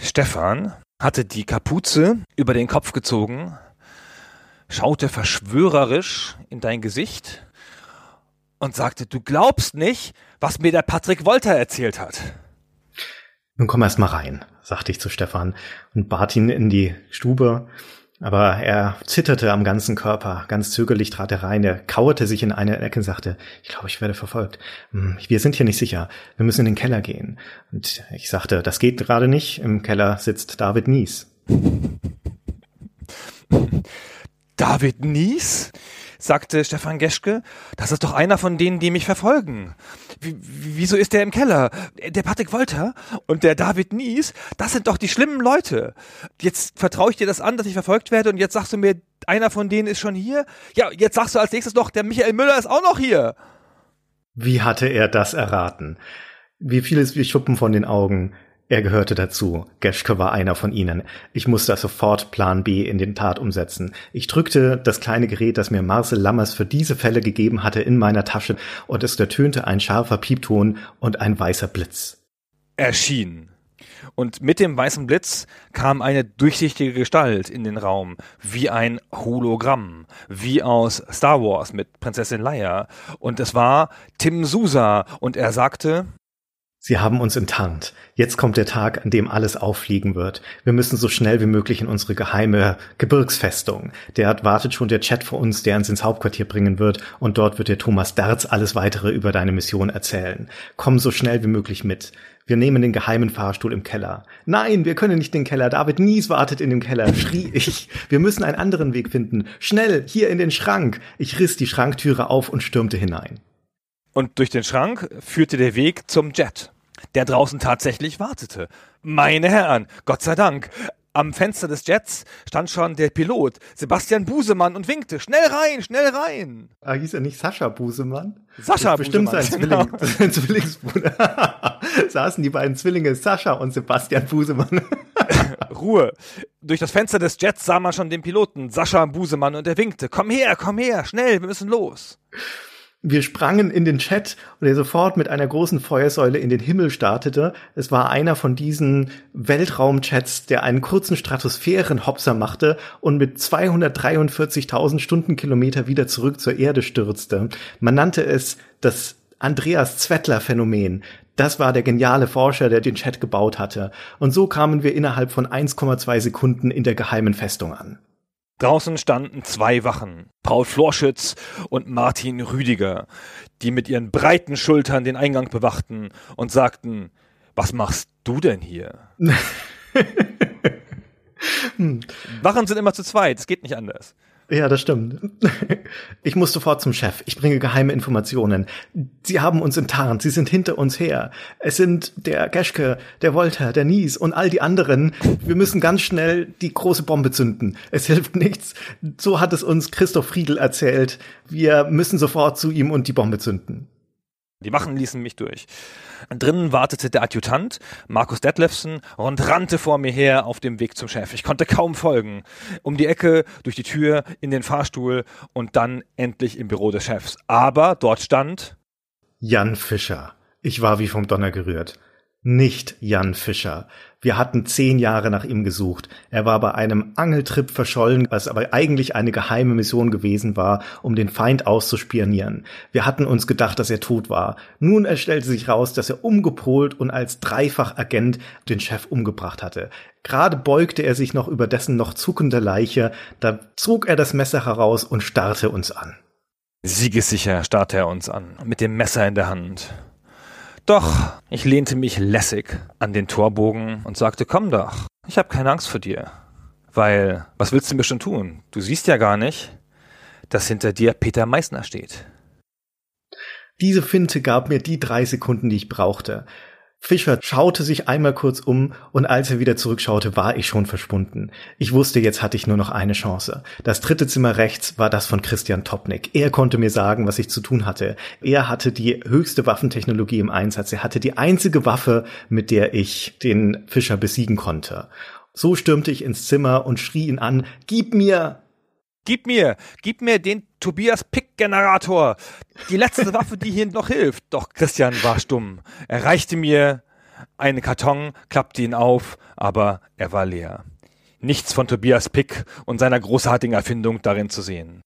Stefan hatte die Kapuze über den Kopf gezogen, schaute verschwörerisch in dein Gesicht und sagte, du glaubst nicht, was mir der Patrick Wolter erzählt hat. Nun komm erst mal rein, sagte ich zu Stefan und bat ihn in die Stube. Aber er zitterte am ganzen Körper. Ganz zögerlich trat er rein. Er kauerte sich in eine Ecke und sagte, ich glaube, ich werde verfolgt. Hm, Wir sind hier nicht sicher. Wir müssen in den Keller gehen. Und ich sagte, das geht gerade nicht. Im Keller sitzt David Nies. David Nies? sagte Stefan Geschke. Das ist doch einer von denen, die mich verfolgen. Wie, wieso ist der im Keller? Der Patrick Wolter und der David Nies, das sind doch die schlimmen Leute. Jetzt vertraue ich dir das an, dass ich verfolgt werde und jetzt sagst du mir, einer von denen ist schon hier? Ja, jetzt sagst du als nächstes noch, der Michael Müller ist auch noch hier. Wie hatte er das erraten? Wie fiel es wie Schuppen von den Augen? Er gehörte dazu. Geschke war einer von ihnen. Ich musste sofort Plan B in den Tat umsetzen. Ich drückte das kleine Gerät, das mir Marcel Lammers für diese Fälle gegeben hatte, in meiner Tasche und es ertönte ein scharfer Piepton und ein weißer Blitz. Erschien. Und mit dem weißen Blitz kam eine durchsichtige Gestalt in den Raum, wie ein Hologramm, wie aus Star Wars mit Prinzessin Leia. Und es war Tim Sousa und er sagte, Sie haben uns enttarnt. Jetzt kommt der Tag, an dem alles auffliegen wird. Wir müssen so schnell wie möglich in unsere geheime Gebirgsfestung. Dort wartet schon der Chat für uns, der uns ins Hauptquartier bringen wird, und dort wird der Thomas Derz alles weitere über deine Mission erzählen. Komm so schnell wie möglich mit. Wir nehmen den geheimen Fahrstuhl im Keller. Nein, wir können nicht den Keller. David Nies wartet in dem Keller, schrie ich. Wir müssen einen anderen Weg finden. Schnell, hier in den Schrank. Ich riss die Schranktüre auf und stürmte hinein. Und durch den Schrank führte der Weg zum Jet, der draußen tatsächlich wartete. Meine Herren, Gott sei Dank. Am Fenster des Jets stand schon der Pilot, Sebastian Busemann, und winkte, schnell rein, schnell rein. Ah, hieß er nicht Sascha Busemann? Sascha das ist bestimmt Busemann, sein Zwilling, genau. sein Zwillingsbruder. Saßen die beiden Zwillinge Sascha und Sebastian Busemann. Ruhe. Durch das Fenster des Jets sah man schon den Piloten, Sascha Busemann, und er winkte, komm her, komm her, schnell, wir müssen los. Wir sprangen in den Chat und er sofort mit einer großen Feuersäule in den Himmel startete. Es war einer von diesen Weltraumchats, der einen kurzen Stratosphärenhopser machte und mit 243.000 Stundenkilometer wieder zurück zur Erde stürzte. Man nannte es das Andreas Zwettler Phänomen. Das war der geniale Forscher, der den Chat gebaut hatte. Und so kamen wir innerhalb von 1,2 Sekunden in der geheimen Festung an. Draußen standen zwei Wachen, Paul Florschütz und Martin Rüdiger, die mit ihren breiten Schultern den Eingang bewachten und sagten, was machst du denn hier? Wachen sind immer zu zweit, es geht nicht anders. Ja, das stimmt. Ich muss sofort zum Chef. Ich bringe geheime Informationen. Sie haben uns enttarnt. Sie sind hinter uns her. Es sind der Geschke, der Wolter, der Nies und all die anderen. Wir müssen ganz schnell die große Bombe zünden. Es hilft nichts. So hat es uns Christoph Friedel erzählt. Wir müssen sofort zu ihm und die Bombe zünden. Die Wachen ließen mich durch. Drinnen wartete der Adjutant, Markus Detlefsen, und rannte vor mir her auf dem Weg zum Chef. Ich konnte kaum folgen. Um die Ecke, durch die Tür, in den Fahrstuhl und dann endlich im Büro des Chefs. Aber dort stand Jan Fischer. Ich war wie vom Donner gerührt. Nicht Jan Fischer. Wir hatten zehn Jahre nach ihm gesucht. Er war bei einem Angeltrip verschollen, was aber eigentlich eine geheime Mission gewesen war, um den Feind auszuspionieren. Wir hatten uns gedacht, dass er tot war. Nun stellte sich raus, dass er umgepolt und als Dreifachagent den Chef umgebracht hatte. Gerade beugte er sich noch über dessen noch zuckende Leiche, da zog er das Messer heraus und starrte uns an. Siegessicher starrte er uns an, mit dem Messer in der Hand. Doch, ich lehnte mich lässig an den Torbogen und sagte, komm doch, ich habe keine Angst vor dir. Weil, was willst du mir schon tun? Du siehst ja gar nicht, dass hinter dir Peter Meissner steht. Diese Finte gab mir die drei Sekunden, die ich brauchte. Fischer schaute sich einmal kurz um und als er wieder zurückschaute, war ich schon verschwunden. Ich wusste, jetzt hatte ich nur noch eine Chance. Das dritte Zimmer rechts war das von Christian Topnik. Er konnte mir sagen, was ich zu tun hatte. Er hatte die höchste Waffentechnologie im Einsatz. Er hatte die einzige Waffe, mit der ich den Fischer besiegen konnte. So stürmte ich ins Zimmer und schrie ihn an, Gib mir! Gib mir, gib mir den Tobias Pick Generator. Die letzte Waffe, die hier noch hilft. Doch Christian war stumm. Er reichte mir einen Karton, klappte ihn auf, aber er war leer. Nichts von Tobias Pick und seiner großartigen Erfindung darin zu sehen.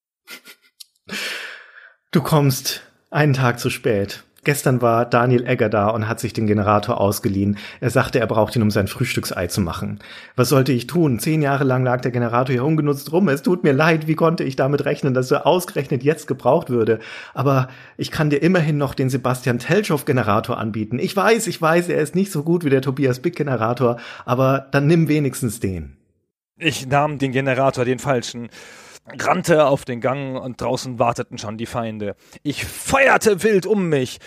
Du kommst einen Tag zu spät. Gestern war Daniel Egger da und hat sich den Generator ausgeliehen. Er sagte, er braucht ihn, um sein Frühstücksei zu machen. Was sollte ich tun? Zehn Jahre lang lag der Generator hier ungenutzt rum. Es tut mir leid. Wie konnte ich damit rechnen, dass er ausgerechnet jetzt gebraucht würde? Aber ich kann dir immerhin noch den Sebastian Telschow-Generator anbieten. Ich weiß, ich weiß, er ist nicht so gut wie der Tobias Bick-Generator, aber dann nimm wenigstens den. Ich nahm den Generator, den falschen rannte auf den Gang und draußen warteten schon die Feinde. Ich feuerte wild um mich.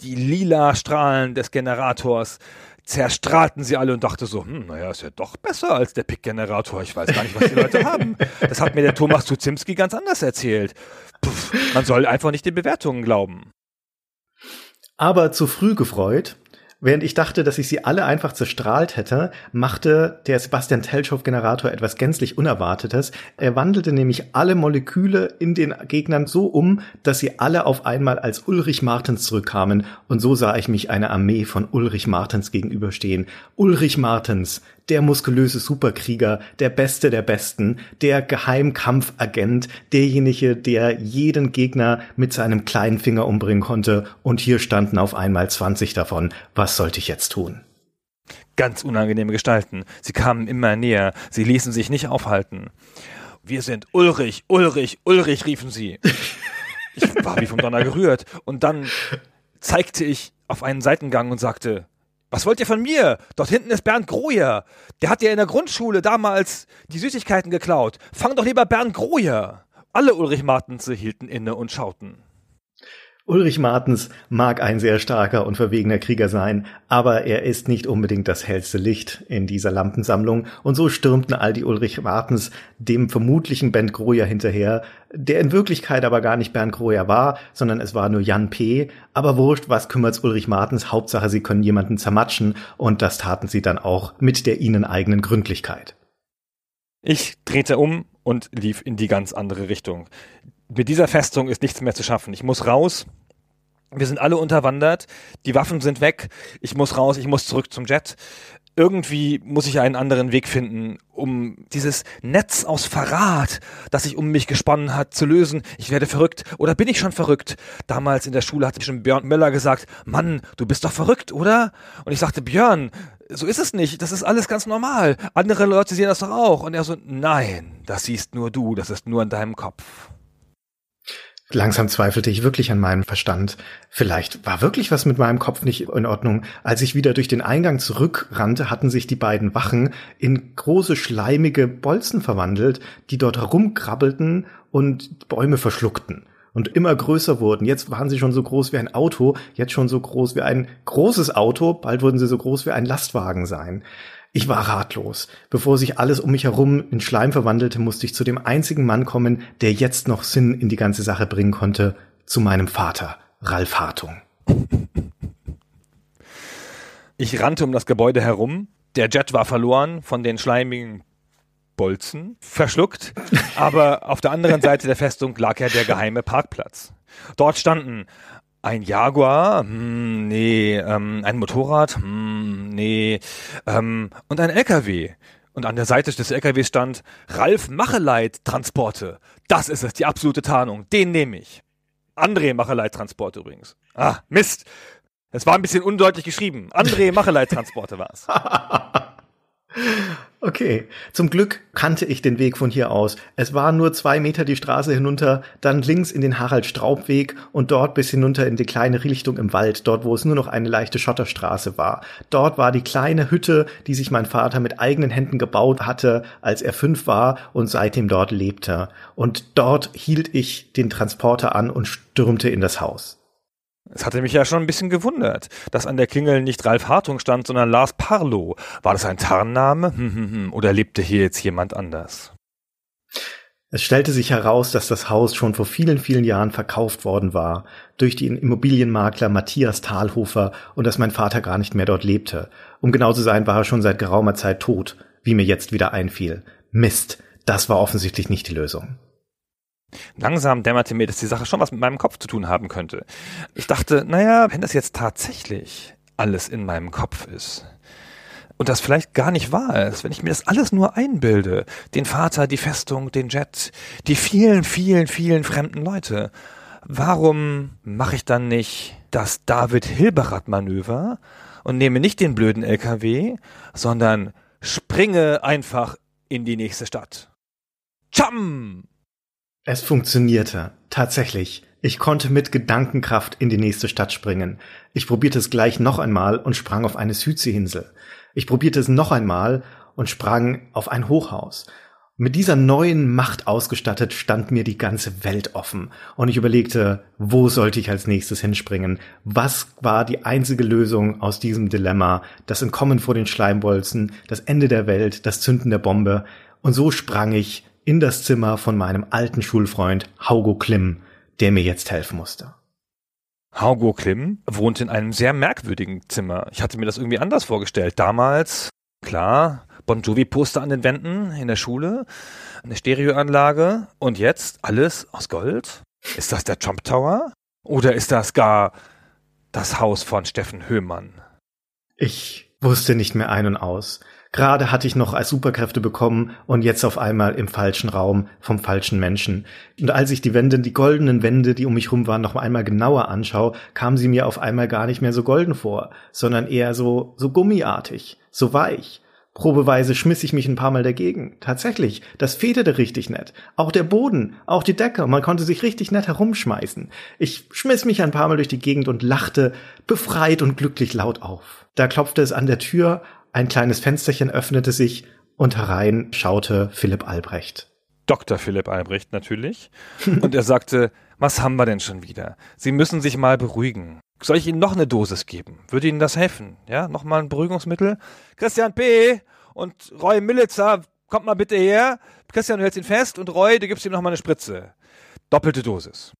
Die lila Strahlen des Generators zerstrahlten sie alle und dachte so, hm, naja, ist ja doch besser als der Pick-Generator. Ich weiß gar nicht, was die Leute haben. Das hat mir der Thomas Zuzimski ganz anders erzählt. Puff, man soll einfach nicht den Bewertungen glauben. Aber zu früh gefreut, Während ich dachte, dass ich sie alle einfach zerstrahlt hätte, machte der Sebastian Telschow-Generator etwas gänzlich Unerwartetes. Er wandelte nämlich alle Moleküle in den Gegnern so um, dass sie alle auf einmal als Ulrich Martens zurückkamen. Und so sah ich mich einer Armee von Ulrich Martens gegenüberstehen. Ulrich Martens, der muskulöse Superkrieger, der Beste der Besten, der Geheimkampfagent, derjenige, der jeden Gegner mit seinem kleinen Finger umbringen konnte. Und hier standen auf einmal 20 davon. Was sollte ich jetzt tun? Ganz unangenehme Gestalten. Sie kamen immer näher. Sie ließen sich nicht aufhalten. Wir sind Ulrich, Ulrich, Ulrich, riefen sie. Ich war wie vom Donner gerührt. Und dann zeigte ich auf einen Seitengang und sagte, was wollt ihr von mir? Dort hinten ist Bernd Grojer. Der hat ja in der Grundschule damals die Süßigkeiten geklaut. Fang doch lieber Bernd Grojer. Alle Ulrich Martense hielten inne und schauten. Ulrich Martens mag ein sehr starker und verwegener Krieger sein, aber er ist nicht unbedingt das hellste Licht in dieser Lampensammlung, und so stürmten all die Ulrich Martens dem vermutlichen Bernd Grojer hinterher, der in Wirklichkeit aber gar nicht Bernd Grojer war, sondern es war nur Jan P., aber wurscht, was kümmert's Ulrich Martens, Hauptsache sie können jemanden zermatschen, und das taten sie dann auch mit der ihnen eigenen Gründlichkeit. Ich drehte um und lief in die ganz andere Richtung mit dieser Festung ist nichts mehr zu schaffen. Ich muss raus. Wir sind alle unterwandert. Die Waffen sind weg. Ich muss raus. Ich muss zurück zum Jet. Irgendwie muss ich einen anderen Weg finden, um dieses Netz aus Verrat, das sich um mich gesponnen hat, zu lösen. Ich werde verrückt. Oder bin ich schon verrückt? Damals in der Schule hatte schon Björn Möller gesagt, Mann, du bist doch verrückt, oder? Und ich sagte, Björn, so ist es nicht. Das ist alles ganz normal. Andere Leute sehen das doch auch. Und er so, nein, das siehst nur du. Das ist nur in deinem Kopf. Langsam zweifelte ich wirklich an meinem Verstand. Vielleicht war wirklich was mit meinem Kopf nicht in Ordnung. Als ich wieder durch den Eingang zurückrannte, hatten sich die beiden Wachen in große schleimige Bolzen verwandelt, die dort herumkrabbelten und Bäume verschluckten und immer größer wurden. Jetzt waren sie schon so groß wie ein Auto, jetzt schon so groß wie ein großes Auto, bald wurden sie so groß wie ein Lastwagen sein. Ich war ratlos. Bevor sich alles um mich herum in Schleim verwandelte, musste ich zu dem einzigen Mann kommen, der jetzt noch Sinn in die ganze Sache bringen konnte, zu meinem Vater, Ralf Hartung. Ich rannte um das Gebäude herum. Der Jet war verloren von den schleimigen Bolzen, verschluckt. Aber auf der anderen Seite der Festung lag ja der geheime Parkplatz. Dort standen ein Jaguar, hm, nee, ähm, ein Motorrad, hm, nee, ähm, und ein LKW. Und an der Seite des LKWs stand Ralf Macheleit Transporte. Das ist es, die absolute Tarnung. Den nehme ich. André Macheleit Transporte übrigens. Ah, Mist. Es war ein bisschen undeutlich geschrieben. André Macheleit Transporte war es. Okay, zum Glück kannte ich den Weg von hier aus. Es war nur zwei Meter die Straße hinunter, dann links in den Harald-Straub-Weg und dort bis hinunter in die kleine Richtung im Wald, dort wo es nur noch eine leichte Schotterstraße war. Dort war die kleine Hütte, die sich mein Vater mit eigenen Händen gebaut hatte, als er fünf war und seitdem dort lebte. Und dort hielt ich den Transporter an und stürmte in das Haus. Es hatte mich ja schon ein bisschen gewundert, dass an der Klingel nicht Ralf Hartung stand, sondern Lars Parlow. War das ein Tarnname? Hm, hm, hm. Oder lebte hier jetzt jemand anders? Es stellte sich heraus, dass das Haus schon vor vielen, vielen Jahren verkauft worden war durch den Immobilienmakler Matthias Thalhofer und dass mein Vater gar nicht mehr dort lebte. Um genau zu sein, war er schon seit geraumer Zeit tot, wie mir jetzt wieder einfiel. Mist, das war offensichtlich nicht die Lösung. Langsam dämmerte mir, dass die Sache schon was mit meinem Kopf zu tun haben könnte. Ich dachte, naja, wenn das jetzt tatsächlich alles in meinem Kopf ist und das vielleicht gar nicht wahr ist, wenn ich mir das alles nur einbilde, den Vater, die Festung, den Jet, die vielen, vielen, vielen fremden Leute, warum mache ich dann nicht das David Hilberath Manöver und nehme nicht den blöden LKW, sondern springe einfach in die nächste Stadt. Cham! Es funktionierte. Tatsächlich. Ich konnte mit Gedankenkraft in die nächste Stadt springen. Ich probierte es gleich noch einmal und sprang auf eine Südseeinsel. Ich probierte es noch einmal und sprang auf ein Hochhaus. Mit dieser neuen Macht ausgestattet stand mir die ganze Welt offen und ich überlegte, wo sollte ich als nächstes hinspringen? Was war die einzige Lösung aus diesem Dilemma? Das Entkommen vor den Schleimbolzen, das Ende der Welt, das Zünden der Bombe. Und so sprang ich in das Zimmer von meinem alten Schulfreund Haugo Klim, der mir jetzt helfen musste. Haugo Klim wohnt in einem sehr merkwürdigen Zimmer. Ich hatte mir das irgendwie anders vorgestellt. Damals, klar, Bon Jovi-Poster an den Wänden in der Schule, eine Stereoanlage und jetzt alles aus Gold? Ist das der Trump Tower? Oder ist das gar das Haus von Steffen Höhmann? Ich wusste nicht mehr ein und aus. Gerade hatte ich noch als Superkräfte bekommen und jetzt auf einmal im falschen Raum vom falschen Menschen. Und als ich die Wände, die goldenen Wände, die um mich rum waren, noch einmal genauer anschaue, kamen sie mir auf einmal gar nicht mehr so golden vor, sondern eher so, so gummiartig, so weich. Probeweise schmiss ich mich ein paar Mal dagegen. Tatsächlich, das federte richtig nett. Auch der Boden, auch die Decke, man konnte sich richtig nett herumschmeißen. Ich schmiss mich ein paar Mal durch die Gegend und lachte befreit und glücklich laut auf. Da klopfte es an der Tür, ein kleines Fensterchen öffnete sich und herein schaute Philipp Albrecht. Dr. Philipp Albrecht natürlich. Und er sagte, was haben wir denn schon wieder? Sie müssen sich mal beruhigen. Soll ich Ihnen noch eine Dosis geben? Würde Ihnen das helfen? Ja, nochmal ein Beruhigungsmittel? Christian P. und Roy Millitzer, kommt mal bitte her. Christian, du hältst ihn fest und Roy, du gibst ihm nochmal eine Spritze. Doppelte Dosis.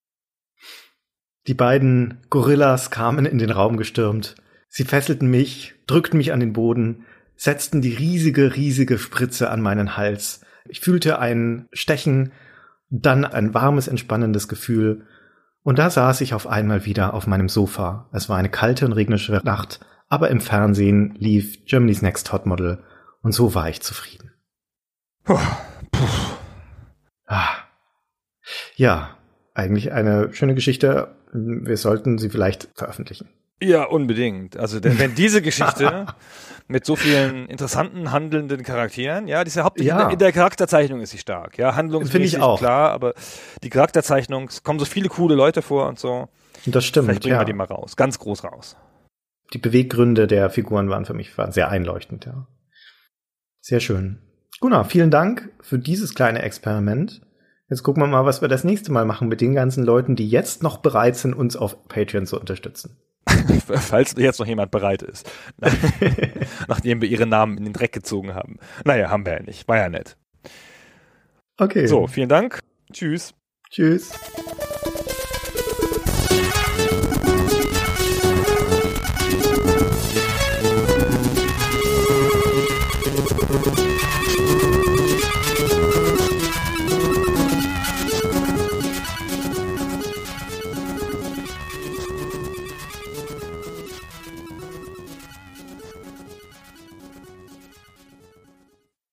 Die beiden Gorillas kamen in den Raum gestürmt. Sie fesselten mich, drückten mich an den Boden, setzten die riesige, riesige Spritze an meinen Hals. Ich fühlte ein Stechen, dann ein warmes, entspannendes Gefühl und da saß ich auf einmal wieder auf meinem Sofa. Es war eine kalte und regnerische Nacht, aber im Fernsehen lief Germany's Next Hot Model und so war ich zufrieden. Puh, puh. Ah. Ja, eigentlich eine schöne Geschichte. Wir sollten sie vielleicht veröffentlichen. Ja, unbedingt. Also denn, wenn diese Geschichte mit so vielen interessanten handelnden Charakteren, ja, diese Haupt ja. In, der, in, der, Charakterzeichnung ist sie stark, ja, handlungsmäßig ich auch. klar, aber die Charakterzeichnung, es kommen so viele coole Leute vor und so. Das stimmt. Vielleicht bringen ja. wir die mal raus, ganz groß raus. Die Beweggründe der Figuren waren für mich waren sehr einleuchtend, ja. Sehr schön. Gunnar, vielen Dank für dieses kleine Experiment. Jetzt gucken wir mal, was wir das nächste Mal machen mit den ganzen Leuten, die jetzt noch bereit sind, uns auf Patreon zu unterstützen. Falls jetzt noch jemand bereit ist. Nachdem wir ihre Namen in den Dreck gezogen haben. Naja, haben wir ja nicht. War ja nett. Okay. So, vielen Dank. Tschüss. Tschüss.